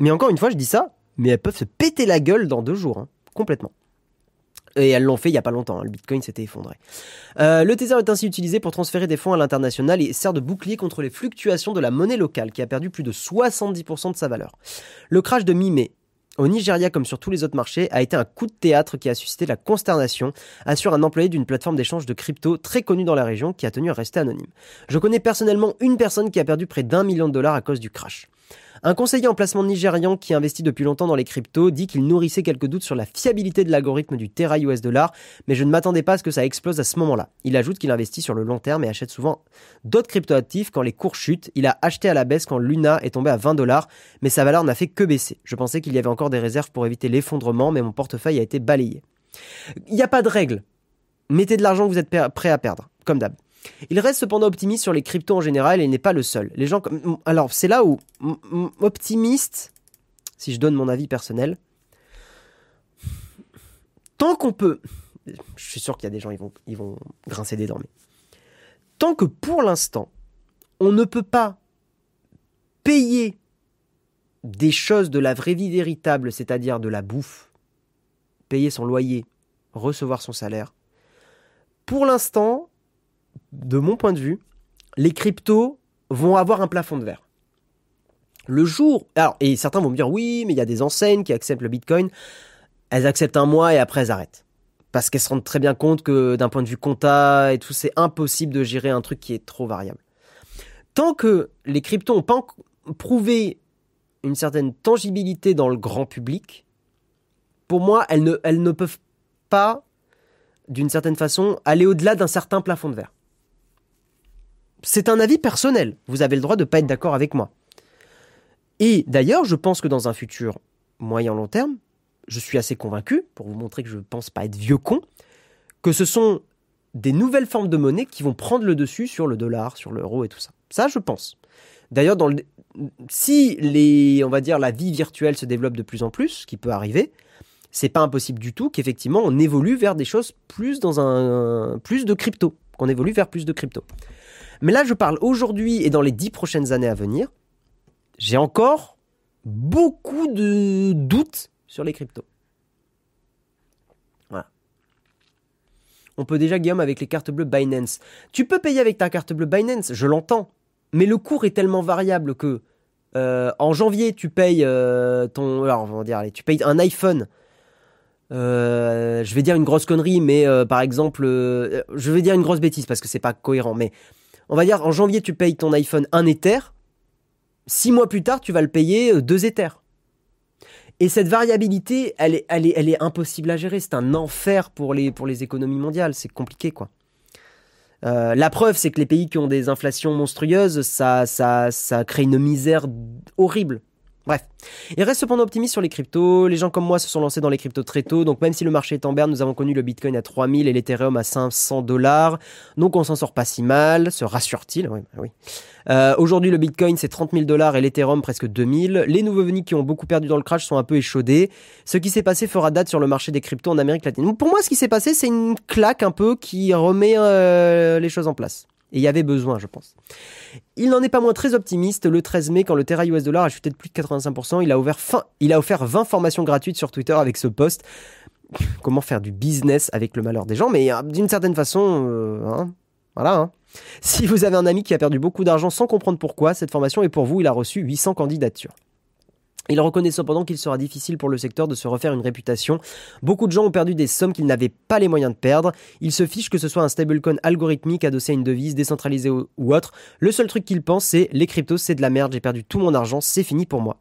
Mais encore une fois, je dis ça, mais elles peuvent se péter la gueule dans deux jours, hein, complètement. Et elles l'ont fait il n'y a pas longtemps, hein, le Bitcoin s'était effondré. Euh, le Tether est ainsi utilisé pour transférer des fonds à l'international et sert de bouclier contre les fluctuations de la monnaie locale qui a perdu plus de 70% de sa valeur. Le crash de mi-mai au Nigeria comme sur tous les autres marchés, a été un coup de théâtre qui a suscité la consternation, assure un employé d'une plateforme d'échange de crypto très connue dans la région qui a tenu à rester anonyme. Je connais personnellement une personne qui a perdu près d'un million de dollars à cause du crash. Un conseiller en placement nigérian qui investit depuis longtemps dans les cryptos dit qu'il nourrissait quelques doutes sur la fiabilité de l'algorithme du Terra US dollar, mais je ne m'attendais pas à ce que ça explose à ce moment-là. Il ajoute qu'il investit sur le long terme et achète souvent d'autres cryptoactifs quand les cours chutent. Il a acheté à la baisse quand Luna est tombé à 20 dollars, mais sa valeur n'a fait que baisser. Je pensais qu'il y avait encore des réserves pour éviter l'effondrement, mais mon portefeuille a été balayé. Il n'y a pas de règle. Mettez de l'argent que vous êtes prêt à perdre, comme d'hab. Il reste cependant optimiste sur les cryptos en général et n'est pas le seul. Les gens. Alors, c'est là où optimiste, si je donne mon avis personnel, tant qu'on peut... Je suis sûr qu'il y a des gens, ils vont, ils vont grincer des dents, mais... Tant que pour l'instant, on ne peut pas payer des choses de la vraie vie véritable, c'est-à-dire de la bouffe, payer son loyer, recevoir son salaire, pour l'instant, de mon point de vue, les cryptos vont avoir un plafond de verre. Le jour, alors, et certains vont me dire oui, mais il y a des enseignes qui acceptent le Bitcoin. Elles acceptent un mois et après elles arrêtent. Parce qu'elles se rendent très bien compte que d'un point de vue compta et tout, c'est impossible de gérer un truc qui est trop variable. Tant que les cryptos n'ont pas prouvé une certaine tangibilité dans le grand public, pour moi, elles ne, elles ne peuvent pas, d'une certaine façon, aller au-delà d'un certain plafond de verre c'est un avis personnel. Vous avez le droit de ne pas être d'accord avec moi. Et d'ailleurs, je pense que dans un futur moyen long terme, je suis assez convaincu, pour vous montrer que je ne pense pas être vieux con, que ce sont des nouvelles formes de monnaie qui vont prendre le dessus sur le dollar, sur l'euro et tout ça. Ça, je pense. D'ailleurs, si les, on va dire, la vie virtuelle se développe de plus en plus, ce qui peut arriver, c'est pas impossible du tout qu'effectivement on évolue vers des choses plus dans un plus de crypto, qu'on évolue vers plus de crypto. Mais là, je parle aujourd'hui et dans les dix prochaines années à venir, j'ai encore beaucoup de doutes sur les cryptos. Voilà. On peut déjà, Guillaume, avec les cartes bleues Binance. Tu peux payer avec ta carte bleue Binance, je l'entends. Mais le cours est tellement variable que euh, en janvier, tu payes euh, ton. Alors, on va tu payes un iPhone. Euh, je vais dire une grosse connerie, mais par exemple, je vais dire une grosse bêtise parce que c'est pas cohérent. Mais on va dire en janvier tu payes ton iPhone 1 Ether, six mois plus tard tu vas le payer 2 euh, Ethers. Et cette variabilité, elle est, impossible à gérer. C'est un enfer pour les, économies mondiales. C'est compliqué, quoi. Euh, la preuve, c'est que les pays qui ont des inflations monstrueuses, ça crée une misère horrible. Bref, il reste cependant optimiste sur les cryptos. Les gens comme moi se sont lancés dans les cryptos très tôt. Donc même si le marché est en berne, nous avons connu le Bitcoin à 3000 et l'Ethereum à 500 dollars. Donc on s'en sort pas si mal. Se rassure-t-il Oui. Bah. Euh, aujourd'hui, le Bitcoin c'est 30 000 dollars et l'Ethereum presque 2000. Les nouveaux venus qui ont beaucoup perdu dans le crash sont un peu échaudés. Ce qui s'est passé fera date sur le marché des cryptos en Amérique latine. pour moi, ce qui s'est passé, c'est une claque un peu qui remet euh, les choses en place. Et il y avait besoin, je pense. Il n'en est pas moins très optimiste. Le 13 mai, quand le Terra US dollar a chuté de plus de 85%, il a, offert 20 formations gratuites sur Twitter avec ce post. Comment faire du business avec le malheur des gens, mais euh, d'une certaine façon, euh, hein, voilà. Hein. Si vous avez un ami qui a perdu beaucoup d'argent sans comprendre pourquoi, cette formation est pour vous. Il a reçu 800 candidatures. Il reconnaît cependant qu'il sera difficile pour le secteur de se refaire une réputation. Beaucoup de gens ont perdu des sommes qu'ils n'avaient pas les moyens de perdre. Il se fiche que ce soit un stablecoin algorithmique adossé à une devise décentralisée ou autre. Le seul truc qu'il pense, c'est les cryptos, c'est de la merde, j'ai perdu tout mon argent, c'est fini pour moi.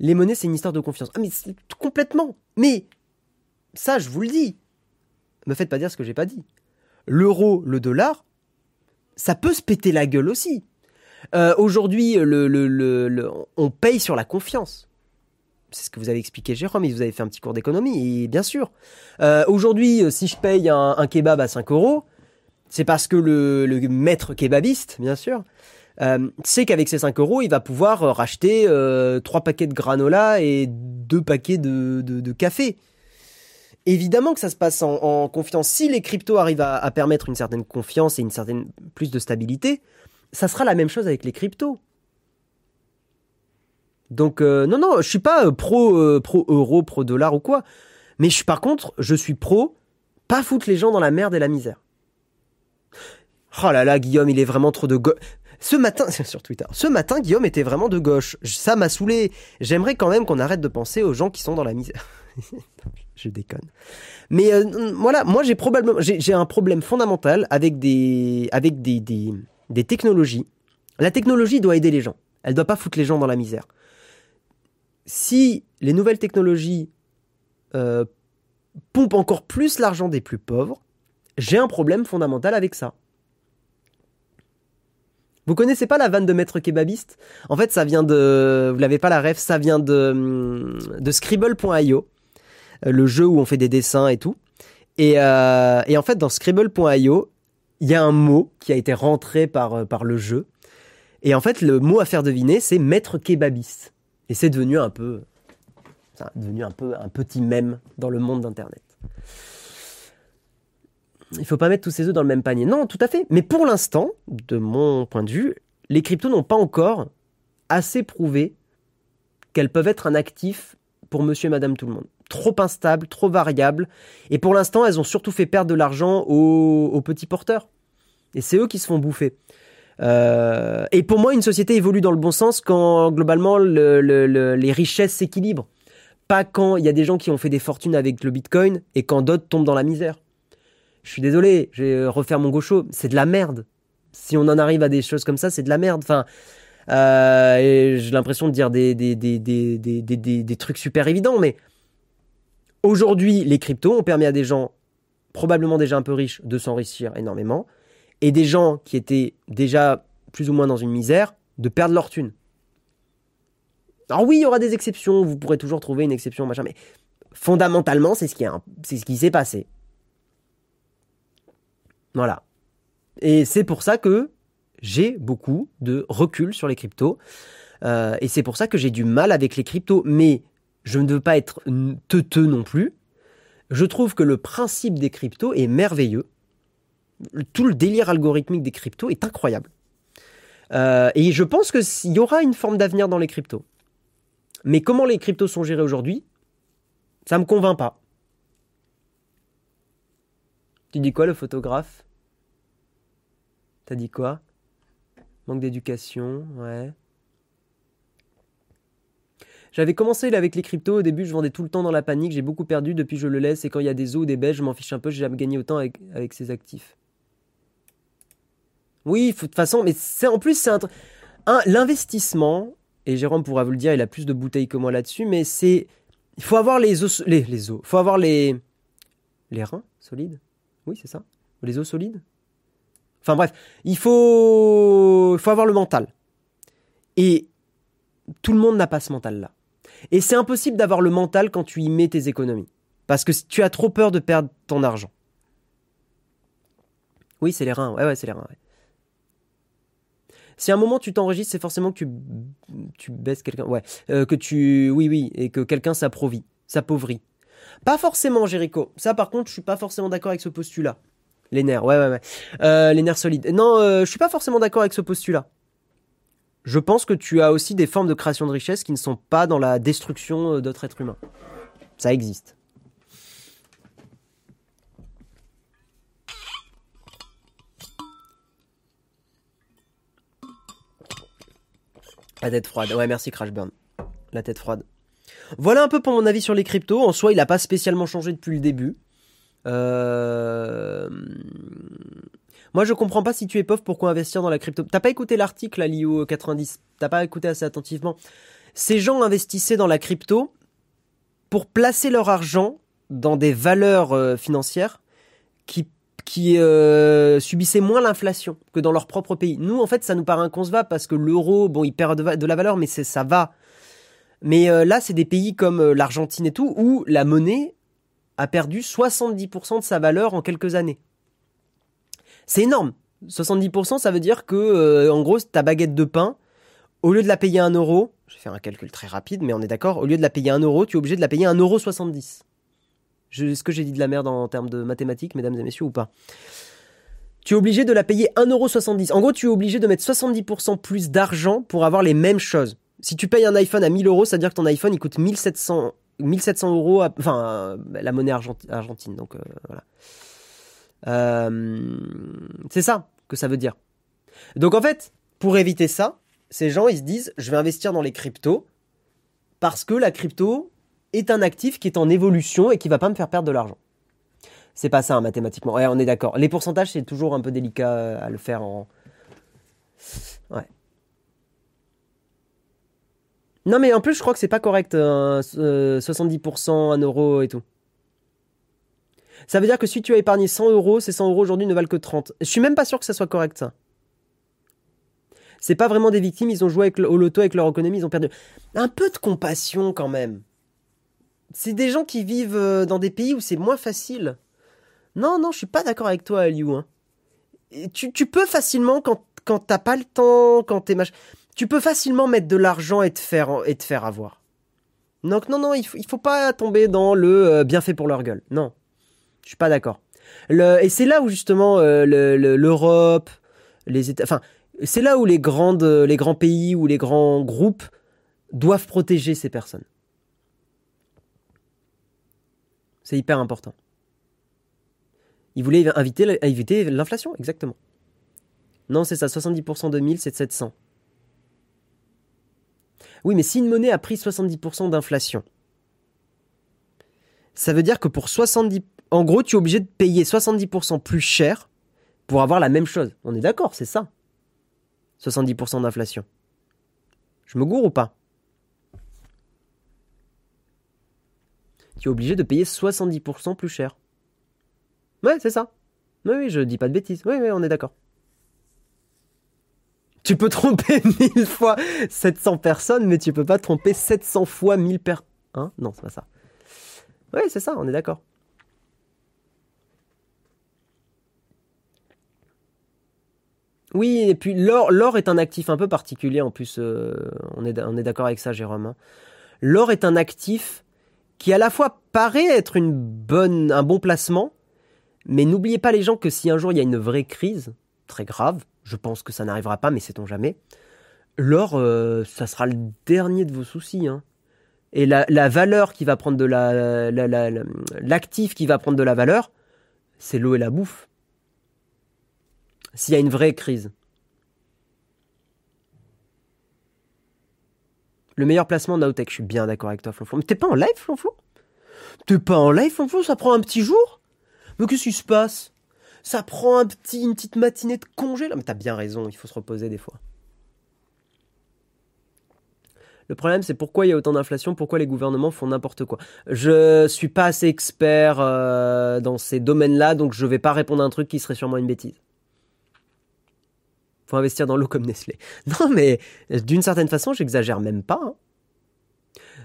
Les monnaies, c'est une histoire de confiance. Ah mais complètement. Mais ça, je vous le dis. Me faites pas dire ce que j'ai pas dit. L'euro, le dollar, ça peut se péter la gueule aussi. Euh, aujourd'hui, on paye sur la confiance. C'est ce que vous avez expliqué, Jérôme, et vous avez fait un petit cours d'économie, et bien sûr. Euh, aujourd'hui, si je paye un, kebab à 5 euros, c'est parce que le, maître kebabiste, bien sûr, sait qu'avec ces 5 euros, il va pouvoir racheter 3 paquets de granola et 2 paquets de café. Évidemment que ça se passe en, confiance. Si les cryptos arrivent à, permettre une certaine confiance et une certaine plus de stabilité, ça sera la même chose avec les cryptos. Donc euh, non non, je suis pas euh, pro euh, pro euro, pro dollar ou quoi, mais par contre, je suis pro pas foutre les gens dans la merde et la misère. Oh là là, Guillaume, il est vraiment trop de gauche. Ce matin, sur Twitter, ce matin, Guillaume était vraiment de gauche. Ça m'a saoulé. J'aimerais quand même qu'on arrête de penser aux gens qui sont dans la misère. je déconne. Mais voilà, moi j'ai probablement j'ai un problème fondamental avec des, technologies. La technologie doit aider les gens. Elle doit pas foutre les gens dans la misère. Si les nouvelles technologies euh, pompent encore plus l'argent des plus pauvres, j'ai un problème fondamental avec ça. Vous connaissez pas la vanne de maître kebabiste? En fait, ça vient de. Vous l'avez pas la ref, ça vient de, Scribble.io. Euh, le jeu où on fait des dessins et tout. Euh, et, en fait, dans Scribble.io, il y a un mot qui a été rentré par, euh, par le jeu. Et en fait, le mot à faire deviner, c'est maître kebabiste. Et c'est devenu un peu, un petit mème dans le monde d'Internet. Il faut pas mettre tous ses œufs dans le même panier. Non, tout à fait. Mais pour l'instant, de mon point de vue, les cryptos n'ont pas encore assez prouvé qu'elles peuvent être un actif pour monsieur et madame tout le monde trop instables, trop variables. Et pour l'instant, elles ont surtout fait perdre de l'argent aux, petits porteurs. Et c'est eux qui se font bouffer. Euh, et pour moi, une société évolue dans le bon sens quand globalement les richesses s'équilibrent. Pas quand il y a des gens qui ont fait des fortunes avec le Bitcoin et quand d'autres tombent dans la misère. Je suis désolé, je vais refaire mon gaucho, c'est de la merde. Si on en arrive à des choses comme ça, c'est de la merde. Enfin, euh, j'ai l'impression de dire des, trucs super évidents, mais Aujourd'hui, les cryptos ont permis à des gens, probablement déjà un peu riches, de s'enrichir énormément, et des gens qui étaient déjà plus ou moins dans une misère, de perdre leur thune. Alors oui, il y aura des exceptions, vous pourrez toujours trouver une exception, machin, mais fondamentalement, c'est ce qui, s'est passé. Voilà. Et c'est pour ça que j'ai beaucoup de recul sur les cryptos. Euh, et c'est pour ça que j'ai du mal avec les cryptos. Mais je ne veux pas être teuteux non plus. Je trouve que le principe des cryptos est merveilleux. Tout le délire algorithmique des cryptos est incroyable. Euh, et je pense qu'il y aura une forme d'avenir dans les cryptos. Mais comment les cryptos sont gérés aujourd'hui, ça me convainc pas. Tu dis quoi le photographe? T'as dit quoi? Manque d'éducation, ouais. J'avais commencé avec les cryptos. Au début, je vendais tout le temps dans la panique. J'ai beaucoup perdu. Depuis, je le laisse. Et quand il y a des eaux ou des bêches, je m'en fiche un peu. J'ai jamais gagné autant avec, ces actifs. Oui, de toute façon, mais en plus, c'est un, un l'investissement. Et Jérôme pourra vous le dire, il a plus de bouteilles que moi là-dessus. Mais c'est. Il faut avoir les os. Les, les os. Il faut avoir les. Les reins solides. Oui, c'est ça. Les os solides. Enfin bref, il faut, il faut avoir le mental. Et tout le monde n'a pas ce mental-là. Et c'est impossible d'avoir le mental quand tu y mets tes économies. Parce que tu as trop peur de perdre ton argent. Oui, c'est les reins. Ouais, c'est les reins. Si à un moment tu t'enregistres, c'est forcément que tu, tu baisses quelqu'un. Ouais. Euh, que tu. Oui, oui. Et que quelqu'un s'approvit, s'appauvrit. Pas forcément, Jéricho. Ça, par contre, je suis pas forcément d'accord avec ce postulat. Les nerfs, ouais, ouais, ouais. Euh, les nerfs solides. Non, euh, je suis pas forcément d'accord avec ce postulat je pense que tu as aussi des formes de création de richesse qui ne sont pas dans la destruction euh, d'autres êtres humains. Ça existe. La tête froide. Ouais, merci Crashburn. La tête froide. Voilà un peu pour mon avis sur les cryptos. En soi, il n'a pas spécialement changé depuis le début. Euh... Moi, je comprends pas si tu es pauvre, pourquoi investir dans la crypto? T'as pas écouté l'article à l'IO 90 T'as pas écouté assez attentivement? Ces gens investissaient dans la crypto pour placer leur argent dans des valeurs euh, financières qui euh, subissaient moins l'inflation que dans leur propre pays. Nous, en fait, ça nous paraît inconcevable parce que l'euro, bon, il perd de, la valeur, mais ça va. Mais euh, là, c'est des pays comme euh, l'Argentine et tout, où la monnaie a perdu 70% de sa valeur en quelques années. C'est énorme. 70%, ça veut dire que, euh, en gros, ta baguette de pain, au lieu de la payer 1 euro, je vais faire un calcul très rapide, mais on est d'accord, au lieu de la payer 1 euro, tu es obligé de la payer 1,70 euro. Est-ce que j'ai dit de la merde en termes de mathématiques, mesdames et messieurs, ou pas? Tu es obligé de la payer 1,70€. En gros, tu es obligé de mettre 70% plus d'argent pour avoir les mêmes choses. Si tu payes un iPhone à 1000 euros, ça veut dire que ton iPhone, il coûte 1700, 1700 euros, enfin, la monnaie argentine, donc euh, voilà. Euh, c'est ça que ça veut dire. Donc en fait, pour éviter ça, ces gens, ils se disent, je vais investir dans les cryptos parce que la crypto est un actif qui est en évolution et qui va pas me faire perdre de l'argent. C'est pas ça, hein, mathématiquement. On est d'accord. Les pourcentages, c'est toujours un peu délicat à le faire en. Ouais. Non, mais en plus, je crois que c'est pas correct. 70%, hein, 1 euro et tout. Ça veut dire que si tu as épargné 100 euros, ces 100 euros aujourd'hui ne valent que 30. Je suis même pas sûr que ça soit correct, ça. C'est pas vraiment des victimes, ils ont joué avec, au loto avec leur économie, ils ont perdu. Un peu de compassion quand même. C'est des gens qui vivent euh, dans des pays où c'est moins facile. Non, non, je suis pas d'accord avec toi, Aliou. Hein. Tu, peux facilement, quand, quand t'as pas le temps, quand t'es machin, tu peux facilement mettre de l'argent et te faire, avoir. Donc non, non, il faut, faut pas tomber dans le euh, bien fait pour leur gueule. Non. Je suis pas d'accord. et c'est là où justement euh, l'Europe, les États, enfin, c'est là où les grandes, les grands pays ou les grands groupes doivent protéger ces personnes. C'est hyper important. Ils voulaient éviter l'inflation, exactement. Non, c'est ça, 70% de 1000, c'est de 700. Oui, mais si une monnaie a pris 70% d'inflation, ça veut dire que pour 70, en gros, tu es obligé de payer 70% plus cher pour avoir la même chose. On est d'accord, c'est ça. 70% d'inflation. Je me gourre ou pas? Tu es obligé de payer 70% plus cher. Ouais, c'est ça. Oui, oui, je dis pas de bêtises. Oui, oui, on est d'accord. Tu peux tromper 1000 fois 700 personnes, mais tu peux pas tromper 700 fois 1000 personnes. Hein? Non, c'est pas ça. Oui, c'est ça, on est d'accord. Oui, et puis l'or, l'or est un actif un peu particulier en plus. Euh, on est, on est d'accord avec ça, Jérôme. Hein. L'or est un actif qui à la fois paraît être une bonne, un bon placement, mais n'oubliez pas les gens que si un jour il y a une vraie crise, très grave, je pense que ça n'arrivera pas, mais sait-on jamais, l'or, euh, ça sera le dernier de vos soucis. Hein. Et la, valeur qui va prendre de la, l'actif qui va prendre de la valeur, c'est l'eau et la bouffe. S'il y a une vraie crise. Le meilleur placement Naotech, je suis bien d'accord avec toi, Flonflon. Mais t'es pas en live, Flonflon? T'es pas en live, Flonflon? Ça prend un petit jour? Mais qu'est-ce qui se passe? Ça prend un petit, une petite matinée de congé Mais t'as bien raison, il faut se reposer des fois. Le problème, c'est pourquoi il y a autant d'inflation, pourquoi les gouvernements font n'importe quoi. Je suis pas assez expert euh, dans ces domaines-là, donc je vais pas répondre à un truc qui serait sûrement une bêtise investir dans l'eau comme Nestlé. Non, mais d'une certaine façon, j'exagère même pas. Hein.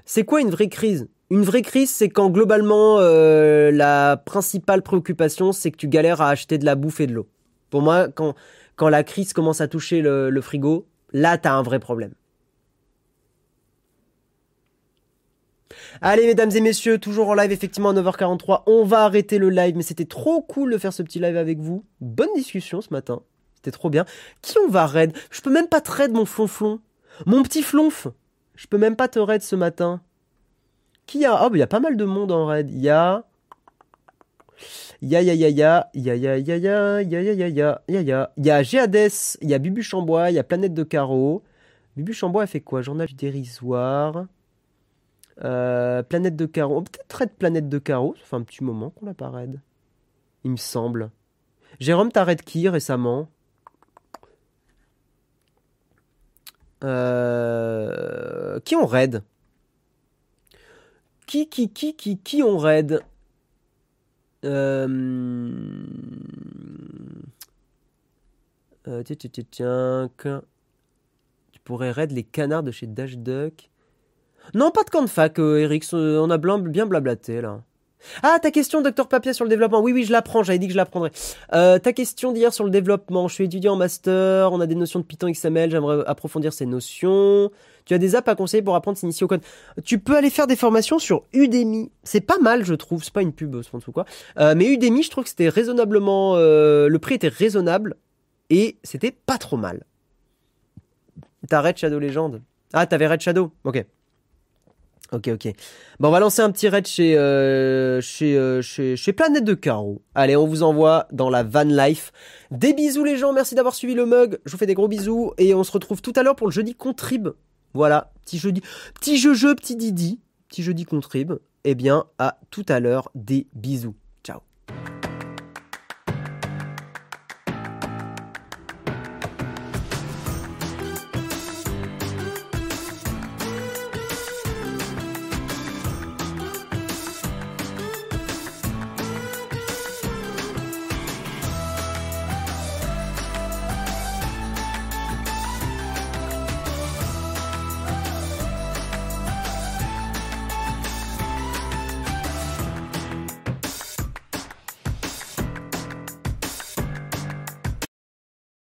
C'est quoi une vraie crise? Une vraie crise, c'est quand globalement euh, la principale préoccupation, c'est que tu galères à acheter de la bouffe et de l'eau. Pour moi, quand, quand la crise commence à toucher le, frigo, là, t'as un vrai problème. Allez, mesdames et messieurs, toujours en live, effectivement, à 9h43. On va arrêter le live, mais c'était trop cool de faire ce petit live avec vous. Bonne discussion ce matin. C'était trop bien. Qui on va raid Je peux même pas te raid, mon flonflon. Mon petit flonf. Je peux même pas te raid ce matin. Qui y a Oh, il y a pas mal de monde en raid. Il y a... Ya ya ya ya, ya ya ya ya, ya ya ya ya, ya ya. Il y a Géades, il y a Bubu Chambois, il y a Planète de Carreau. Bubu Chambois, elle fait quoi Journal du dérisoire. Euh, Planète de Carreau. Peut-être raid Planète de Carreau. Ça fait un petit moment qu'on l'a pas raid. Il me semble. Jérôme, t'as raid qui récemment Euh, qui ont raid? Qui, qui, qui, qui, qui ont raid? Euh... Euh, Tu pourrais raid les canards de chez Dash Duck? Non, pas de camp de fac, Eric. On a bien blablaté, là. Ah, ta question, docteur Papier, sur le développement. Oui, oui, je l'apprends. J'avais dit que je l'apprendrais. Euh, ta question d'hier sur le développement. Je suis étudiant en master. On a des notions de Python XML. J'aimerais approfondir ces notions. Tu as des apps à conseiller pour apprendre s'initier au code. Tu peux aller faire des formations sur Udemy. C'est pas mal, je trouve. C'est pas une pub, ce ou quoi. Euh, mais Udemy, je trouve que c'était raisonnablement. Euh, le prix était raisonnable et c'était pas trop mal. T'as Red Shadow Legend. Ah, t'avais Red Shadow. Ok. Ok, ok. Bon, on va lancer un petit raid chez, euh, chez, euh, chez, chez, Planète de Carreau. Allez, on vous envoie dans la van life. Des bisous les gens, merci d'avoir suivi le mug. Je vous fais des gros bisous et on se retrouve tout à l'heure pour le jeudi contrib. Voilà, petit jeudi, petit jeu jeu, petit Didi, petit jeudi contrib. Eh bien, à tout à l'heure, des bisous.